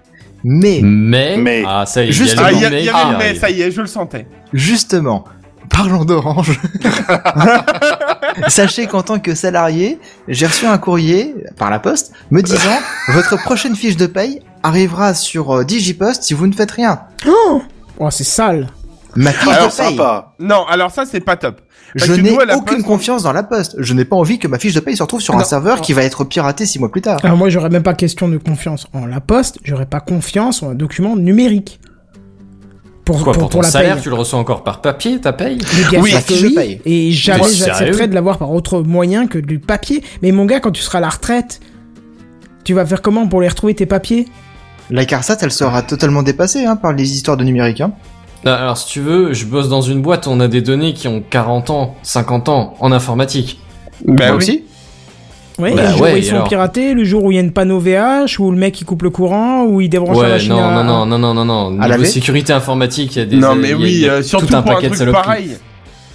Mais, Mais, Mais- ah ça y est, Juste- il y a Ah, y, a- mais mais, ça y est, je le sentais. justement, parlons d'Orange. Sachez qu'en tant que salarié, j'ai reçu un courrier par la poste me disant votre prochaine fiche de paye arrivera sur euh, Digipost si vous ne faites rien. Oh, c'est sale. Ma fiche Alors de paye. sympa. Non, alors ça, c'est pas top. Parce Je que n'ai nous, à la aucune Poste, confiance dans la poste. Je n'ai pas envie que ma fiche de paye se retrouve sur un Non. serveur qui va être piraté six mois plus tard. Alors moi, j'aurais même pas question de confiance en la poste, j'aurais pas confiance en un document numérique. Pour, Quoi, pour, pour ton pour la salaire, paye. tu le reçois encore par papier, ta paye Mais bien Oui, que oui, paye. Et jamais j'accepterais de l'avoir par autre moyen que du papier. Mais mon gars, quand tu seras à la retraite, tu vas faire comment pour les retrouver tes papiers? La CARSAT, elle sera totalement dépassée hein, par les histoires de numérique. Hein. Ah, Alors si tu veux, je bosse dans une boîte, on a des données qui ont 40 ans, 50 ans en informatique. Bah oui. aussi. Ouais, Bah le jour ouais, où ils sont alors. piratés, le jour où il y a une panneau VH, où le mec il coupe le courant, où il débranche la Ouais, machine non, à... non, non, non, non, non, non. À Niveau sécurité informatique, il y a des... Non, mais a- oui, a euh, surtout tout un pour un paquet truc pareil.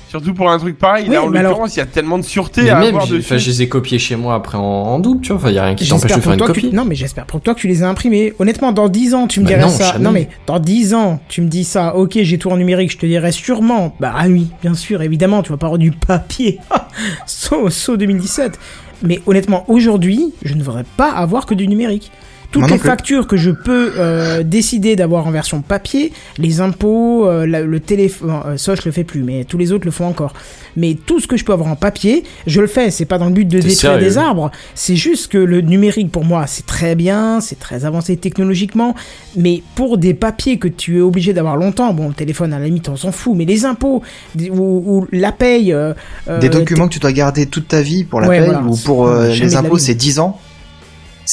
Surtout pour un truc pareil. Oui, là, en mais alors- l'occurrence, il y a tellement de sûreté Mais à même, avoir dessus. enfin, je les ai copiés chez moi après en, en double, tu vois. Enfin, il y a rien qui t'empêche de faire une tu... copie. Non, mais j'espère pour toi que tu les as imprimés. Honnêtement, dans 10 ans, tu me Bah dirais non, ça. jamais. Non, mais dans 10 ans, tu me dis ça. Ok, j'ai tout en numérique. Je te dirais sûrement. Bah ah oui, bien sûr, évidemment, tu vas pas avoir du papier. saut, saut 2017. Mais honnêtement, aujourd'hui, je ne voudrais pas avoir que du numérique. Toutes les plus. factures que je peux euh, décider d'avoir en version papier, les impôts, euh, la- le téléphone, euh, ça je le fais plus, mais tous les autres le font encore. Mais tout ce que je peux avoir en papier, je le fais. C'est pas dans le but de détruire sérieux des arbres. C'est juste que le numérique pour moi c'est très bien, c'est très avancé technologiquement, mais pour des papiers que tu es obligé d'avoir longtemps, bon le téléphone à la limite on s'en fout, mais les impôts ou, ou la paye, euh, Des documents que tu dois garder toute ta vie pour la Ouais, paye voilà. ou pour euh, les impôts, c'est 10 ans.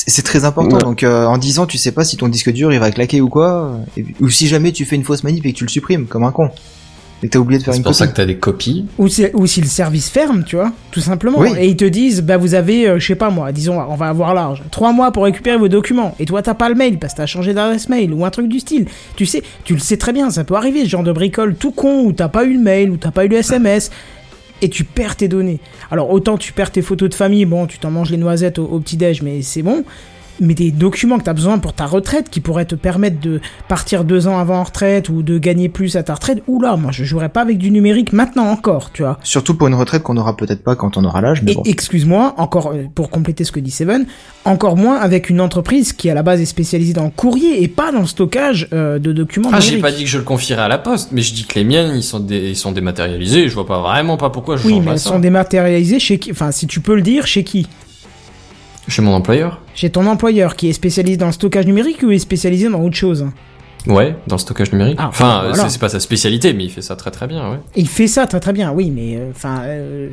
C'est c'est très important. Ouais. Donc euh, en 10 ans, tu sais pas si ton disque dur il va claquer ou quoi. et- ou si jamais tu fais une fausse manip et que tu le supprimes comme un con. Et que t'as oublié de faire C'est une pour copie. ça que t'as des copies. Ou si, ou si le service ferme, tu vois, tout simplement. Oui. Et ils te disent, bah vous avez, euh, je sais pas moi, disons, on va avoir large, trois mois pour récupérer vos documents. Et toi, t'as pas le mail parce que t'as changé d'adresse mail ou un truc du style. Tu sais, tu le sais très bien, ça peut arriver, ce genre de bricole tout con où t'as pas eu le mail, où t'as pas eu le SMS. Et tu perds tes données. Alors autant tu perds tes photos de famille, bon, tu t'en manges les noisettes au, petit-déj, mais c'est bon. Mais des documents que t'as besoin pour ta retraite, qui pourraient te permettre de partir deux ans avant en retraite ou de gagner plus à ta retraite, oula, moi je jouerais pas avec du numérique maintenant encore, tu vois. Surtout pour une retraite qu'on aura peut-être pas quand on aura l'âge. Mais Et bon. excuse-moi, encore euh, pour compléter ce que dit Seven, encore moins avec une entreprise qui à la base est spécialisée dans le courrier et pas dans le stockage euh, de documents Ah, j'ai pas dit que je le confierais à la poste, mais je dis que les miennes, ils sont, dé- ils sont dématérialisés. Je vois pas vraiment pas pourquoi je Oui, mais elles ça. sont dématérialisées chez qui? Enfin, si tu peux le dire, chez qui? Chez mon employeur. Chez ton employeur qui est spécialisé dans le stockage numérique ou est spécialisé dans autre chose Ouais, dans le stockage numérique. Ah, enfin, voilà. c'est- pas sa spécialité, mais il fait ça très très bien, ouais. Il fait ça très très bien, oui, mais euh, enfin, euh,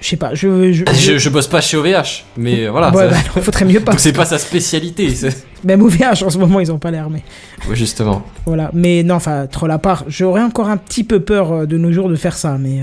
je sais pas, je... je, Je, je bosse pas chez OVH, mais voilà. Ouais, ça- bah, non, faudrait mieux pas. C'est pas sa spécialité, c'est- Même OVH en ce moment, ils ont pas l'air, mais... Ouais, justement. Voilà, mais non, enfin, troll à part, j'aurais encore un petit peu peur euh, de nos jours de faire ça, mais...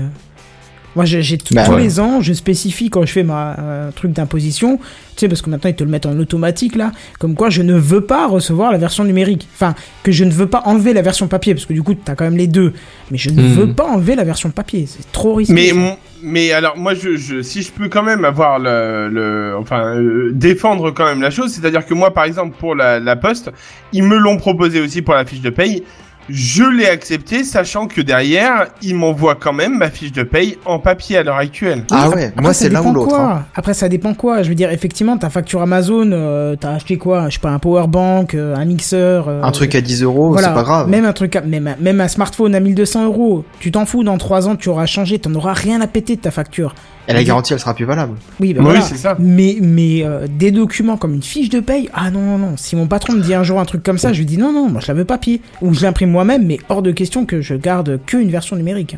Moi, j'ai Bah, tous ouais. les ans, je spécifie quand je fais ma euh, truc d'imposition, tu sais, parce que maintenant ils te le mettent en automatique là, comme quoi je ne veux pas recevoir la version numérique. Enfin, que je ne veux pas enlever la version papier, parce que du coup, t'as quand même les deux. Mais je ne Hmm. veux pas enlever la version papier, c'est trop risqué. Mais, mon- mais alors, moi, je, je, si je peux quand même avoir le, le enfin, euh, défendre quand même la chose, c'est-à-dire que moi, par exemple, pour la, la poste, ils me l'ont proposé aussi pour la fiche de paye. Je l'ai accepté, sachant que derrière, ils m'envoient quand même ma fiche de paye en papier à l'heure actuelle. Ah ouais, après, moi ça c'est l'un dépend ou l'autre. quoi. hein. Après, ça dépend quoi? Je veux dire, effectivement, ta facture Amazon, euh, t'as acheté quoi? Je sais pas, un powerbank, euh, un mixeur. euh, Un truc à 10 euros, voilà, c'est pas grave. Même un truc, à- même, un- même un smartphone à 1200 euros. Tu t'en fous, dans 3 ans, tu auras changé, t'en auras rien à péter de ta facture. Et la garantie, elle sera plus valable. Oui, bah Oui, voilà. c'est ça. Mais, mais euh, des documents comme une fiche de paye, ah non, non, non. Si mon patron me dit un jour un truc comme ça, je lui dis non, non, moi je la veux papier. Ou je l'imprime moi-même, mais hors de question que je garde qu'une version numérique.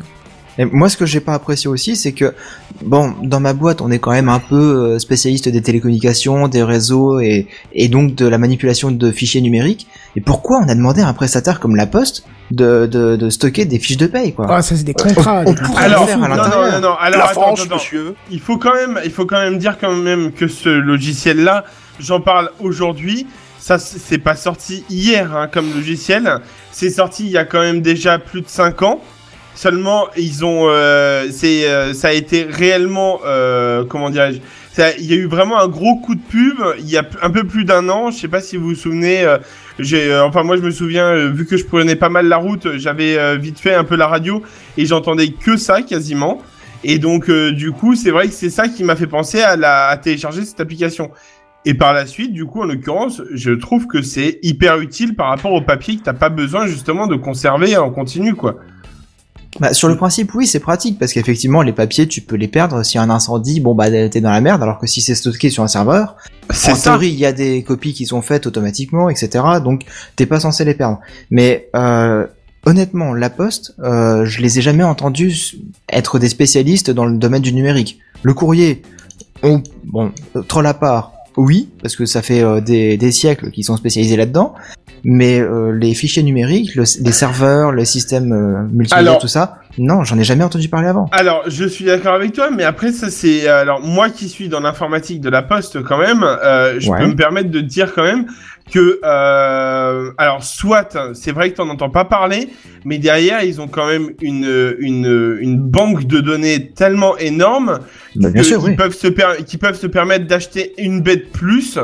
Et moi, ce que j'ai pas apprécié aussi, c'est que, bon, dans ma boîte, on est quand même un peu euh, spécialiste des télécommunications, des réseaux et, et donc de la manipulation de fichiers numériques. Et pourquoi on a demandé à un prestataire comme La Poste de, de, de stocker des fiches de paye, quoi? Ah, ça c'est des contrats. on pourrait contrats. Alors, le faire à non, non, non, non, alors, la attends, France, attends, monsieur. Il faut quand même, il faut quand même dire quand même que ce logiciel-là, j'en parle aujourd'hui. Ça, c'est pas sorti hier hein, comme logiciel. C'est sorti il y a quand même déjà plus de 5 ans. Seulement, ils ont, euh, c'est, euh, ça a été réellement, euh, comment dirais-je, il y a eu vraiment un gros coup de pub il y a un peu plus d'un an. Je sais pas si vous vous souvenez. euh, j'ai, euh, enfin moi je me souviens, euh, vu que je prenais pas mal la route, j'avais euh, vite fait un peu la radio et j'entendais que ça quasiment. Et donc, euh, du coup, c'est vrai que c'est ça qui m'a fait penser à, la, à télécharger cette application. Et par la suite, du coup, en l'occurrence, je trouve que c'est hyper utile par rapport au papier que t'as pas besoin justement de conserver en continu, quoi. Bah, sur le principe, oui, c'est pratique parce qu'effectivement, les papiers, tu peux les perdre. S'il y a un incendie, bon, bah, t'es dans la merde. Alors que si c'est stocké sur un serveur, en théorie, il y a des copies qui sont faites automatiquement, etc. Donc, t'es pas censé les perdre. Mais euh, honnêtement, la Poste, euh, je les ai jamais entendus être des spécialistes dans le domaine du numérique. Le courrier, on, bon, euh, troll à part, oui, parce que ça fait euh, des, des siècles qu'ils sont spécialisés là-dedans. Mais euh, les fichiers numériques, le- les serveurs, les systèmes euh, multimédia, Alors- tout ça, non, j'en ai jamais entendu parler avant. Alors, je suis d'accord avec toi, mais après, ça c'est... Alors, moi qui suis dans l'informatique de la Poste, quand même, euh, je Ouais. peux me permettre de dire quand même que... Euh, alors, soit, c'est vrai que t'en entends pas parler, mais derrière, ils ont quand même une, une, une banque de données tellement énorme Bah, bien que sûr, ils oui. peuvent se per- qui peuvent se permettre d'acheter une bête plus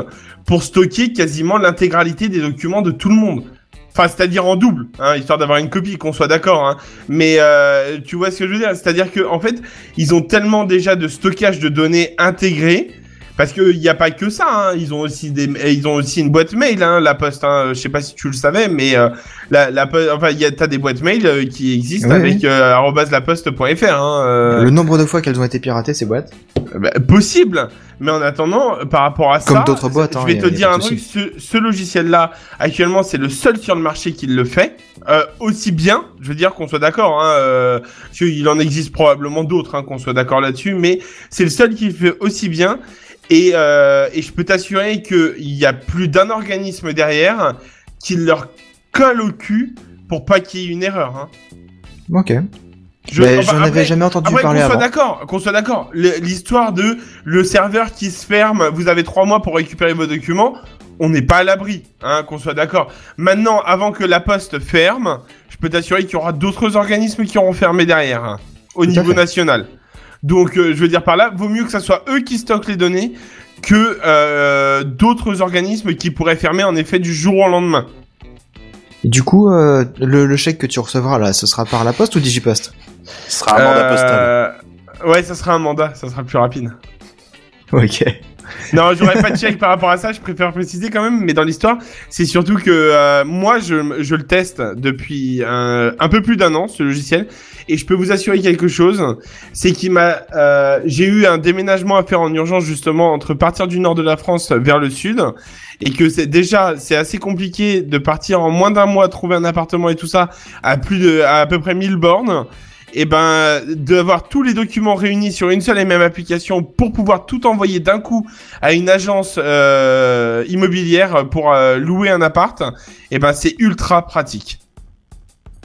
pour stocker quasiment l'intégralité des documents de tout le monde. Enfin, c'est-à-dire en double, hein, histoire d'avoir une copie, qu'on soit d'accord. Hein. Mais euh, tu vois ce que je veux dire? C'est-à-dire que en fait, ils ont tellement déjà de stockage de données intégrés. Parce qu'il n'y a pas que ça, hein. ils ont aussi des, ils ont aussi une boîte mail, hein, la poste. Hein. Je sais pas si tu le savais, mais euh, la, la, po- enfin, il y a, t'as des boîtes mail euh, qui existent Oui, avec oui. euh, laposte.fr. Hein, euh. Le nombre de fois qu'elles ont été piratées, ces boîtes. Bah, possible, mais en attendant, par rapport à Comme ça, d'autres boîtes, je hein, vais te a dire un truc. Ce, ce logiciel-là, actuellement, c'est le seul sur le marché qui le fait euh, aussi bien. Je veux dire qu'on soit d'accord, hein, euh, parce qu'il en existe probablement d'autres, hein, qu'on soit d'accord là-dessus, mais c'est le seul qui le fait aussi bien. Et, euh, et je peux t'assurer qu'il y a plus d'un organisme derrière qui leur colle au cul pour pas qu'il y ait une erreur. Hein. Ok. Je- Mais enfin, avais jamais entendu après, qu'on parler soit avant. d'accord, qu'on soit d'accord. L'histoire de le serveur qui se ferme, vous avez trois mois pour récupérer vos documents, on n'est pas à l'abri, hein, qu'on soit d'accord. Maintenant, avant que la poste ferme, je peux t'assurer qu'il y aura d'autres organismes qui auront fermé derrière, hein, au Tout niveau national. Donc, euh, je veux dire par là, vaut mieux que ça soit eux qui stockent les données que euh, d'autres organismes qui pourraient fermer en effet du jour au lendemain. Et du coup, euh, le, le chèque que tu recevras là, ce sera par la poste ou Digipost? Ce sera un mandat postal. Ouais, ça sera un mandat, ça sera plus rapide. Ok. Non, j'aurais pas de chèque par rapport à ça, je préfère préciser quand même, mais dans l'histoire, c'est surtout que euh, moi, je, je le teste depuis un, un peu plus d'un an, ce logiciel, et je peux vous assurer quelque chose, c'est qu'il m'a... euh, J'ai eu un déménagement à faire en urgence, justement, entre partir du nord de la France vers le sud, et que c'est déjà, c'est assez compliqué de partir en moins d'un mois, trouver un appartement et tout ça, à plus de... à, à peu près 1000 bornes, et ben d'avoir tous les documents réunis sur une seule et même application pour pouvoir tout envoyer d'un coup à une agence euh, immobilière pour euh, louer un appart, et ben c'est ultra pratique.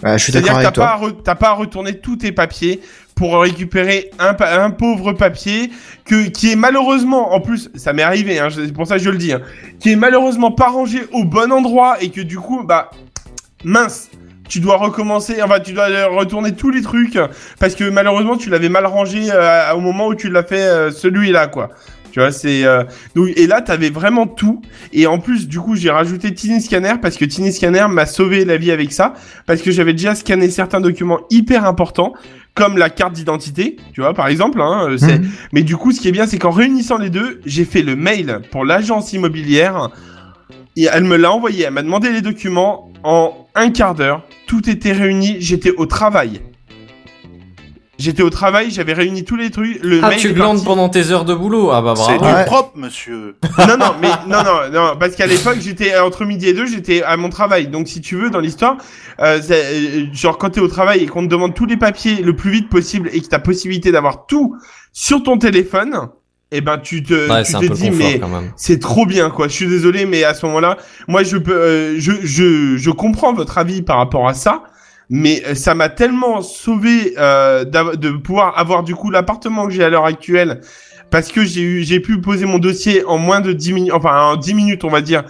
Ouais, je suis C'est-à-dire d'accord que t'as avec pas, toi. à re- t'as pas à retourner tous tes papiers pour récupérer un, pa- un pauvre papier que qui est malheureusement, en plus, ça m'est arrivé, hein, c'est pour ça que je le dis, hein, qui est malheureusement pas rangé au bon endroit et que du coup, bah, mince, tu dois recommencer, enfin, tu dois retourner tous les trucs parce que malheureusement, tu l'avais mal rangé euh, au moment où tu l'as fait euh, celui-là, quoi. Tu vois, c'est euh, donc et là t'avais vraiment tout et en plus du coup j'ai rajouté Tiny Scanner parce que Tiny Scanner m'a sauvé la vie avec ça parce que j'avais déjà scanné certains documents hyper importants comme la carte d'identité, tu vois par exemple. Hein, euh, c'est Mhm. mais du coup ce qui est bien c'est qu'en réunissant les deux j'ai fait le mail pour l'agence immobilière et elle me l'a envoyé. Elle m'a demandé les documents en un quart d'heure. Tout était réuni. J'étais au travail. J'étais au travail, j'avais réuni tous les trucs. Le Ah, mail tu glandes parti. pendant tes heures de boulot Ah bah C'est bravo. du Ouais. propre, monsieur. non, non, mais non, non, non, parce qu'à l'époque, j'étais entre midi et deux, j'étais à mon travail. Donc, si tu veux, dans l'histoire, euh, c'est, euh, genre quand t'es au travail et qu'on te demande tous les papiers le plus vite possible et que t'as possibilité d'avoir tout sur ton téléphone, eh ben, tu te, Ouais, tu c'est te dis, confort mais c'est trop bien, quoi. Je suis désolé, mais à ce moment-là, moi, je peux, euh, je, je, je comprends votre avis par rapport à ça. Mais euh, ça m'a tellement sauvé euh, de pouvoir avoir du coup l'appartement que j'ai à l'heure actuelle. Parce que j'ai eu j'ai pu poser mon dossier en moins de 10 minutes enfin en 10 minutes on va dire.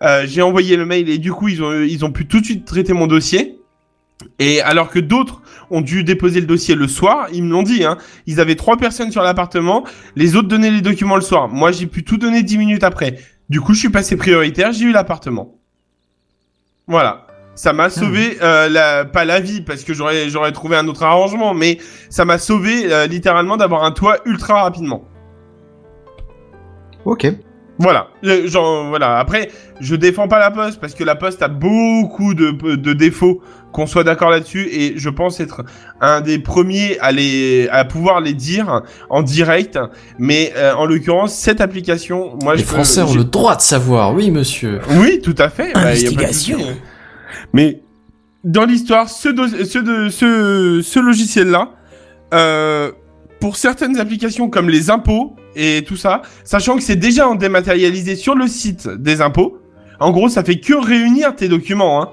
Euh, j'ai envoyé le mail et du coup ils ont ils ont pu tout de suite traiter mon dossier. Et alors que d'autres ont dû déposer le dossier le soir ils me l'ont dit hein. Ils avaient trois personnes sur l'appartement les autres donnaient les documents le soir. Moi j'ai pu tout donner 10 minutes après. Du coup je suis passé prioritaire j'ai eu l'appartement. Voilà ça m'a sauvé euh, la pas la vie parce que j'aurais j'aurais trouvé un autre arrangement mais ça m'a sauvé euh, littéralement d'avoir un toit ultra rapidement Ok. voilà, Euh, genre voilà. Après, je défends pas la Poste parce que la Poste a beaucoup de, de défauts, qu'on soit d'accord là-dessus, et je pense être un des premiers à les à pouvoir les dire en direct. Mais euh, en l'occurrence, cette application, moi, Les je peux- Français ont le droit de savoir, oui monsieur. oui, tout à fait. Bah, y a pas de Investigation. souci. Mais dans l'histoire, ce, logiciel-là, euh, pour certaines applications comme les impôts et tout ça, sachant que c'est déjà en dématérialisé sur le site des impôts, en gros, ça fait que réunir tes documents. Hein.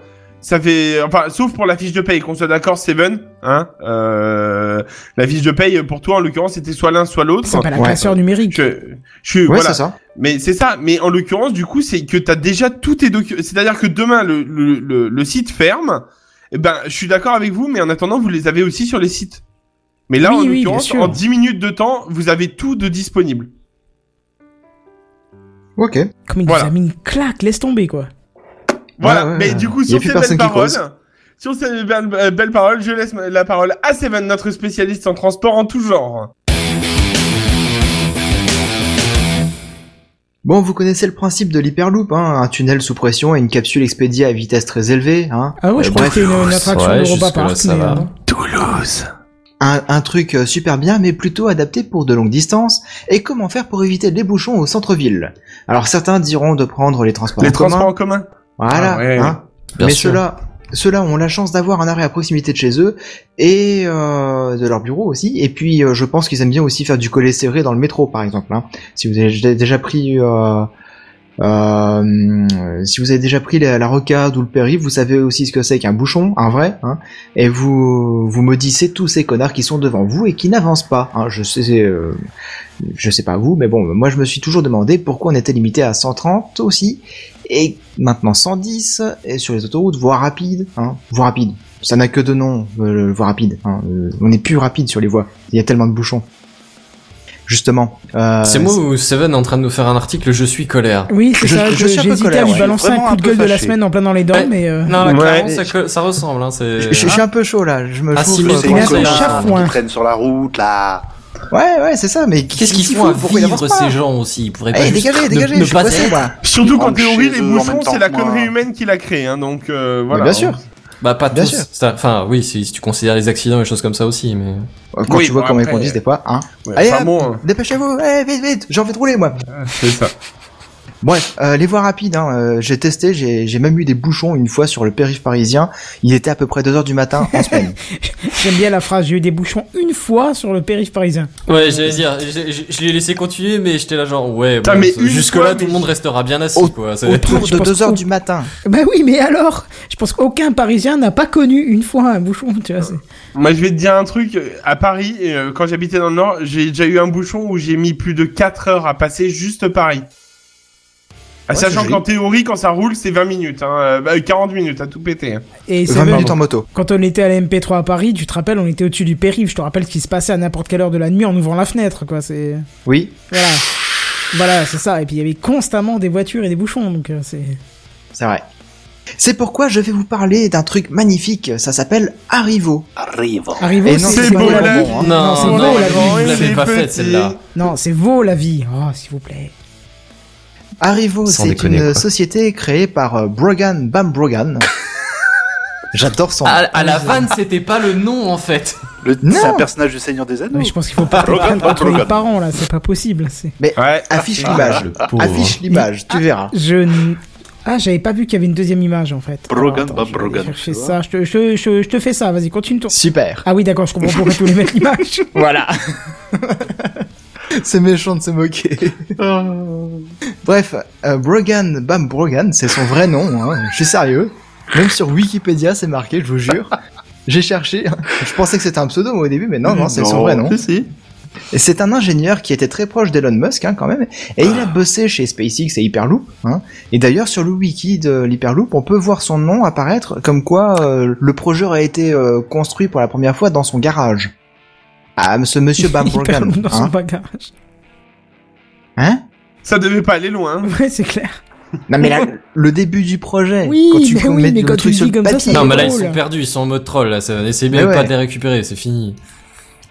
Ça fait, enfin, sauf pour la fiche de paye, qu'on soit d'accord, Seven, hein. Euh, la fiche de paye pour toi, en l'occurrence, c'était soit l'un, soit l'autre. C'est pas la Ouais. classeur numérique. Je, je suis, Ouais, voilà. c'est ça. Mais c'est ça. Mais en l'occurrence, du coup, c'est que t'as déjà tous tes documents. C'est-à-dire que demain, le, le, le, le site ferme. Eh ben, je suis d'accord avec vous, mais en attendant, vous les avez aussi sur les sites. Mais là, Oui, en oui, bien l'occurrence, en 10 minutes de temps, vous avez tout de disponible. Ok. Comme il Voilà. nous a mis une claque, laisse tomber quoi. Voilà. Ouais, ouais, mais ouais. du coup, sur ces belles paroles, sur ces belles, euh, belles paroles, je laisse la parole à Seven, notre spécialiste en transport en tout genre. Bon, vous connaissez le principe de l'hyperloop, hein, un tunnel sous pression et une capsule expédiée à vitesse très élevée, hein. Ah ouais, je Euh, crois que c'est une, attraction Ouais, d'Europa jusque-là, Park. mais, euh, Toulouse. un, un truc euh, super bien, mais plutôt adapté pour de longues distances. Et comment faire pour éviter les bouchons au centre-ville? Alors certains diront de prendre les transports Les en commun. transports en commun. Voilà. Ah ouais. hein. Bien mais ceux-là, ceux-là ont la chance d'avoir un arrêt à proximité de chez eux et euh, de leur bureau aussi. Et puis, euh, je pense qu'ils aiment bien aussi faire du collet serré dans le métro, par exemple. hein. Si vous avez déjà pris, euh, euh, si vous avez déjà pris la, la rocade ou le périph', vous savez aussi ce que c'est qu'un bouchon, un vrai. Hein, et vous vous maudissez tous ces connards qui sont devant vous et qui n'avancent pas. Hein. Je sais, euh, je sais pas vous, mais bon, moi je me suis toujours demandé pourquoi on était limité à 130 aussi et maintenant 110 et sur les autoroutes voies rapides, hein, voies rapides. Ça n'a que de nom, euh, voies rapides. Hein. Euh, on est plus rapide sur les voies. Il y a tellement de bouchons. Justement. Euh, C'est moi ou Seven en train de nous faire un article Je suis colère. Oui, c'est Je- ça. je je- suis un peu colère, à ouais. balancer un coup de gueule de la semaine en plein dans les dents, Ouais. mais euh, Non, là, Ouais. clairement, ça, ça ressemble. Hein, c'est... je, je- je suis un peu chaud là. Je me Ah, je si, euh, c'est. Qui traînent sur la route, là. Ouais, ouais, c'est ça. Mais Qu'est-ce qu'ils font à vivre ces gens aussi? Ils pourraient pas Eh, juste dégagez, ne- dégagez, ne je suis pas moi. Surtout qu'en théorie, les en bouchons, c'est la connerie humaine qui l'a créé, hein, donc euh, voilà. bien sûr. Bah pas Bien tous. sûr. Enfin oui, si, si tu considères les accidents et les choses comme ça aussi, mais. Quand Oui, tu vois bon, comment ils conduisent des fois, hein. Ouais, Allez, enfin bon, hein. dépêchez-vous, eh, vite, vite, j'ai envie de rouler moi. c'est ça. Bref, euh, les voies rapides, hein, euh, j'ai testé, j'ai même eu des bouchons une fois sur le périph' parisien. Il était à peu près 2 heures du matin en semaine. J'aime bien la phrase, j'ai eu des bouchons une fois sur le périph' parisien. Ouais, j'allais dire, je, l'ai laissé continuer, mais j'étais là genre, ouais, bon, mais ça- une jusque fois, là, tout le monde restera bien assis, Au- quoi. C'est- Autour de pense 2 heures qu'on- du matin. Bah oui, mais alors Je pense qu'aucun parisien n'a pas connu une fois un bouchon, tu vois. Moi, je vais te dire un truc. euh, À Paris, euh, quand j'habitais dans le Nord, j'ai déjà eu un bouchon où j'ai mis plus de 4 heures à passer juste Paris. Ah, Ouais, sachant qu'en théorie, quand ça roule, c'est 20 minutes. Hein, euh, bah, 40 minutes à tout péter. hein. Et 20 Seven, minutes en moto. quand on était à la MP3 à Paris, tu te rappelles, on était au-dessus du périph'. Je te rappelle ce qui se passait à n'importe quelle heure de la nuit en ouvrant la fenêtre, quoi. C'est Oui, voilà, voilà, c'est ça. Et puis il y avait constamment des voitures et des bouchons, donc euh, c'est. c'est vrai. C'est pourquoi je vais vous parler d'un truc magnifique, ça s'appelle Arrivo. Arrivo, Et non, c'est beau, la la vie. hein. Non, c'est non, la non, vie. vous l'avez pas faite, celle-là. Non, c'est vaut la vie. Oh, s'il vous plaît. Arrivo, c'est une quoi. société créée par euh, Brogan Bam Brogan. J'adore son. À, à la vanne, c'était pas le nom, en fait. C'est un personnage du Seigneur des Anneaux. Mais je pense qu'il faut pas Brogan, prendre contre les parents là, c'est pas possible. C'est. Ouais. Affiche Ah, l'image. Affiche l'image, tu verras. Je n- ah, j'avais pas vu qu'il y avait une deuxième image en fait. Brogan, Attends, je vais aller Brogan, tu ça. Je te, je, je- je te fais ça. Vas-y, continue ton. Super. Ah oui, d'accord, je comprends pourquoi tous les mettre l'image. Voilà. c'est méchant de se moquer. Bref, euh, Brogan Bam Brogan, c'est son vrai nom, hein, je suis sérieux. Même sur Wikipédia, c'est marqué, je vous jure. J'ai cherché, je pensais que c'était un pseudo moi, au début, mais non, non, c'est son vrai nom. Si, si. Et c'est un ingénieur qui était très proche d'Elon Musk, hein, quand même, et il a bossé chez SpaceX et Hyperloop. Hein. Et d'ailleurs, sur le wiki de l'Hyperloop, on peut voir son nom apparaître, comme quoi euh, le projet a été euh, construit pour la première fois dans son garage. Ah, ce monsieur Bam Il Brogan. perd dans son Hein, bagage. hein Ça devait pas aller loin. hein. Ouais, c'est clair. Non mais là, le début du projet, Oui, quand tu mais peux oui, mais le quand truc tu sur le comme ça, papier. ça Non, mais là, ils sont perdus, ils sont en mode troll, là. Essayez bien Mais de ouais. pas de les récupérer, c'est fini.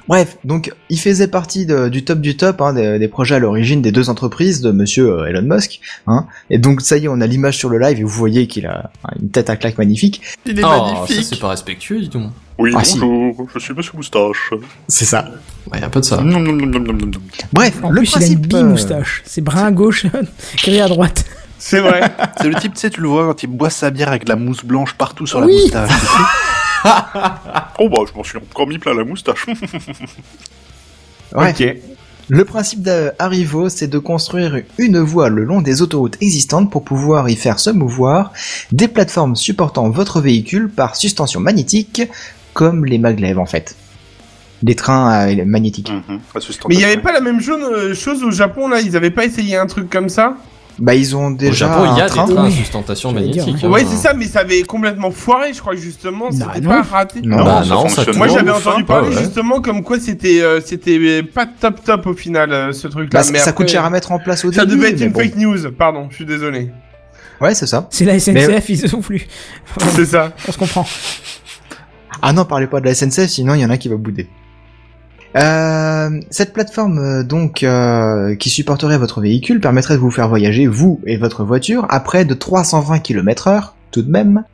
Bref, donc il faisait partie de- du top du top hein, des, des projets à l'origine des deux entreprises de Monsieur euh, Elon Musk. Hein, et donc ça y est, on a l'image sur le live et vous voyez qu'il a une tête à claque magnifique. Il est Oh, ça, magnifique. c'est pas respectueux, dis donc. Oui, Ah, si. bonjour, je suis Monsieur Moustache. C'est ça. Ouais, un peu de ça. Nom, nom, nom. Bref, En le plus, il a une principe. euh, bi-moustache. C'est brun à gauche, gris à droite. C'est vrai. C'est le type, tu sais, tu le vois quand il boit sa bière avec de la mousse blanche partout sur la moustache. oh bah, je m'en suis encore mis plein la moustache. ouais, Ok. Le principe d'Arrivo, c'est de construire une voie le long des autoroutes existantes pour pouvoir y faire se mouvoir des plateformes supportant votre véhicule par suspension magnétique, comme les maglevs en fait. Les trains euh, magnétiques. Mhm. Mais il y avait pas la même chose, euh, chose au Japon là? Ils avaient pas essayé un truc comme ça? Bah ils ont Au déjà Japon, il y a train. des trains à Oui. sustentation dire, magnétique. ouais. hein. Ouais, c'est ça, mais ça avait complètement foiré. Je crois que justement, Bah, c'était non. pas raté. Non, Bah ça non, ça. Moi, j'avais entendu parler ouais. justement comme quoi c'était euh, c'était pas top top au final euh, ce truc Bah, là. ça coûte cher à mettre en place au Ça début. devait être une bon. fake news. Pardon, je suis désolé. Ouais, c'est ça. C'est la SNCF, ils se plus. C'est ça. On se comprend. Ah non, parlez pas de la SNCF, sinon il y en a qui va bouder. Euh, cette plateforme euh, donc euh, qui supporterait votre véhicule permettrait de vous faire voyager vous et votre voiture à près de 320 km heure tout de même.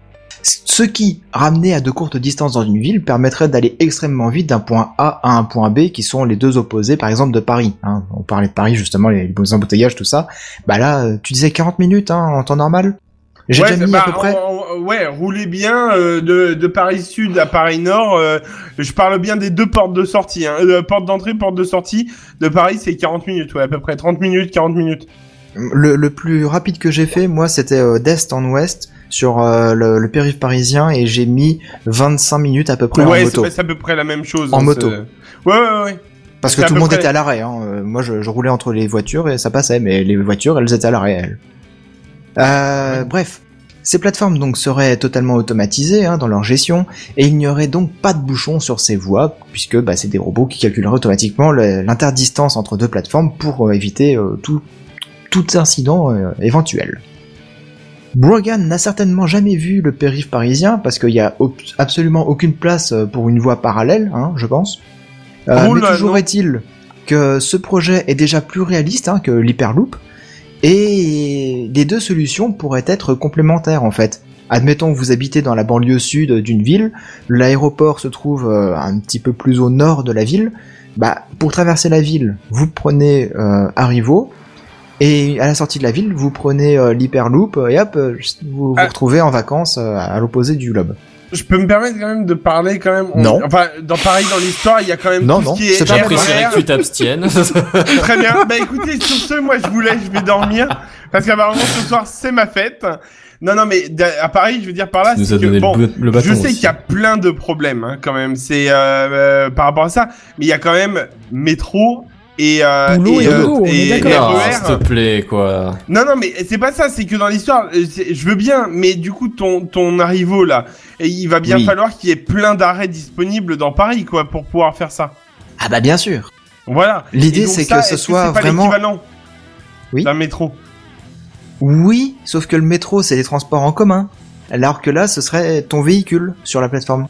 Ce qui, ramené à de courtes distances dans une ville, permettrait d'aller extrêmement vite d'un point A à un point B qui sont les deux opposés par exemple de Paris. Hein. On parlait de Paris justement, les, les embouteillages, tout ça. Bah là, euh, tu disais 40 minutes hein, en temps normal? J'ai ouais, déjà mis bah, à peu près... on- on- ouais, roulez bien euh, de, de Paris Sud à Paris Nord. euh, je parle bien des deux portes de sortie. Hein. Euh, porte d'entrée, porte de sortie. De Paris, c'est 40 minutes, ouais, à peu près 30 minutes, 40 minutes. Le, le plus rapide que j'ai fait, moi, c'était d'est en ouest sur le, le périph' parisien et j'ai mis 25 minutes à peu près en ouais, moto. c'est c'est à peu près la même chose. En hein, moto. Ouais, ouais, ouais. Parce que tout le monde près- était à l'arrêt. Hein. Moi, je, je roulais entre les voitures et ça passait, mais les voitures, elles étaient à l'arrêt, elles. Euh, Bref. Ces plateformes donc seraient totalement automatisées hein, dans leur gestion et il n'y aurait donc pas de bouchons sur ces voies puisque bah, c'est des robots qui calculeraient automatiquement l'interdistance entre deux plateformes pour euh, éviter euh, tout, tout incident euh, éventuel. Brogan n'a certainement jamais vu le périph' parisien parce qu'il n'y a absolument aucune place pour une voie parallèle, hein, je pense. Roule, mais toujours est-il que ce projet est déjà plus réaliste hein, que l'Hyperloop et les deux solutions pourraient être complémentaires en fait. Admettons que vous habitez dans la banlieue sud d'une ville, l'aéroport se trouve euh, un petit peu plus au nord de la ville. Bah, pour traverser la ville, vous prenez euh, Arrivo, Et à la sortie de la ville, vous prenez euh, l'hyperloop et hop, euh, vous vous Ah. retrouvez en vacances euh, à l'opposé du globe. Je peux me permettre quand même de parler quand même. on- Non. Enfin, dans pareil dans l'histoire, il y a quand même Non, tout non, ce qui est J'apprécierais que tu t'abstiennes. Très bien. Bah écoutez, sur ce, moi je vous laisse, je vais dormir parce qu'apparemment ce soir c'est ma fête. Non, non, mais à Paris, je veux dire par là, c'est que bon, le, le bâton je sais qu'il y a plein de problèmes hein, quand même. C'est euh, euh, par rapport à ça, mais il y a quand même métro et euh, Boulot et euh, et d'accord. Ah, RER. s'il te plaît, quoi. Non, non, mais c'est pas ça. C'est que dans l'histoire, euh, je veux bien, mais du coup, ton ton arrivo là, il va bien Oui. falloir qu'il y ait plein d'arrêts disponibles dans Paris, quoi, pour pouvoir faire ça. Ah bah bien sûr. Voilà. L'idée, c'est que ce soit vraiment- l'équivalent Oui. d'un métro. Oui, sauf que le métro, c'est des transports en commun. Alors que là, ce serait ton véhicule sur la plateforme.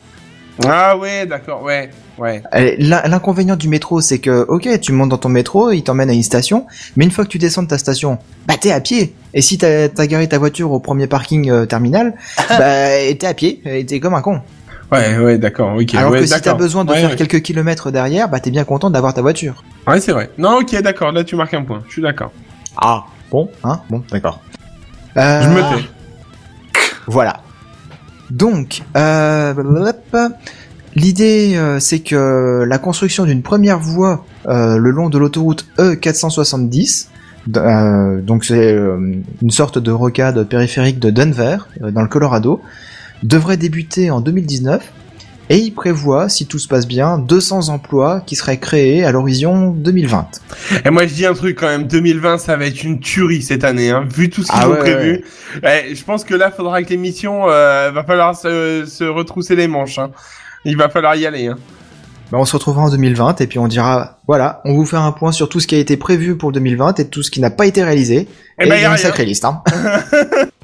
Ah ouais, d'accord, ouais, ouais. L'in- L'inconvénient du métro, c'est que, ok, tu montes dans ton métro, il t'emmène à une station, mais une fois que tu descends de ta station, bah t'es à pied. Et si t'as as garé ta voiture au premier parking euh, terminal, bah t'es à pied, et t'es comme un con. Ouais, ouais, d'accord, ok. Alors ouais, que si t'as besoin de Ouais, faire ouais. quelques kilomètres derrière, bah t'es bien content d'avoir ta voiture. Ouais, c'est vrai. Non, ok, d'accord, là tu marques un point, je suis d'accord. Ah, bon, hein, bon, d'accord. Euh, Je me tais. Voilà. Donc, euh, l'idée, euh, c'est que la construction d'une première voie euh, le long de l'autoroute E470, d- euh, donc c'est une sorte de rocade périphérique de Denver, dans le Colorado, devrait débuter en 2019. Et il prévoit, si tout se passe bien, 200 emplois qui seraient créés à l'horizon 2020. Et moi je dis un truc quand même, 2020 ça va être une tuerie cette année, hein, vu tout ce qu'ils Ah ont ouais, prévu. Eh, je pense que là faudra que l'émission, euh, va falloir se, se retrousser les manches. Hein. Il va falloir y aller. Hein. Bah, on se retrouvera en 2020 et puis on dira, voilà, on vous fait un point sur tout ce qui a été prévu pour 2020 et tout ce qui n'a pas été réalisé. Eh et ben, il y a a une rien. sacrée liste. Hein.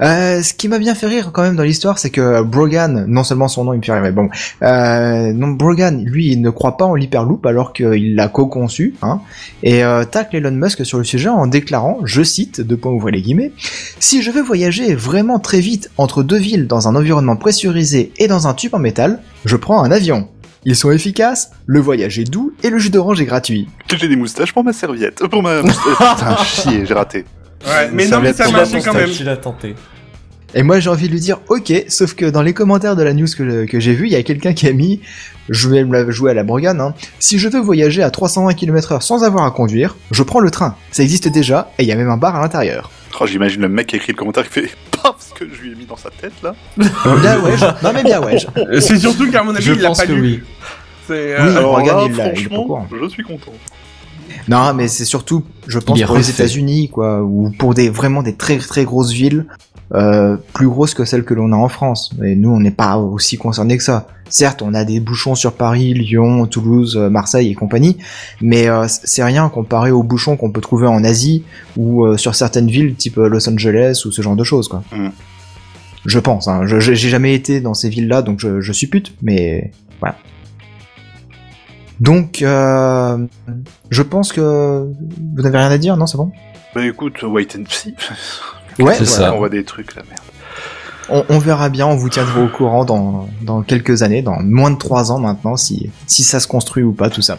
Euh, ce qui m'a bien fait rire quand même dans l'histoire, c'est que Brogan, non seulement son nom il me fait rire, mais bon, euh, non, Brogan, lui, il ne croit pas en l'hyperloop alors qu'il l'a co-conçu, hein, et euh, tacle Elon Musk sur le sujet en déclarant, je cite, deux points ouvrez les guillemets, si je veux voyager vraiment très vite entre deux villes dans un environnement pressurisé et dans un tube en métal, je prends un avion. Ils sont efficaces, le voyage est doux et le jus d'orange est gratuit. J'ai des moustaches pour ma serviette. Pour ma. Putain, chier, j'ai raté. Ouais, mais non, mais ça marchait quand même. Tu l'as tenté. Et moi j'ai envie de lui dire ok, sauf que dans les commentaires de la news que, que j'ai vu, il y a quelqu'un qui a mis, je vais me la jouer à la Brogan, hein, si je veux voyager à 320 km/h sans avoir à conduire, je prends le train. Ça existe déjà et il y a même un bar à l'intérieur. Oh, j'imagine le mec qui a écrit le commentaire qui fait paf ce que je lui ai mis dans sa tête là. bien ouais, je- non mais bien ouais. je- C'est surtout qu'à mon avis Je il l'a pas que lu. oui. C'est, Oui. euh, Alors regarde, là, il l'a- il est pas au franchement, courant. je suis content. Non mais c'est surtout, je pense pour les. États-Unis quoi, ou pour des vraiment des très très grosses villes, euh, plus grosses que celles que l'on a en France. Et nous on n'est pas aussi concernés que ça. Certes, on a des bouchons sur Paris, Lyon, Toulouse, euh, Marseille et compagnie, mais euh, c'est rien comparé aux bouchons qu'on peut trouver en Asie ou euh, sur certaines villes type euh, Los Angeles ou ce genre de choses quoi. Mm. Je pense. Hein. Je- J'ai jamais été dans ces villes-là, donc je, je suppute, mais voilà. Donc, euh, je pense que vous n'avez rien à dire, non C'est bon Bah écoute, wait and see. Ouais, C'est voilà. ça. On voit des trucs là, merde. On, on verra bien, on vous tiendra au courant dans, dans quelques années, dans moins de trois ans maintenant, si, si ça se construit ou pas, tout ça.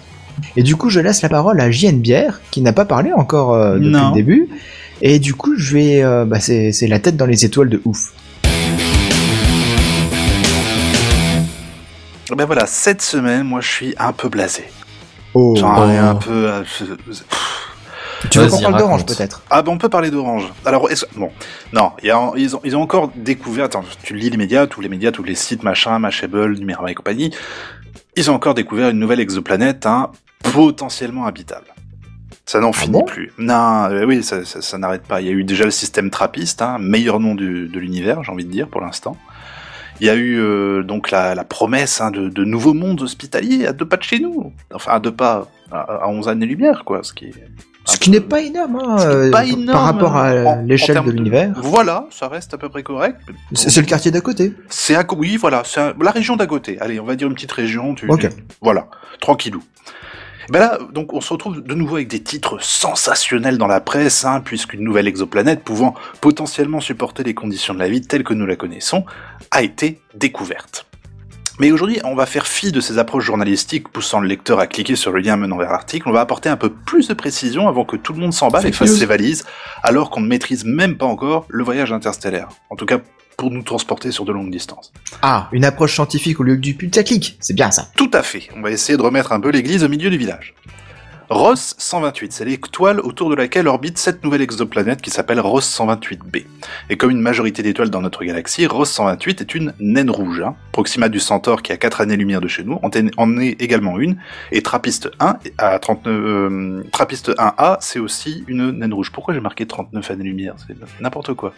Et du coup, je laisse la parole à JN Bière, qui n'a pas parlé encore euh, depuis Non. le début. Et du coup, je vais, euh, bah, c'est c'est la tête dans les étoiles de ouf. Ben voilà, cette semaine, moi je suis un peu blasé. Oh. Ai Oh. un peu. euh, Tu veux qu'on parle d'orange peut-être? Ah ben on peut parler d'Orange. Alors est-ce- bon, non, y a- ils, ont, ils ont encore découvert. Attends, tu lis les médias, tous les médias, tous les sites, machin, Mashable, Numérama et compagnie. Ils ont encore découvert une nouvelle exoplanète, hein, potentiellement habitable. Ça n'en finit bon? plus. Non, euh, oui, ça, ça- ça n'arrête pas. Il y a eu déjà le système Trappiste, hein, meilleur nom du- de l'univers, j'ai envie de dire pour l'instant. Il y a eu euh, donc la, la promesse hein, de, de nouveaux mondes hospitaliers à deux pas de chez nous. Enfin, à deux pas, à, à 11 années-lumière, quoi. Ce qui est Ce un qui n'est pas énorme, hein, euh, pas énorme, par rapport à l'échelle de l'univers. Voilà, ça reste à peu près correct. C'est le quartier d'à côté. C'est à oui, voilà, c'est un- la région d'à côté. Allez, on va dire une petite région. Tu, Ok. voilà, tranquillou. Ben là, donc, on se retrouve de nouveau avec des titres sensationnels dans la presse, hein, puisqu'une nouvelle exoplanète pouvant potentiellement supporter les conditions de la vie telles que nous la connaissons a été découverte. Mais aujourd'hui, on va faire fi de ces approches journalistiques poussant le lecteur à cliquer sur le lien menant vers l'article. On va apporter un peu plus de précision avant que tout le monde s'emballe et fasse ses valises, alors qu'on ne maîtrise même pas encore le voyage interstellaire. En tout cas, pour nous transporter sur de longues distances. Ah, une approche scientifique au lieu que du putaclic. C'est bien ça. Tout à fait. On va essayer de remettre un peu l'église au milieu du village. Ross 128, c'est l'étoile autour de laquelle orbite cette nouvelle exoplanète qui s'appelle Ross 128b. Et comme une majorité d'étoiles dans notre galaxie, Ross 128 est une naine rouge. Hein. Proxima du Centaure, qui a 4 années-lumière de chez nous, en est- en est également une. Et Trappiste 1, à 39, euh, Trappiste 1a, c'est aussi une naine rouge. Pourquoi j'ai marqué 39 années-lumière? C'est n'importe quoi.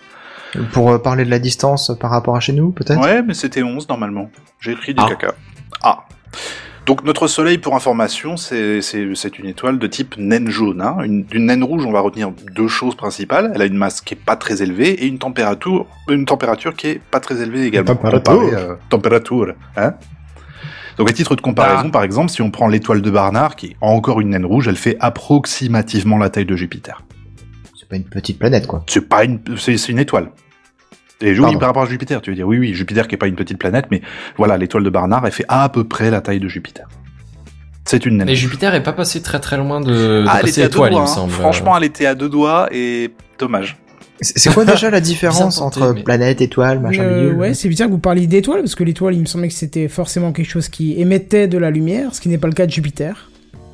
Pour euh, parler de la distance par rapport à chez nous, peut-être? Ouais, mais c'était 11 normalement. J'ai écrit des Ah. caca. Ah. Donc notre Soleil, pour information, c'est une étoile de type naine jaune. Hein. Une, d'une naine rouge, on va retenir deux choses principales. Elle a une masse qui est pas très élevée et une température, une température qui est pas très élevée également. Température. Euh, température. Hein donc à titre de comparaison, par exemple, si on prend l'étoile de Barnard, qui est encore une naine rouge, elle fait approximativement la taille de Jupiter. C'est pas une petite planète, quoi. C'est pas une, c'est c'est une étoile. Et oui, Pardon. par rapport à Jupiter, tu veux dire, oui, oui, Jupiter qui est pas une petite planète, mais voilà, l'étoile de Barnard, elle fait à peu près la taille de Jupiter. C'est une naine. Et Jupiter est pas passé très très loin de, de ah, elle passer était à deux étoile, il doigts, me hein. semble. Franchement, elle était à deux doigts et dommage. C'est quoi déjà la différence tenté, entre mais- planète, étoile, machin Euh, milieu ouais, c'est bizarre que vous parliez d'étoiles, parce que l'étoile, il me semblait que c'était forcément quelque chose qui émettait de la lumière, ce qui n'est pas le cas de Jupiter.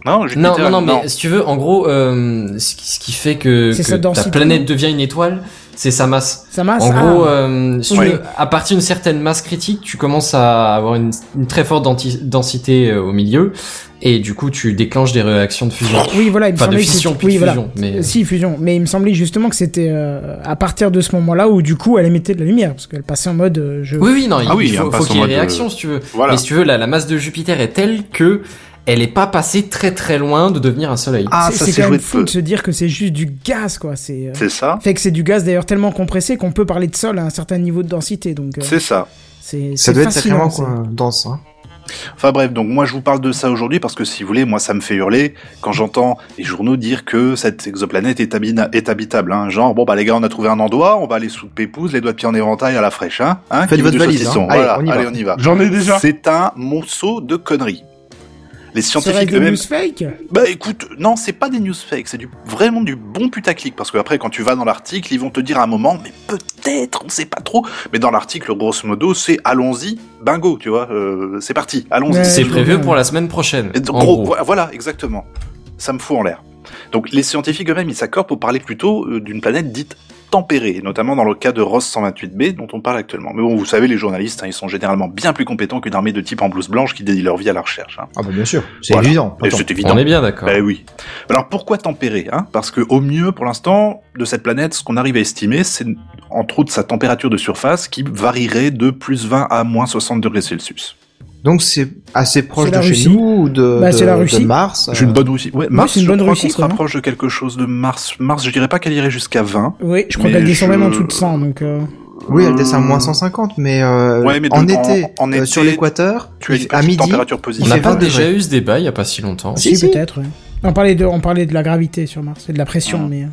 Non, Jupiter, Non, non, non, mais si tu veux, en gros, euh, ce, qui, ce qui fait que, que sa ta planète devient une étoile, c'est sa masse. Ça masse En ah, gros, euh, si tu veux, à partir d'une certaine masse critique, tu commences à avoir une, une très forte densité euh, au milieu, et du coup, tu déclenches des réactions de fusion. Oui, voilà, il me Enfin, de semblait que fission, c'était- plus oui, de voilà. fusion. Mais... Euh, Si, fusion. Mais il me semblait justement que c'était euh, à partir de ce moment-là où du coup elle émettait de la lumière, parce qu'elle passait en mode euh, je. Oui, oui, non, il, Ah oui, il faut, qu'il y ait mode, réaction, euh, si tu veux. Voilà. Mais si tu veux, la, la masse de Jupiter est telle que elle est pas passée très très loin de devenir un soleil. Ah, c'est ça c'est s'est quand même de fou de se dire que c'est juste du gaz, quoi. C'est. euh, C'est ça. Fait que c'est du gaz d'ailleurs tellement compressé qu'on peut parler de sol à un certain niveau de densité, donc. euh, C'est ça. c'est. Ça c'est doit être sacrément quoi, dense. Hein. Enfin bref, donc moi je vous parle de ça aujourd'hui parce que si vous voulez, moi ça me fait hurler quand j'entends les journaux dire que cette exoplanète est, habina- est habitable. Hein. Genre, bon bah les gars, on a trouvé un endroit, on va aller sous pépouze, les doigts de pied en éventail à la fraîche. Hein, hein Faites votre valise, hein. Allez, Voilà, on y va. allez, on y va. J'en ai déjà. C'est un monceau de conneries. Les scientifiques des eux-mêmes... news fake Bah écoute, non, c'est pas des news fake, c'est du vraiment du bon putaclic parce que après quand tu vas dans l'article, ils vont te dire à un moment, mais peut-être, on sait pas trop. Mais dans l'article, grosso modo, c'est allons-y, bingo, tu vois, euh, c'est parti, allons-y. C'est prévu pour la semaine prochaine. Et donc, en gros, gros. voilà, voilà, exactement. Ça me fout en l'air. Donc les scientifiques eux-mêmes, ils s'accordent pour parler plutôt euh, d'une planète dite tempérée, notamment dans le cas de Ross 128b dont on parle actuellement. Mais bon, vous savez, les journalistes, hein, ils sont généralement bien plus compétents qu'une armée de types en blouse blanche qui dédient leur vie à la recherche. Hein. Ah bah bien sûr, c'est Voilà. évident. C'est évident. On est bien d'accord. Ben oui. Alors pourquoi tempérer hein? Parce que au mieux, pour l'instant, de cette planète, ce qu'on arrive à estimer, c'est entre autres sa température de surface qui varierait de plus 20 à moins 60 degrés Celsius. Donc c'est assez proche de la chez Russie. nous ou de, Bah, de, de Russie. Mars. J'ai une euh, bonne Russie. Ouais, Mars, une je bonne crois Russie, qu'on se rapproche de quelque chose de Mars. Mars, je dirais pas qu'elle irait jusqu'à 20. Oui, je crois qu'elle descend je- même en dessous de 100, donc. euh, Oui, elle descend à moins 150, mais, euh, Ouais, mais en, été, en euh, été, sur l'équateur, Tu as une à midi, température On positive. n'a fait pas 20 déjà eu ce débat il y a pas si longtemps. Si, Si, si. peut-être. ouais. On parlait de, on parlait de la gravité sur Mars et de la pression, Ah. mais.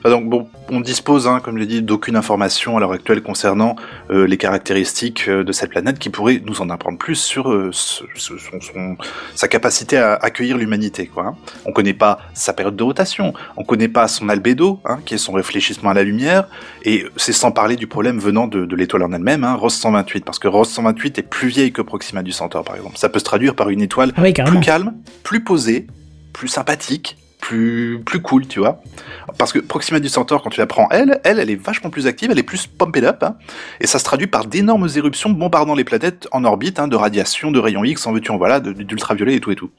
Enfin, donc bon, on dispose, hein, comme je l'ai dit, d'aucune information à l'heure actuelle concernant euh, les caractéristiques euh, de cette planète qui pourrait nous en apprendre plus sur euh, ce- ce- son- son- sa capacité à accueillir l'humanité. Quoi, hein. On connaît pas sa période de rotation, on connaît pas son albédo, hein, qui est son réfléchissement à la lumière, et c'est sans parler du problème venant de, de l'étoile en elle-même, hein, Ross 128, parce que Ross 128 est plus vieille que Proxima du Centaure, par exemple. Ça peut se traduire par une étoile Ah oui, plus calme, plus posé, plus sympathique, plus plus cool, tu vois. Parce que Proxima du Centaure, quand tu la prends, elle, elle, elle est vachement plus active, elle est plus pumped up, hein, et ça se traduit par d'énormes éruptions bombardant les planètes en orbite, hein, de radiation, de rayons X, en veux-tu en voilà, d'ultraviolet et tout et tout.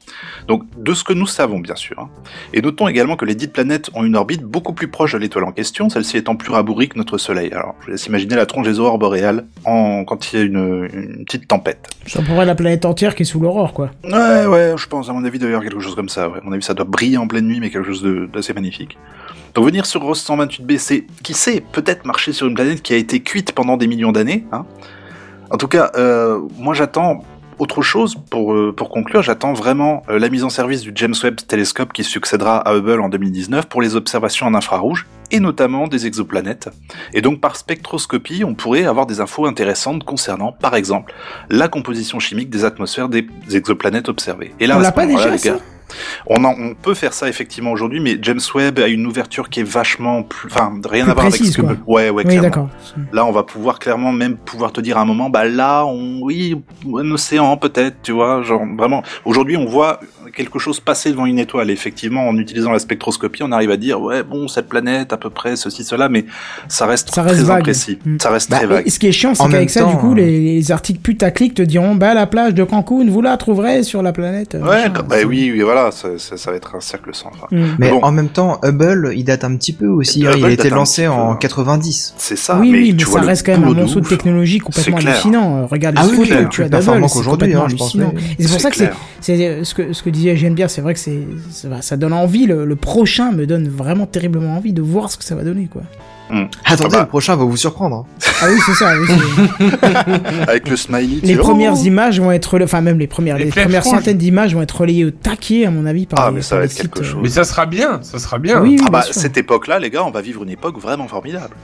Donc, de ce que nous savons, bien sûr. hein. Et notons également que les dites planètes ont une orbite beaucoup plus proche de l'étoile en question, celle-ci étant plus rabourrie que notre Soleil. Alors, je vous laisse imaginer la tronche des aurores boréales en, quand il y a une, une petite tempête. Peu près la planète entière qui est sous l'aurore, quoi. Ouais, ouais, je pense, à mon avis, d'ailleurs, quelque chose comme ça. Ouais. À mon avis, ça doit briller en pleine nuit, mais quelque chose d'assez magnifique. Donc, venir sur Ross 128b, c'est, qui sait, peut-être marcher sur une planète qui a été cuite pendant des millions d'années. Hein. En tout cas, euh, moi, j'attends autre chose pour, euh, pour conclure. J'attends vraiment euh, la mise en service du James Webb Telescope qui succédera à Hubble en 2019 pour les observations en infrarouge et notamment des exoplanètes. Et donc par spectroscopie, on pourrait avoir des infos intéressantes concernant, par exemple, la composition chimique des atmosphères des exoplanètes observées. Et là, On l'a pas déjà, les gars, on, en- on peut faire ça effectivement aujourd'hui, mais James Webb a une ouverture qui est vachement plus, enfin, rien Plus à voir avec ce que, quoi. ouais, ouais, Oui, clairement. Là, on va pouvoir clairement même pouvoir te dire à un moment, bah là, on, oui, un océan peut-être, tu vois, genre vraiment. Aujourd'hui, on voit quelque chose passer devant une étoile. Et effectivement, en utilisant la spectroscopie, on arrive à dire, ouais, bon, cette planète, à peu près, ceci, cela, mais ça reste, Ça reste très vague. imprécis. Mm. Ça reste Bah, très vague. Et ce qui est chiant, c'est qu'avec ça, du coup, euh, les, les articles putaclic te diront, bah, la plage de Cancun, vous la trouverez sur la planète. Ouais, bah oui, oui, voilà, ça, ça, ça va être un cercle sans fin. Mm. Mais Bon. en même temps, Hubble, il date un petit peu aussi. hein, il a été lancé en hein. 90. C'est ça, oui, mais oui, tu mais vois ça reste quand même un morceau de technologie complètement hallucinant. Euh, Regarde Ah les photos que tu as d'Hubble, c'est complètement hein, hallucinant. Et c'est pour ça que c'est, euh, ce que ce que disait j'aime bien, c'est vrai que c'est ça, donne envie. Le, le prochain me donne vraiment terriblement envie de voir ce que ça va donner, quoi. Attendez, Ah bah. le prochain va vous surprendre. hein. Ah oui, c'est ça. oui, Avec le smiley, les premières oh images vont être, enfin même les premières, Les premières centaines d'images vont être relayées au taquet, à mon avis, par Ah, les, mais ça va être quelque sites, euh, chose. Mais ça sera bien, ça sera bien. Oui, oui, Ah bah, sûr. cette époque-là, les gars, on va vivre une époque vraiment formidable.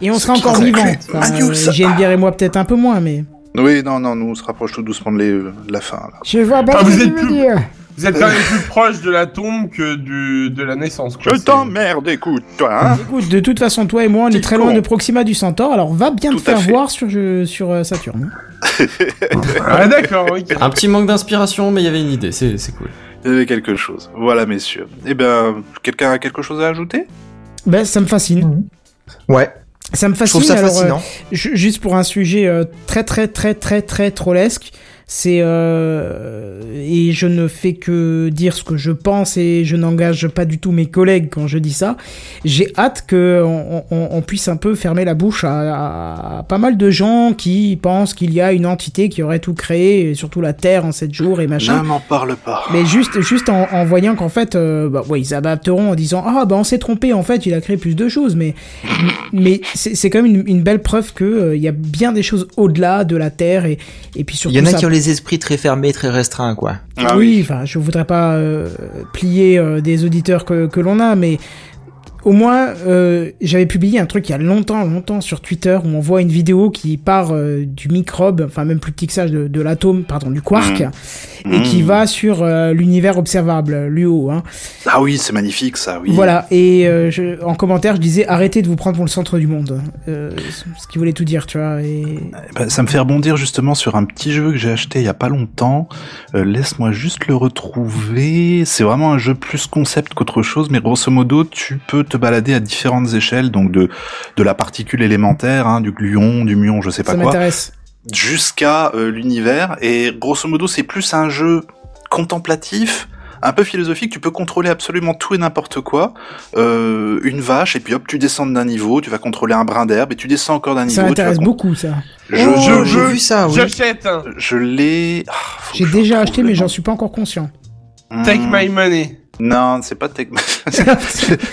Et on Ce sera encore clair. Enfin, euh, bière et moi peut-être un peu moins, mais. Oui, non, non, nous, on se rapproche tout doucement de, les- de la fin, là. Je vois pas Ah, ce vous que êtes plus- dire. Vous êtes quand même plus proche de la tombe que du, de la naissance. quoi. Je t'emmerde, écoute, toi, hein Écoute, de toute façon, toi et moi, on est très loin de Proxima du Centaure, alors va bien Tout te faire voir sur, je- sur euh, Saturne. Ah d'accord, ok. Un petit manque d'inspiration, mais il y avait une idée, c'est c'est cool. Il y avait quelque chose. Voilà, messieurs. Eh ben, quelqu'un a quelque chose à ajouter? Ben, ça me fascine. Ouais, Ça me fascine. ça alors, euh, fascinant. juste pour un sujet euh, très très très très très trollesque, c'est euh, et je ne fais que dire ce que je pense et je n'engage pas du tout mes collègues quand je dis ça. J'ai hâte que on, on- on puisse un peu fermer la bouche à, à- à pas mal de gens qui pensent qu'il y a une entité qui aurait tout créé, et surtout la Terre en 7 jours et machin. Ne m'en parle pas. Mais juste, juste en, en voyant qu'en fait, euh, bah, ouais, ils adapteront en disant ah bah on s'est trompé en fait, il a créé plus de choses, mais mais c'est c'est quand même une, une belle preuve que euh, il y a bien des choses au-delà de la Terre et et puis surtout Il y en a ça- qui ont les esprits très fermés, très restreints, quoi. Ah oui, enfin, je voudrais pas euh, plier euh, des auditeurs que, que l'on a, mais au moins, euh, j'avais publié un truc il y a longtemps, longtemps sur Twitter où on voit une vidéo qui part euh, du microbe, enfin même plus petit que ça, de, de l'atome, pardon, du quark, et qui Mmh. va sur euh, l'univers observable, l'UO. Hein. Ah oui, c'est magnifique, ça, oui. Voilà, et euh, je, en commentaire, je disais arrêtez de vous prendre pour le centre du monde. Euh, ce qui voulait tout dire, tu vois. Et... Eh ben, ça me fait rebondir justement sur un petit jeu que j'ai acheté il y a pas longtemps. Euh, Laisse-moi juste le retrouver. C'est vraiment un jeu plus concept qu'autre chose, mais grosso modo, tu peux te balader à différentes échelles, donc de de la particule élémentaire, hein, du gluon, du muon, je sais pas Ça quoi, jusqu'à euh, l'univers. Et grosso modo, c'est plus un jeu contemplatif. Un peu philosophique, tu peux contrôler absolument tout et n'importe quoi. Euh, une vache, et puis hop, tu descends d'un niveau, tu vas contrôler un brin d'herbe, et tu descends encore d'un niveau. Ça m'intéresse beaucoup, ça. Je, Oh, je, j'ai vu ça, oui. J'achète. je l'ai. Ah, J'ai déjà acheté, mais j'en suis pas encore conscient. Take Hmm. my money. Non, c'est pas Take My.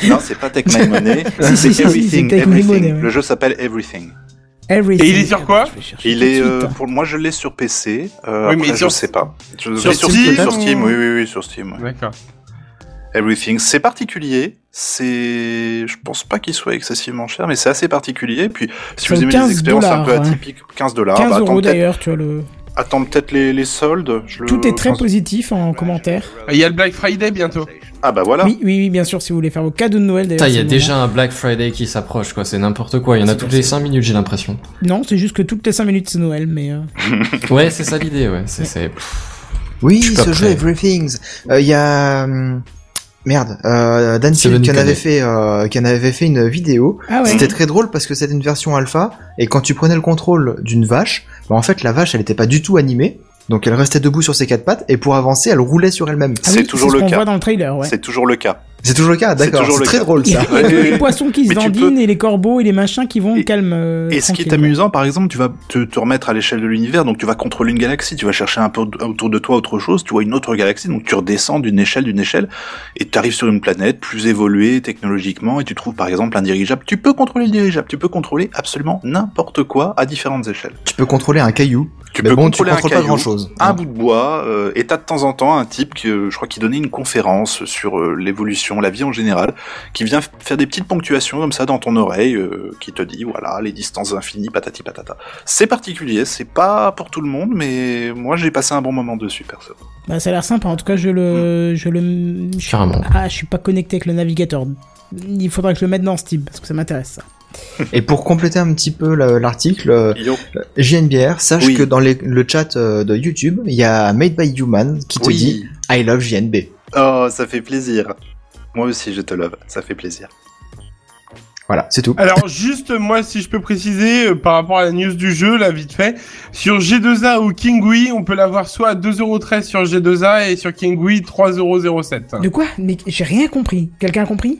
non, c'est pas Take My Money. Si, si, c'est si, si, Everything. My Everything. Money, ouais. Le jeu s'appelle Everything. Everything. Et il est sur quoi Je vais chercher Il est, euh, pour moi, je l'ai sur PC. Euh, Oui, mais après, sur- je sais pas. Je... sur sur Steam, Steam, sur ou- Steam, oui, oui, oui, sur Steam. ouais. D'accord. Everything, c'est particulier. C'est, je pense pas qu'il soit excessivement cher, mais c'est assez particulier. Puis, si vous aimez 15 les expériences un peu dollars, ouais. atypiques, 15 dollars. 15 bah, euros d'ailleurs, tu vois le. Attends peut-être les, les soldes. Je le- Tout est très pense- positif en commentaire. Il y a le Black Friday bientôt. Ah bah voilà. Oui, oui, oui, bien sûr, si vous voulez faire vos cadeaux de Noël. d'ailleurs, Putain, il y a déjà un Black Friday qui s'approche, quoi. C'est n'importe quoi. Il y en a C'est toutes les ça. 5 minutes, j'ai l'impression. Non, c'est juste que toutes les 5 minutes c'est Noël, mais. euh, Ouais, c'est ça l'idée, ouais. C'est. Oui, Je ce jeu. Everythings. Euh, Il y a hum, merde, euh, Dan Field qui en avait fait, euh, qui en avait fait une vidéo. Ah ouais. C'était très drôle parce que c'était une version alpha et quand tu prenais le contrôle d'une vache, bah, en fait la vache elle était pas du tout animée. Donc elle restait debout sur ses quatre pattes et pour avancer elle roulait sur elle-même. Ah c'est oui, toujours ce le cas. voit dans le trailer, ouais. C'est toujours le cas. C'est toujours le cas, C'est d'accord. toujours C'est le très cas. drôle Il y a ça. les poissons qui se dandinent et les corbeaux et les machins qui vont Et- calme. euh, Et ce qui est amusant, par exemple, tu vas te, te remettre à l'échelle de l'univers, donc tu vas contrôler une galaxie, tu vas chercher un peu autour de toi autre chose, tu vois une autre galaxie, donc tu redescends d'une échelle, d'une échelle, et tu arrives sur une planète plus évoluée technologiquement, et tu trouves par exemple un dirigeable. Tu peux contrôler le dirigeable, tu peux contrôler absolument n'importe quoi à différentes échelles. Tu peux contrôler un caillou. Tu mais peux bon, tu contrôler un contrôles pas caillou, grand chose. un bout de bois, euh, et t'as de temps en temps un type qui, euh, je crois, qui donnait une conférence sur euh, l'évolution la vie en général, qui vient faire des petites ponctuations comme ça dans ton oreille, euh, qui te dit voilà les distances infinies, patati patata. C'est particulier, c'est pas pour tout le monde, mais moi j'ai passé un bon moment dessus perso. Bah, ça a l'air sympa. En tout cas, je le, je le, je suis- Carrément. Ah, je suis pas connecté avec le navigateur. Il faudra que je le mette dans Steam parce que ça m'intéresse ça. Et pour compléter un petit peu le- l'article, euh. JNBR, sache Oui. que dans les- le chat euh, de YouTube, il y a Made by Human qui te Oui. dit I love JNB. Oh, ça fait plaisir. Moi aussi je te love, ça fait plaisir. Voilà, c'est tout. Alors juste moi si je peux préciser euh, par rapport à la news du jeu là vite fait sur G2A ou Kingui on peut l'avoir soit à 2,13€ sur G2A et sur Kingui 3,07€. De quoi? Mais j'ai rien compris. Quelqu'un a compris?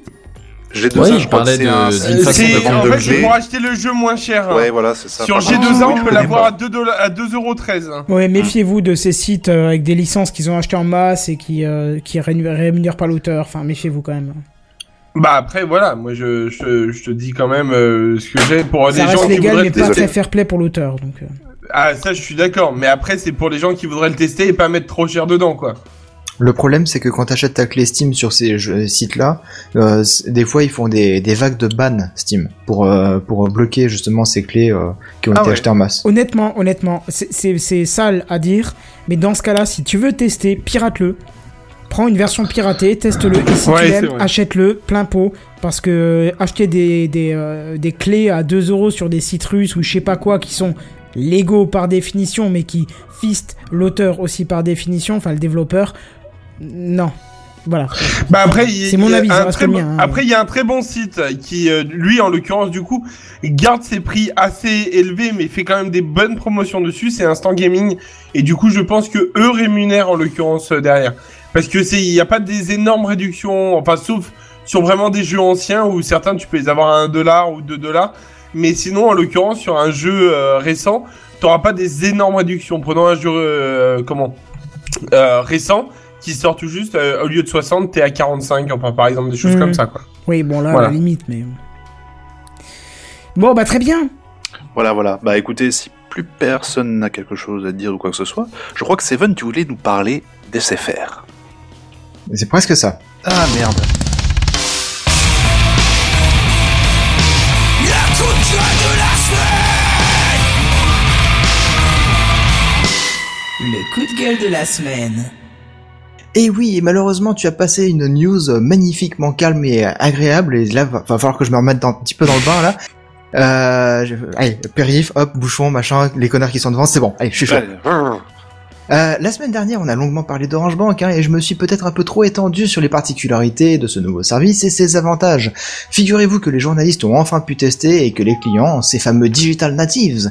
J'ai deux Oui, ça, je je crois que parlais c'est de- un- d'une façon de de vente en de fait c'est blé. pour acheter le jeu moins cher. hein. Ouais, voilà, c'est ça. Sur Par G2A contre, on je peut l'avoir à 2 dollars- à 2,13€. hein. Ouais, méfiez-vous de ces sites euh, avec des licences qu'ils ont achetées en masse et qui euh, qui rému- rémunèrent pas l'auteur. Enfin, méfiez-vous quand même. Bah après voilà moi je, je, je te dis quand même euh, ce que j'ai pour ça les reste gens qui voudraient mais le pas tester. très fair play pour l'auteur. Donc. euh. Ah ça je suis d'accord mais après c'est pour les gens qui voudraient le tester et pas mettre trop cher dedans quoi. Le problème, c'est que quand t'achètes ta clé Steam sur ces jeux- sites-là, euh, des fois ils font des, des vagues de ban Steam pour euh, pour bloquer justement ces clés euh, qui ont Ah été ouais. achetées en masse. Honnêtement, honnêtement, c'est- sale à dire, mais dans ce cas-là, si tu veux tester, pirate-le. Prends une version piratée, teste-le, et si Ouais, tu l'aimes, achète-le plein pot, parce que euh, acheter des, des, euh, des clés à 2 euros sur des sites russes ou je sais pas quoi, qui sont légaux par définition, mais qui fistent l'auteur aussi par définition, enfin le développeur, non. Voilà. Bah après, C'est mon avis, très le bon- mien, hein. Après, il y a un très bon site qui, euh, lui, en l'occurrence, du coup, garde ses prix assez élevés, mais fait quand même des bonnes promotions dessus. C'est Instant Gaming, et du coup, je pense que eux rémunèrent en l'occurrence euh, derrière, parce que c'est, il n'y a pas des énormes réductions, enfin, sauf sur vraiment des jeux anciens où certains tu peux les avoir à 1 dollar ou 2 dollars, mais sinon, en l'occurrence, sur un jeu euh, récent, t'auras pas des énormes réductions. Prenons un jeu, euh, comment, euh, récent qui sort tout juste, euh, au lieu de 60, t'es à 45, enfin par exemple des choses Mhm. comme ça quoi. Oui, bon là, Voilà. à la limite, mais... Bon, bah très bien. Voilà, voilà. Bah écoutez, si plus personne n'a quelque chose à dire ou quoi que ce soit, je crois que Seven, tu voulais nous parler d'SFR. C'est presque ça. Ah merde. Le coup de gueule de la semaine. Et oui, et malheureusement, tu as passé une news magnifiquement calme et agréable, et là, va, falloir que je me remette un petit peu dans le bain, là. Euh, allez, périph, hop, bouchon, machin, les connards qui sont devant, c'est bon, allez, je suis chaud. Euh, la semaine dernière, on a longuement parlé d'Orange Bank, hein, et je me suis peut-être un peu trop étendu sur les particularités de ce nouveau service et ses avantages. Figurez-vous que les journalistes ont enfin pu tester et que les clients, ces fameux digital natives,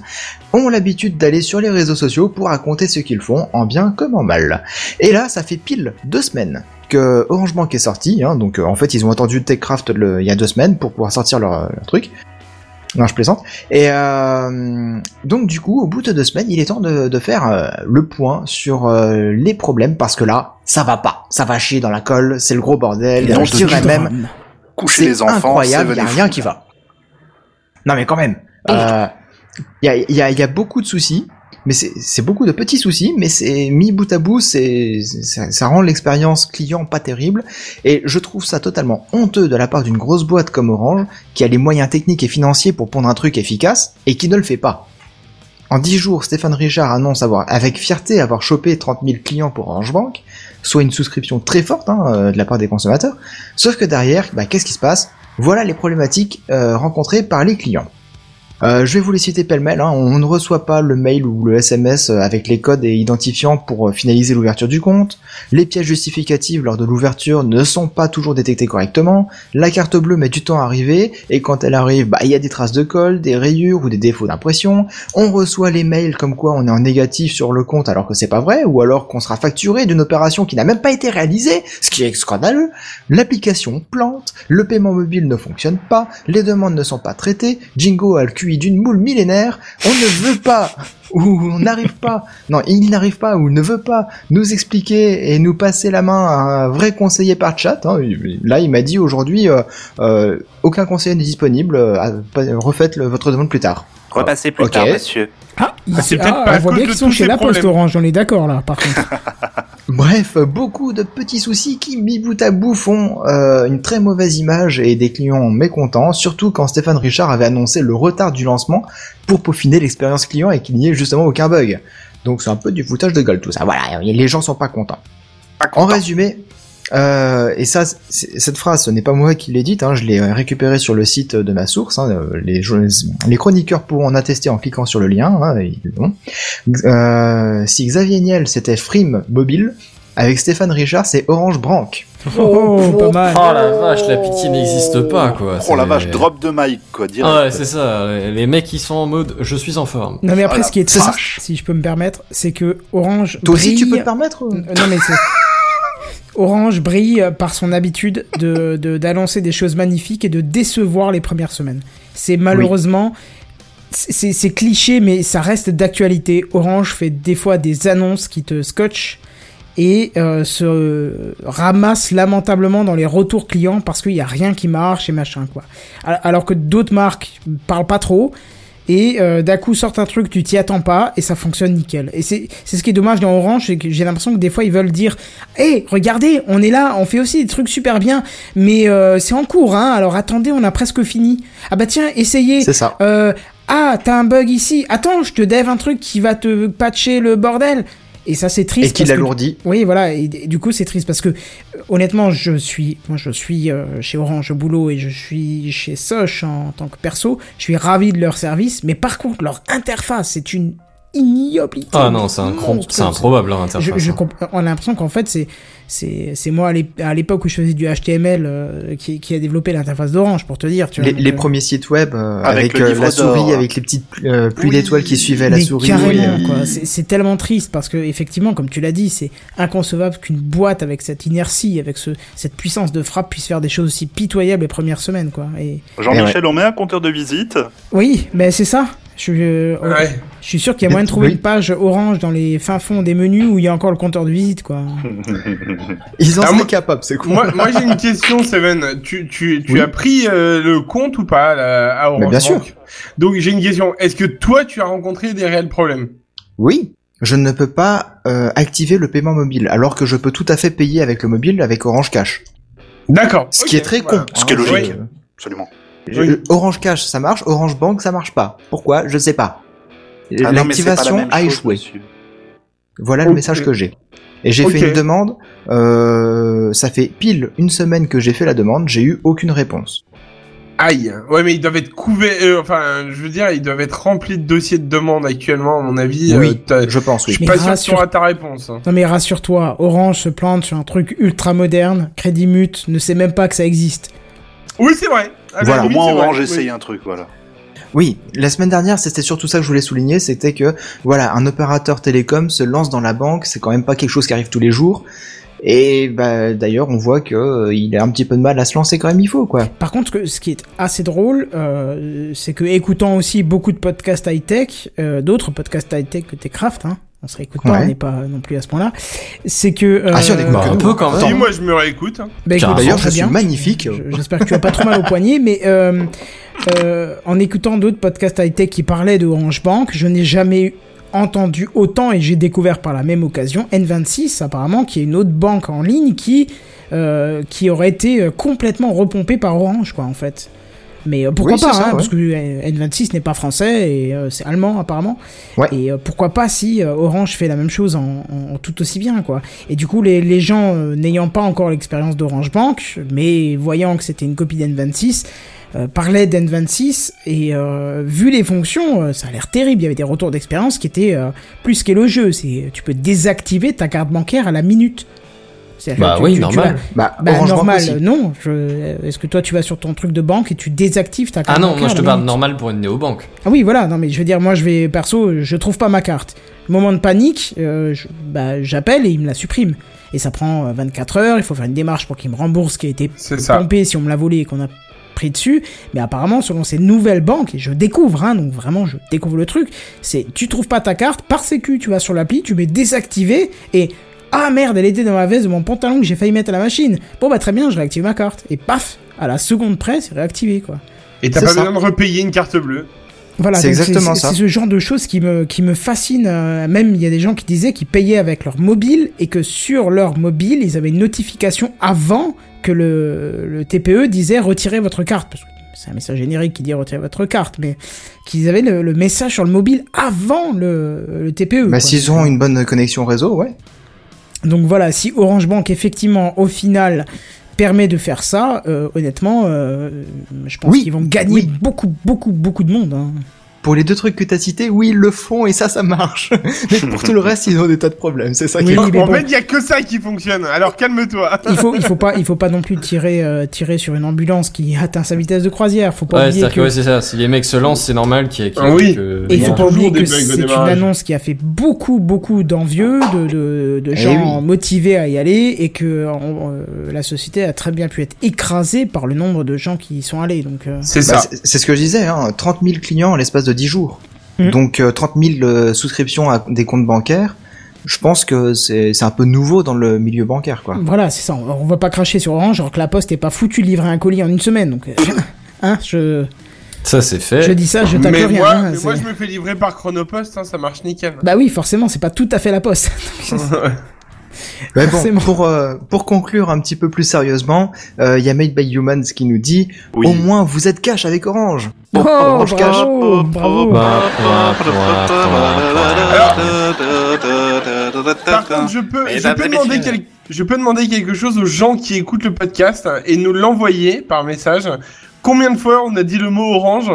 ont l'habitude d'aller sur les réseaux sociaux pour raconter ce qu'ils font, en bien comme en mal. Et là, ça fait pile deux semaines que Orange Bank est sorti, hein, donc euh, en fait ils ont attendu TechCraft le- il y a deux semaines pour pouvoir sortir leur, leur truc. Non, je plaisante. Et euh, donc du coup, au bout de deux semaines, il est temps de, de faire euh, le point sur euh, les problèmes parce que là, ça va pas, ça va chier dans la colle, c'est le gros bordel. Et on je te dirais dit même, Coucher c'est les enfants, incroyable, Seven y a rien fou. qui va. Non mais quand même, euh, il y, a, y, a, y a beaucoup de soucis, mais c'est beaucoup de petits soucis, mais c'est mis bout à bout, c'est ça, ça rend l'expérience client pas terrible, et je trouve ça totalement honteux de la part d'une grosse boîte comme Orange, qui a les moyens techniques et financiers pour pondre un truc efficace, et qui ne le fait pas. En 10 jours, Stéphane Richard annonce avoir, avec fierté, avoir chopé 30 000 clients pour Orange Bank, soit une souscription très forte hein, euh, de la part des consommateurs. Sauf que derrière, bah, qu'est-ce qui se passe? Voilà les problématiques euh, rencontrées par les clients. Euh, je vais vous les citer pêle-mêle. Hein. On ne reçoit pas le mail ou le SMS euh, avec les codes et identifiants pour euh, finaliser l'ouverture du compte. Les pièces justificatives lors de l'ouverture ne sont pas toujours détectées correctement. La carte bleue met du temps à arriver et quand elle arrive, bah, il y a des traces de colle, des rayures ou des défauts d'impression. On reçoit les mails comme quoi on est en négatif sur le compte alors que c'est pas vrai ou alors qu'on sera facturé d'une opération qui n'a même pas été réalisée, ce qui est scandaleux. L'application plante, le paiement mobile ne fonctionne pas, les demandes ne sont pas traitées, Jingo a le QI d'une moule millénaire, on ne veut pas ou on n'arrive pas, non, il n'arrive pas ou ne veut pas nous expliquer et nous passer la main à un vrai conseiller par chat. hein. Là, il m'a dit aujourd'hui, euh, euh, aucun conseiller n'est disponible, euh, refaites votre demande plus tard. Repassez plus tard, monsieur. Ah, Ah, c'est peut-être ah, pas on voit bien de qu'ils sont chez la Poste problèmes. Orange, on est d'accord là, par contre. Bref, beaucoup de petits soucis qui, mis bout à bout, font euh, une très mauvaise image et des clients mécontents, surtout quand Stéphane Richard avait annoncé le retard du lancement pour peaufiner l'expérience client et qu'il n'y ait justement aucun bug. Donc c'est un peu du foutage de gueule tout ça. Voilà, les gens sont pas contents. Pas En content. résumé, euh, et ça, cette phrase, ce n'est pas moi qui l'ai dite, hein, je l'ai euh, récupérée sur le site de ma source. hein, euh, les, chroniqueurs pourront en attester en cliquant sur le lien. hein, ils l'ont. Euh, si Xavier Niel c'était Frime Mobile, avec Stéphane Richard c'est Orange Branque. Oh, pas mal. Oh la vache, la pitié n'existe pas quoi. Oh la vache, drop de mic, quoi, direct. Ah ouais, c'est ça. Les mecs qui sont en mode je suis en forme. Non mais après, Voilà. ce qui est si je peux me permettre, c'est que Orange Toi aussi tu brille- peux te permettre Euh, Non mais c'est... Orange brille par son habitude de d'annoncer des choses magnifiques et de décevoir les premières semaines. C'est malheureusement... C'est cliché, mais ça reste d'actualité. Orange fait des fois des annonces qui te scotchent et euh, se ramasse lamentablement dans les retours clients parce qu'il y a rien qui marche et machin quoi. Al- Alors que d'autres marques parlent pas trop et euh, d'un coup sortent un truc tu t'y attends pas et ça fonctionne nickel. Et c'est c'est ce qui est dommage dans Orange, c'est que j'ai l'impression que des fois ils veulent dire "Hé, regardez, on est là, on fait aussi des trucs super bien, mais euh, c'est en cours hein. Alors attendez, on a presque fini. Ah bah tiens, essayez. C'est ça. Euh, ah, t'as un bug ici. Attends, je te dev un truc qui va te patcher le bordel. Et ça, c'est triste. Et qui parce que- l'alourdit. Oui, voilà. Et, et du coup, c'est triste parce que, honnêtement, je suis, moi, je suis euh, chez Orange au boulot et je suis chez Soch en, tant que perso. Je suis ravi de leur service, mais par contre, leur interface, c'est une ignobilité. Ah non, c'est incro- monstrueuse. c'est improbable leur interface. Je, je hein. on a l'impression qu'en fait, c'est, c'est, c'est moi à l'ép- à l'époque où je faisais du HTML euh, qui, qui a développé l'interface d'Orange, pour te dire. Tu vois, Les, donc, les euh, premiers sites web euh, Avec euh, la souris, avec les petites euh, pluies Oui. d'étoiles qui suivaient la mais souris. carrément, oui. quoi. C'est, c'est tellement triste parce que effectivement, comme tu l'as dit, c'est inconcevable qu'une boîte avec cette inertie, avec ce, cette puissance de frappe puisse faire des choses aussi pitoyables les premières semaines, quoi. Et Jean-Michel, on met un compteur de visite. oui, mais c'est ça. Je, euh, Ouais. je suis sûr qu'il y a moyen de trouver Oui. une page orange dans les fins fonds des menus où il y a encore le compteur de visite, quoi. Ils en Ah, moi- capables, c'est cool. Moi, moi j'ai une question, Seven. Tu, tu, tu Oui. as pris euh, le compte ou pas là, à Orange Mais bien sûr. Donc j'ai une question. Est-ce que toi, tu as rencontré des réels problèmes? Oui, je ne peux pas euh, activer le paiement mobile, alors que je peux tout à fait payer avec le mobile avec Orange Cash. D'accord. Ce qui est très voilà. con. Ce qui est hein, logique. je- Je- Oui. Orange Cash, ça marche. Orange Bank, ça marche pas. Pourquoi? Je sais pas. Ah la L'activation a échoué. Voilà le message que j'ai. Et j'ai fait une demande. Euh, ça fait pile une semaine que j'ai fait la demande. J'ai eu aucune réponse. Aïe. Ouais, mais ils doivent être couverts. euh, enfin, je veux dire, ils doivent être remplis de dossiers de demande actuellement, à mon avis. oui, euh, t'as- je pense je oui. suis Mais pas sûr que tu rassure- ta réponse. hein. Non mais rassure-toi, Orange se plante sur un truc ultra moderne, Crédit Mute ne sait même pas que ça existe. Oui, c'est vrai. À la Voilà. Au limite, moins, Orange essaye un truc, voilà. Oui, la semaine dernière, c'était surtout ça que je voulais souligner, c'était que voilà, un opérateur télécom se lance dans la banque, c'est quand même pas quelque chose qui arrive tous les jours. Et bah, d'ailleurs, on voit que euh, il a un petit peu de mal à se lancer quand même il faut quoi. Par contre, que- ce qui est assez drôle, euh, c'est que écoutant aussi beaucoup de podcasts high-tech, euh, d'autres podcasts high-tech que Techcraft, hein, on se réécoute pas, on n'est pas non plus à ce point-là, c'est que... Euh, Ah si, on écoute bah, un peu quand même. Si, moi, je me réécoute. hein. bah, D'ailleurs, je suis bien. magnifique. Je- J'espère que tu as pas trop mal au poignet, mais euh, euh, en écoutant d'autres podcasts high-tech qui parlaient de Orange Bank, je n'ai jamais entendu autant et j'ai découvert par la même occasion N26 apparemment qui est une autre banque en ligne qui euh, qui aurait été complètement repompée par Orange quoi en fait. Mais euh, pourquoi Oui, pas ça, hein, ouais. parce que euh, N26 n'est pas français et euh, c'est allemand apparemment. Ouais. Et pourquoi pas si Orange fait la même chose en, en- tout aussi bien quoi. Et du coup les, les gens n'ayant pas encore l'expérience d'Orange Bank mais voyant que c'était une copie d'N26 euh, parlaient d'N26 et euh, vu les fonctions euh, ça a l'air terrible. Il y avait des retours d'expérience qui étaient plus qu'élogieux. C'est tu peux désactiver ta carte bancaire à la minute. Bah que oui, tu- tu normal. Bah, Bah, normal, aussi. non. Je... Est-ce que toi tu vas sur ton truc de banque et tu désactives ta carte Ah non, moi je te parle normal pour une néobanque. Ah oui, voilà. Non mais je veux dire, moi je vais perso, je trouve pas ma carte. Moment de panique, euh, je- bah j'appelle et il me la supprime. Et ça prend euh, 24 heures. Il faut faire une démarche pour qu'il me rembourse ce qui a été pompé si on me l'a volé et qu'on a pris dessus. Mais apparemment, selon ces nouvelles banques, et je découvre, hein, donc vraiment je découvre le truc, c'est tu trouves pas ta carte, par sécu, tu vas sur l'appli, tu mets désactiver et ah merde, elle était dans ma veste de mon pantalon que j'ai failli mettre à la machine. Bon bah très bien, je réactive ma carte. Et paf, à la seconde près, c'est réactivé quoi. Et t'as pas ça. besoin de repayer une carte bleue. Voilà, C'est exactement ça. C'est ce genre de choses qui me, qui me fascine. euh, Même il y a des gens qui disaient qu'ils payaient avec leur mobile et que sur leur mobile, ils avaient une notification avant que le, le TPE disait retirer votre carte. Parce que c'est un message générique qui dit retirer votre carte, mais qu'ils avaient le, le message sur le mobile avant le, le TPE. Bah, quoi. s'ils ont une bonne connexion réseau, ouais. Donc voilà, si Orange Bank effectivement au final permet de faire ça, euh, honnêtement, euh, je pense Oui, qu'ils vont gagner oui. beaucoup, beaucoup, beaucoup de monde. hein. Pour les deux trucs que t'as cités, oui, ils le font et ça, ça marche. Mais pour tout le reste, ils ont des tas de problèmes. C'est ça qui Oui, est... mais en bon. fait, il y a que ça qui fonctionne. Alors calme-toi. il faut, il faut pas, il faut pas non plus tirer, euh, tirer sur une ambulance qui atteint sa vitesse de croisière. Faut pas Ouais, oublier c'est-à-dire que, que ouais, c'est ça. Si les mecs se lancent, c'est normal qu'il y ait Ah oui. que- et il faut pas oublier que c'est une annonce qui a fait beaucoup, beaucoup d'envieux, de, de, de Eh gens oui. motivés à y aller, et que on- euh, la société a très bien pu être écrasée par le nombre de gens qui y sont allés. Donc, euh, C'est Bah, ça. c'est c'est ce que je disais, hein, 30 000 clients en l'espace de 10 jours. Mhm. Donc euh, 30 000 euh, souscriptions à des comptes bancaires. Je pense que c'est c'est un peu nouveau dans le milieu bancaire, quoi. Voilà, c'est ça. On on va pas cracher sur Orange, alors que la Poste est pas foutu de livrer un colis en une semaine. Donc, euh, hein, je, Ça, c'est fait. je dis ça, je tape mais rien. moi, hein, mais moi, je me fais livrer par Chronopost, hein, ça marche nickel. Bah oui, forcément, c'est pas tout à fait la Poste. Mais bon, pour, euh, pour conclure un petit peu plus sérieusement, euh, il y a Made by Humans qui nous dit Oui. Au moins vous êtes cash avec Orange. Oh, Orange Cash. Par contre, je peux, je demander quel- je peux demander quelque chose aux gens qui écoutent le podcast et nous l'envoyer par message. Combien de fois on a dit le mot orange?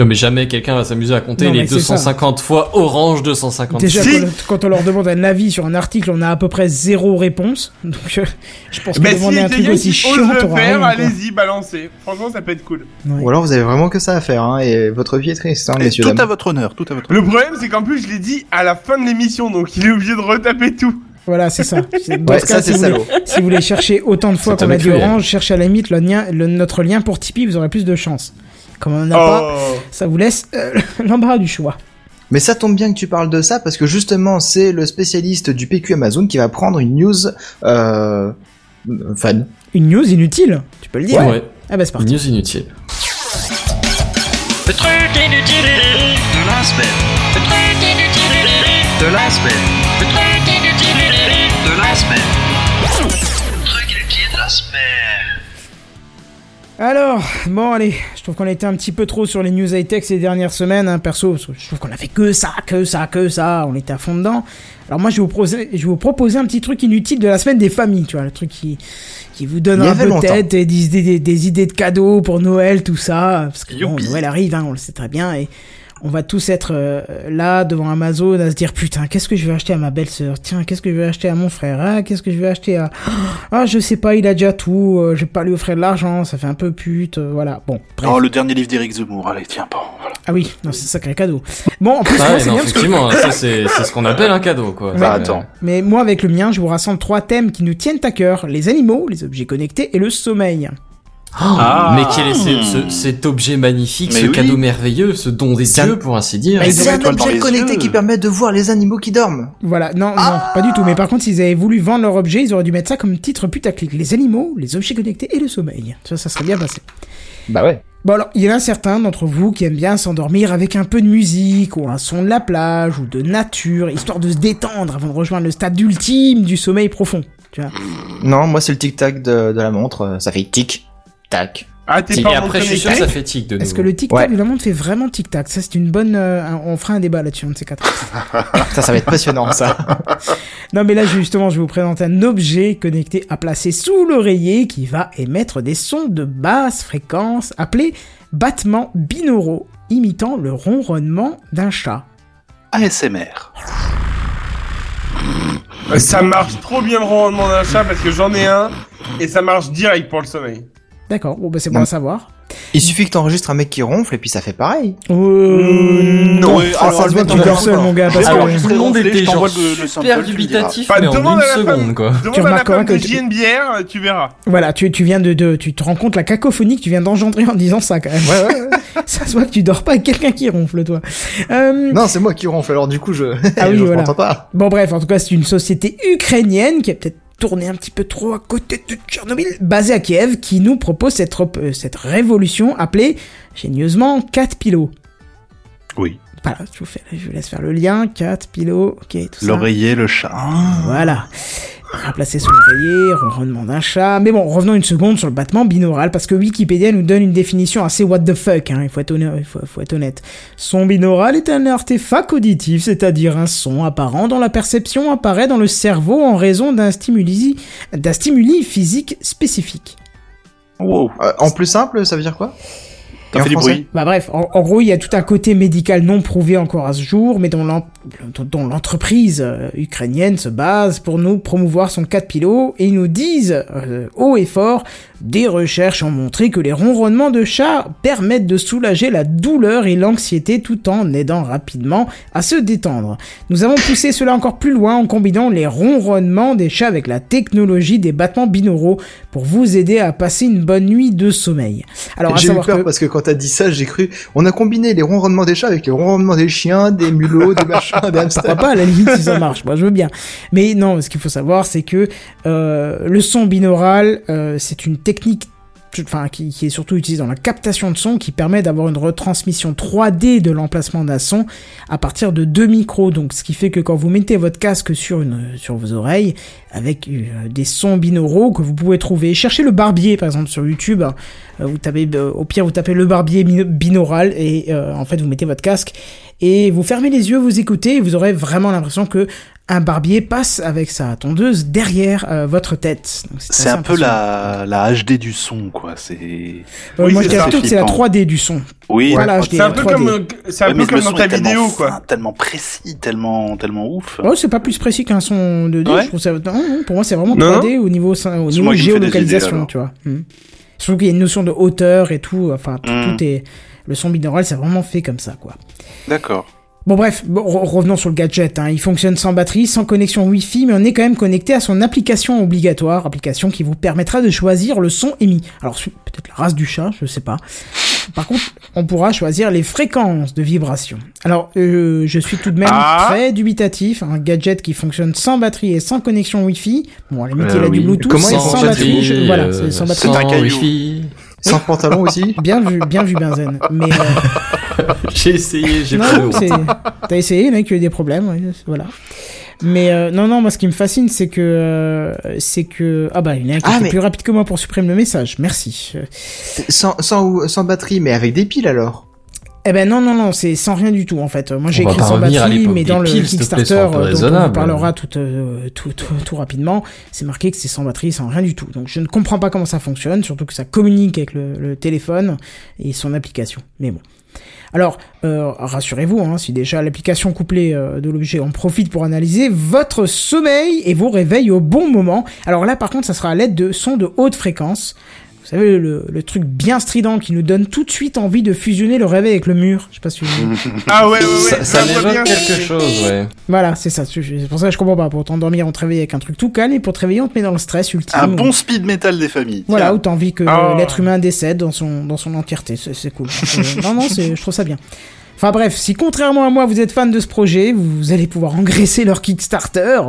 Non, mais jamais quelqu'un va s'amuser à compter Non, les mais c'est ça. 250 fois Orange 250. Déjà, Si. quand, quand on leur demande un avis sur un article, on a à peu près zéro réponse. Donc, euh, je pense que Mais si demander un truc aussi chiant, faire, allez-y, balancez. Franchement, ça peut être cool. Ouais. Ou alors vous avez vraiment que ça à faire, hein, et votre vie est triste, hein, Et messieurs Tout à votre honneur, tout à votre Le problème, c'est qu'en plus, je l'ai dit à la fin de l'émission, donc il est obligé de retaper tout. Voilà, c'est ça. C'est- Dans Ouais, ce cas, ça si c'est vous, voulez, si vous voulez chercher autant de fois qu'on a dit Orange, cherchez à la limite le lien, le- notre lien pour Tipeee, vous aurez plus de chance. Comme on n'en a pas, Oh. ça vous laisse euh, l'embarras du choix. Mais ça tombe bien que tu parles de ça parce que justement c'est le spécialiste du PQ Amazon qui va prendre une news euh, fun. Une news inutile, tu peux le dire. Ouais, Ah bah c'est parti. news inutile. Le truc inutile de la semaine. Le truc inutile de la Alors, bon allez, je trouve qu'on a été un petit peu trop sur les news high-tech ces dernières semaines, hein, perso, parce que je trouve qu'on a fait que ça, que ça, que ça, on était à fond dedans. Alors moi je vais vous proposer, je vais vous proposer un petit truc inutile de la semaine des familles, tu vois, le truc qui, qui vous donne un peu de tête, et des, idées- des, des idées de cadeaux pour Noël, tout ça, parce que bon. Noël arrive, hein, on le sait très bien, et on va tous être euh, là devant Amazon à se dire putain qu'est-ce que je vais acheter à ma belle-sœur? Tiens qu'est-ce que je vais acheter à mon frère? Ah qu'est-ce que je vais acheter à ah je sais pas il a déjà tout euh, je vais pas lui offrir de l'argent ça fait un peu pute euh, voilà bon bref. Oh, le dernier livre d'Éric Zemmour, allez, tiens, bon, voilà. ah oui non c'est un sacré cadeau bon en plus Ah moi, non, bien parce que effectivement, ça c'est c'est ce qu'on appelle un cadeau, quoi. Bah, attends. mais moi avec le mien je vous rassemble trois thèmes qui nous tiennent à cœur les animaux les objets connectés et le sommeil Ah. Mais quel est ce- ce- cet objet magnifique, Mais ce oui. cadeau merveilleux, ce don des dieux, pour ainsi dire Mais C'est un objet les connecté yeux. qui permet de voir les animaux qui dorment. voilà non non pas du tout mais par contre s'ils avaient voulu vendre leur objet ils auraient dû mettre ça comme titre putaclic les animaux les objets connectés et le sommeil ça ça serait bien passé Bah ouais. Bon alors, il y en a certains d'entre vous qui aiment bien s'endormir avec un peu de musique, ou un son de la plage, ou de nature, histoire de se détendre avant de rejoindre le stade ultime du sommeil profond. Tu vois Non, moi c'est le tic-tac de, de la montre, ça fait tic-tac. Ah, t'es Et pas en après, je suis sûr que ça fait tic de nouveau. Est-ce que le tic-tac Ouais. de la montre fait vraiment tic-tac Ça, c'est une bonne... euh, on fera un débat là-dessus, un de ces quatre. Ça, ça va être passionnant ça. non mais là, justement, je vais vous présenter un objet connecté à placer sous l'oreiller qui va émettre des sons de basse fréquence appelés battements binauraux, imitant le ronronnement d'un chat. ASMR. Ça marche trop bien le rendement d'un chat parce que j'en ai un et ça marche direct pour le sommeil. D'accord, bon bah c'est bon Non. à savoir. Il suffit que t'enregistres un mec qui ronfle et puis ça fait pareil. Euh, non. Oui, Ah, alors, ça se voit que tu dors seul, mon gars, parce Alors, que tout le monde était genre le- le super tu dubitatif, diras. mais en Demande une à la femme. seconde, quoi. Demande à la remarqueras que de tu- j'ai une bière, tu verras. voilà, tu, tu viens de, de, tu te rends compte la cacophonie que tu viens d'engendrer en disant ça quand même. Ouais, ouais, ouais. ça se voit que tu dors pas avec quelqu'un qui ronfle, toi. Euh, non, c'est moi qui ronfle, alors du coup je. Ah oui, je voilà. pas. Bon bref, en tout cas, c'est une société ukrainienne qui a peut-être tourné un petit peu trop à côté de Tchernobyl, basée à Kiev, qui nous propose cette, euh, cette révolution appelée, génieusement, 4 pilots. Oui. Voilà, je vous, fais, je vous laisse faire le lien. Cat, pilot, ok, tout ça. L'oreiller, le chat. Ah. Voilà. Remplacé sous l'oreiller, ronronnement d'un chat. Mais bon, revenons une seconde sur le battement binaural, parce que Wikipédia nous donne une définition assez what the fuck, hein, il, faut être honnête. Son binaural est un artefact auditif, c'est-à-dire un son apparent dont la perception apparaît dans le cerveau en raison d'un stimuli, stimuli physique spécifique. Wow. Euh, en plus simple, ça veut dire quoi? T'as en fait du français bruit. Bah bref, en, en gros, il y a tout un côté médical non prouvé encore à ce jour, mais dont l'en- dont l'entreprise euh, ukrainienne se base pour nous promouvoir son cas de pilote, et ils nous disent, euh, haut et fort, des recherches ont montré que les ronronnements de chat permettent de soulager la douleur et l'anxiété tout en aidant rapidement à se détendre. Nous avons poussé cela encore plus loin en combinant les ronronnements des chats avec la technologie des battements binauraux pour vous aider à passer une bonne nuit de sommeil. Alors, J'ai eu peur que... parce que quand t'as dit ça, j'ai cru. On a combiné les ronronnements des chats avec les ronronnements des chiens, des mulots, des machins, des Pourquoi hamsters. pas, à la limite, si ça marche, moi je veux bien. Mais non, ce qu'il faut savoir, c'est que euh, le son binaural, euh, c'est une technique qui, est surtout utilisée dans la captation de son, qui permet d'avoir une retransmission 3D de l'emplacement d'un son à partir de deux micros. Donc, ce qui fait que quand vous mettez votre casque sur vos oreilles, avec euh, des sons binauraux que vous pouvez trouver, cherchez le barbier, par exemple, sur YouTube. hein. Euh, vous tapez, euh, au pire, vous tapez le barbier binaural et en fait, vous mettez votre casque et vous fermez les yeux, vous écoutez et vous aurez vraiment l'impression que un barbier passe avec sa tondeuse derrière euh, votre tête. C'est un peu la, la HD du son, quoi. C'est. Euh, Oui, moi, c'est je dirais plutôt que c'est la Flippant. 3D du son. Oui. Voilà, C'est un peu 3D. comme, c'est un Ouais, peu comme son dans ta vidéo, fin, quoi. Tellement précis, tellement, tellement ouf. Oh, c'est pas plus précis qu'un son 2D. Ouais. Je trouve ça... non, non, pour moi, c'est vraiment Non, 3D au niveau, au niveau idées, géolocalisation, tu vois. Surtout qu'il y a une notion de hauteur et tout. Enfin, tout, Hmm. tout est. Le son binaural, c'est vraiment fait comme ça, quoi. D'accord. Bon bref, bon, revenons sur le gadget. Hein. Il fonctionne sans batterie, sans connexion Wi-Fi, mais on est quand même connecté à son application obligatoire, application qui vous permettra de choisir le son émis. Alors peut-être la race du chat, je sais pas. Par contre, on pourra choisir les fréquences de vibration. Alors, euh, je suis tout de même Ah. très dubitatif. Un gadget qui fonctionne sans batterie et sans connexion Wi-Fi. Bon, à la limite, Euh, il a du oui. Bluetooth, Comment sans batterie. je- Voilà, euh, c'est sans batterie. C'est un caillou. Wi-Fi. Sans pantalon aussi. Bien vu, bien vu, Benzen. Mais euh, J'ai essayé, j'ai pas de. T'as essayé, il y en a qui ont eu des problèmes, voilà. Mais euh, non, non, moi ce qui me fascine, c'est que euh, c'est que ah bah il y en a un qui Ah, mais- plus rapide que moi pour supprimer le message. Merci. Sans, sans, sans batterie, mais avec des piles alors. Eh ben non, non, non, c'est sans rien du tout en fait. Moi j'ai écrit sans batterie, mais dans le piles, plaît, Kickstarter euh, dont on parlera tout, euh, tout, tout, tout rapidement, c'est marqué que c'est sans batterie, sans rien du tout. Donc je ne comprends pas comment ça fonctionne, surtout que ça communique avec le, le téléphone et son application. Mais bon. Alors, euh, rassurez-vous, hein, si déjà l'application couplée euh, de l'objet en profite pour analyser votre sommeil et vous réveille au bon moment. Alors là, par contre, ça sera à l'aide de sons de haute fréquence. Vous savez, le, le truc bien strident qui nous donne tout de suite envie de fusionner le réveil avec le mur. Je sais pas si vous... Ah ouais, ouais, ouais. Ça, m'évoque quelque chose, ouais. Voilà, c'est ça. C'est pour ça que je comprends pas. Pour t'endormir, on te réveille avec un truc tout calme et pour te réveiller, on te met dans le stress ultime. Un où- bon speed metal des familles. Voilà, Tiens. où t'as envie que Ah. l'être humain décède dans son, dans son entièreté. C'est cool. Euh, non, non, je trouve ça bien. Enfin bref, si contrairement à moi vous êtes fan de ce projet, vous allez pouvoir engraisser leur Kickstarter,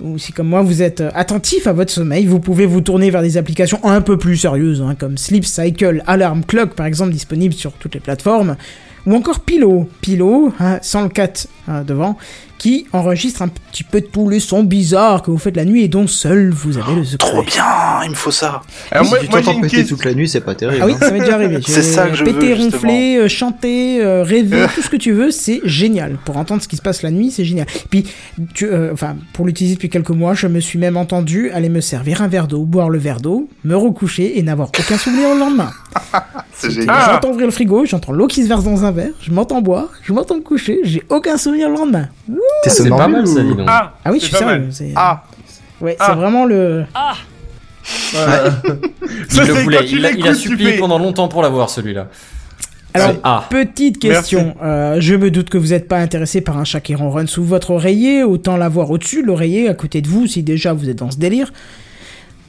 ou si comme moi vous êtes euh, attentif à votre sommeil, vous pouvez vous tourner vers des applications un peu plus sérieuses, hein, comme Sleep Cycle, Alarm Clock par exemple, disponibles sur toutes les plateformes, ou encore Pilo, Pilo, hein, sans le 4 hein, devant, qui enregistre un petit peu tous les sons bizarres que vous faites la nuit et dont seul vous avez le secret. Trop bien, il me faut ça. Alors, moi, si tu moi, t'entends péter toute la nuit, c'est pas terrible. Ah oui, hein. ça m'est déjà arrivé. C'est ça que je Péter, veux, ronfler, euh, chanter, euh, rêver, tout ce que tu veux, c'est génial. Pour entendre ce qui se passe la nuit, c'est génial. Puis, tu, euh, enfin, pour l'utiliser depuis quelques mois, je me suis même entendu aller me servir un verre d'eau, boire le verre d'eau, me recoucher et n'avoir aucun souvenir le lendemain. C'est génial. Ah. J'entends ouvrir le frigo, j'entends l'eau qui se verse dans un verre, je m'entends boire, je m'entends me coucher, j'ai aucun souvenir le lendemain. T'es C'est pas somnambule mal ça, ou- dis donc. Ah, Ah oui, je c'est suis sérieux. Ah, Ouais, Ah. c'est vraiment le. Il Ça, le voulait, il a, il a supplié fais- pendant longtemps pour l'avoir celui-là. Alors, ah, Petite question, euh, je me doute que vous n'êtes pas intéressé par un chat qui ronronne sous votre oreiller, autant l'avoir au-dessus de l'oreiller, à côté de vous, si déjà vous êtes dans ce délire.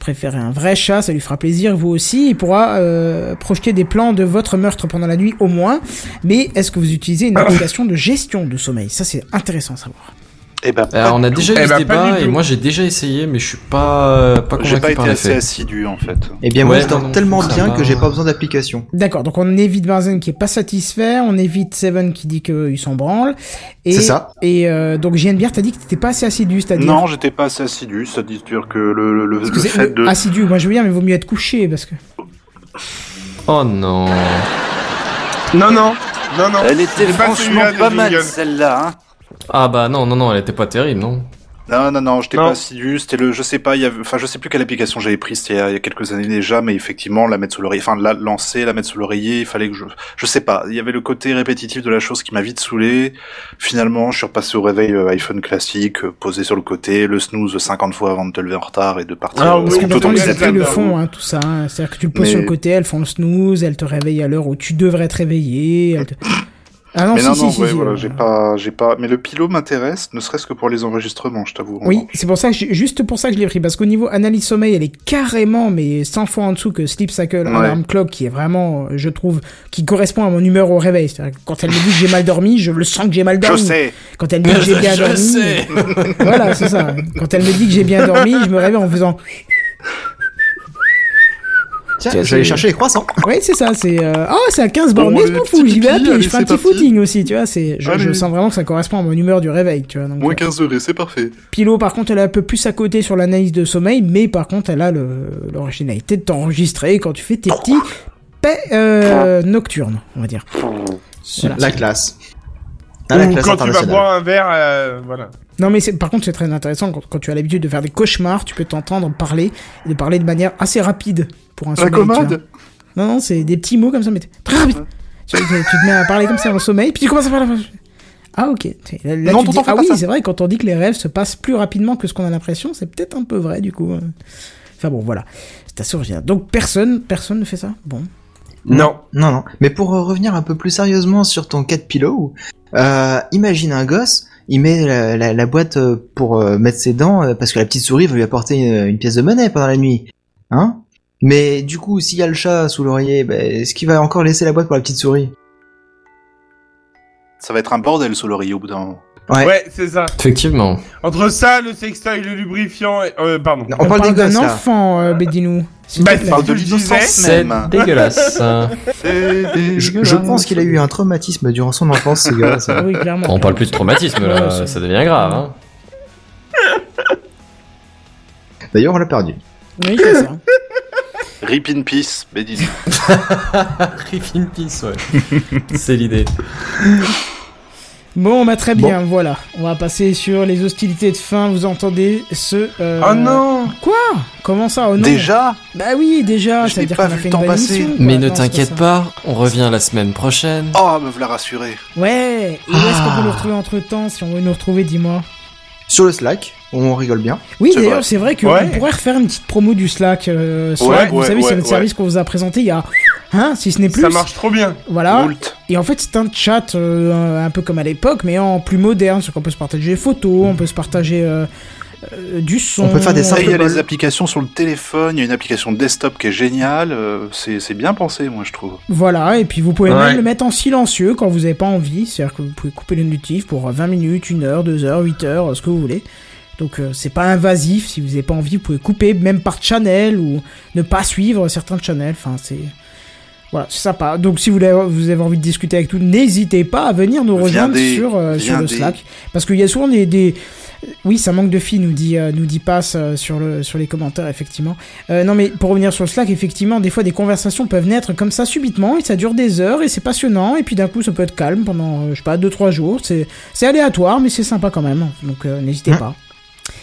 Préférez un vrai chat, ça lui fera plaisir, vous aussi, il pourra euh, projeter des plans de votre meurtre pendant la nuit au moins. Mais est-ce que vous utilisez une application de gestion de sommeil? Ça c'est intéressant à savoir. Eh ben, Euh, on a déjà eu Eh ce ben, débat et moi j'ai déjà essayé, mais je suis pas pas J'ai pas convaincu été par assez assidu en fait. Eh bien, moi, Ouais, je dors tellement bien ça que j'ai pas besoin d'application. D'accord, donc on évite Benzen qui est pas satisfait, on évite Seven qui dit qu'il s'en branle. Et, C'est ça. Et euh, donc JNBR t'as dit que t'étais pas assez assidu, c'est-à-dire Non, j'étais pas assez assidu, c'est-à-dire que le, le, le fait de... assidu, moi je veux bien, mais vaut mieux être couché parce que. Oh non. Non, non, non, non. Elle était franchement pas mal celle-là. Hein. Ah bah non non non, elle était pas terrible non. Non, non, non, j'étais pas assidu. C'était le, je sais pas, il y avait, enfin, je sais plus quelle application j'avais prise. C'était il y a- il y a quelques années déjà, mais effectivement, la mettre sous l'oreiller, enfin, la lancer, la mettre sous l'oreiller, il fallait que je, je sais pas. Il y avait le côté répétitif de la chose qui m'a vite saoulé. Finalement, je suis repassé au réveil euh, iPhone classique, euh, posé sur le côté, le snooze 50 fois avant de te lever en retard et de partir. Ah euh, oui, Parce que tout applis le font, hein, tout ça. hein. C'est-à-dire que tu le poses Mais- sur le côté, elles font le snooze, elles te réveillent à l'heure où tu devrais te réveiller. elles te- Ah non, mais si, non, si, non, si, ouais, si, voilà, euh, j'ai pas, j'ai pas, mais le pilot m'intéresse, ne serait-ce que pour les enregistrements, je t'avoue. Oui, c'est pour ça que j'ai- juste pour ça que je l'ai pris parce qu'au niveau analyse sommeil, elle est carrément mais 100 fois en dessous que Sleep Cycle Ouais. Alarm Clock qui est vraiment euh, je trouve qui correspond à mon humeur au réveil. C'est-à-dire que Quand elle me dit que j'ai mal dormi, je le sens que j'ai mal Je dormi. sais. Quand elle me dit que j'ai bien Je dormi, sais. voilà, c'est ça. Quand elle me dit que j'ai bien dormi, je me réveille en faisant Tiens, je vais aller chercher les croissants. Oui, c'est ça, c'est euh... oh, c'est à 15 bornes, Bon, mais je les m'en petits fous, j'y vais à pied, je fais un petit parti. footing aussi, tu vois, c'est je, je Allez. sens vraiment que ça correspond à mon humeur du réveil, tu vois. Donc, Moins euh, 15 degrés, c'est parfait. Pilo, par contre, elle est un peu plus à côté sur l'analyse de sommeil, mais par contre, elle a le- l'originalité de t'enregistrer quand tu fais tes petits paix euh, nocturnes, on va dire. Voilà. La classe. Ah, la classe quand tu vas boire un verre, euh, voilà. Non, mais c'est- par contre, c'est très intéressant quand, quand tu as l'habitude de faire des cauchemars, tu peux t'entendre parler et de parler de manière assez rapide pour un La sommeil. commode Non, non, c'est des petits mots comme ça, mais t'es très rapide. Tu, tu- tu te mets à parler comme ça en sommeil, puis tu commences à parler. Ah, ok. Là, là, Non, tu dis, ah oui, c'est vrai, quand on dit que les rêves se passent plus rapidement que ce qu'on a l'impression, c'est peut-être un peu vrai, du coup. euh. Enfin bon, voilà. C'est assez original. Donc, personne, personne ne fait ça? Bon. Non. Non, non. Mais pour euh, revenir un peu plus sérieusement sur ton cat pillow, euh, imagine un gosse, il met la, la- la boîte euh, pour euh, mettre ses dents euh, parce que la petite souris veut lui apporter une, une pièce de monnaie pendant la nuit. Hein? Mais du coup, s'il y a le chat sous l'oreiller, ben, est-ce qu'il va encore laisser la boîte pour la petite souris? Ça va être un bordel sous l'oreiller au bout d'un moment. Ouais. Ouais, c'est ça. Effectivement. Entre ça, le sextoy, le lubrifiant, et... euh, pardon. Non, on, parle des d'un gosses là. enfant, euh, Bédinou. Bah, parle de l'innocence C'est même. dégueulasse. Je, je pense qu'il a eu un traumatisme durant son enfance, ce gars. ça. Oui, clairement. On parle plus de traumatisme là, ça devient grave. Hein. D'ailleurs, on l'a perdu. Oui, c'est ça. Rip in peace, Bédine. Rip in peace, ouais. C'est l'idée. Bon, bah très bien, voilà. On va passer sur les hostilités de fin. Vous entendez ce. euh, Oh non Quoi? Comment ça Oh non? Déjà? Bah oui, déjà. Je Ça veut n'ai dire pas qu'on a vu fait le une temps passer. Mais ne t'inquiète pas, on revient la semaine prochaine. Oh, me voilà rassuré. Ouais. Et où est-ce qu'on peut nous retrouver entre temps Si on veut nous retrouver, dis-moi? Sur le Slack, on rigole bien. Oui, C'est d'ailleurs, vrai. c'est vrai qu'on Ouais. pourrait refaire une petite promo du Slack. euh, Slack, vous ouais, savez, c'est notre ouais. service qu'on vous a présenté il y a. Hein, si ce n'est plus. Ça marche trop bien. Voilà. Moult. Et en fait, c'est un chat euh, un peu comme à l'époque, mais en plus moderne. C'est qu'on peut se partager des photos, on peut se partager euh, euh, du son. On peut faire des Ça, il y a les applications sur le téléphone, il y a une application desktop qui est géniale, euh, c'est c'est bien pensé, moi, je trouve. Voilà, et puis vous pouvez Ouais. même le mettre en silencieux quand vous n'avez pas envie. C'est-à-dire que vous pouvez couper le notif pour 20 minutes, 1 heure, 2 heures, 8 heures, euh, ce que vous voulez. Donc euh, c'est pas invasif. Si vous n'avez pas envie, vous pouvez couper même par channel ou ne pas suivre certains channels. Enfin, c'est. Voilà, c'est sympa. Donc si vous avez, vous avez envie de discuter avec nous, n'hésitez pas à venir nous rejoindre Viendez, sur, euh, sur le. Slack. Parce qu'il y a souvent des, des... Oui, ça manque de filles, nous dit, euh, nous dit Pass euh, sur, le, sur les commentaires, effectivement. Euh, non, mais pour revenir sur le Slack, effectivement, des fois, des conversations peuvent naître comme ça subitement, et ça dure des heures, et c'est passionnant, et puis d'un coup, ça peut être calme pendant, euh, je sais pas, 2-3 jours. C'est c'est aléatoire, mais c'est sympa quand même. Donc, euh, n'hésitez Hein. pas.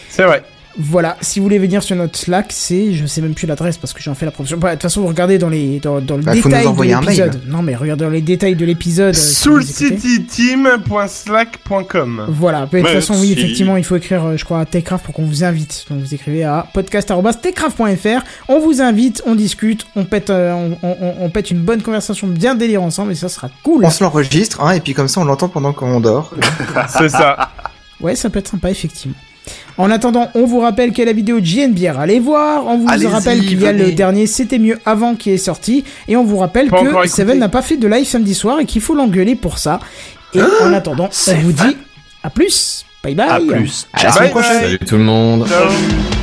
C'est vrai. Voilà, si vous voulez venir sur notre Slack, c'est, je sais même plus l'adresse parce que j'en fais la promotion. Bah, De toute façon, vous regardez dans les, dans, dans le Bah, faut détail nous de l'épisode. Non, mais regardez dans les détails de l'épisode. euh, soulcityteam.slack.com. Voilà, de toute Merci. façon, oui, effectivement, il faut écrire, euh, je crois, à Techcraft pour qu'on vous invite. Donc vous écrivez à podcast.techcraft.fr. On vous invite, on discute, on pète, euh, on, on- on pète une bonne conversation bien délire ensemble et ça sera cool. On se l'enregistre, hein, et puis comme ça, on l'entend pendant qu'on dort. C'est ça. Ouais, ça peut être sympa, effectivement. En attendant, on vous rappelle qu'il y a la vidéo JNBR. Allez voir. On vous rappelle qu'il y a le dernier C'était mieux avant qui est sorti. Et on vous rappelle Pas que. Seven n'a pas fait de live samedi soir et qu'il faut l'engueuler pour ça. Et en attendant, on vous dit à plus. Bye bye. À plus. À la semaine prochaine. Salut tout le monde. Ciao.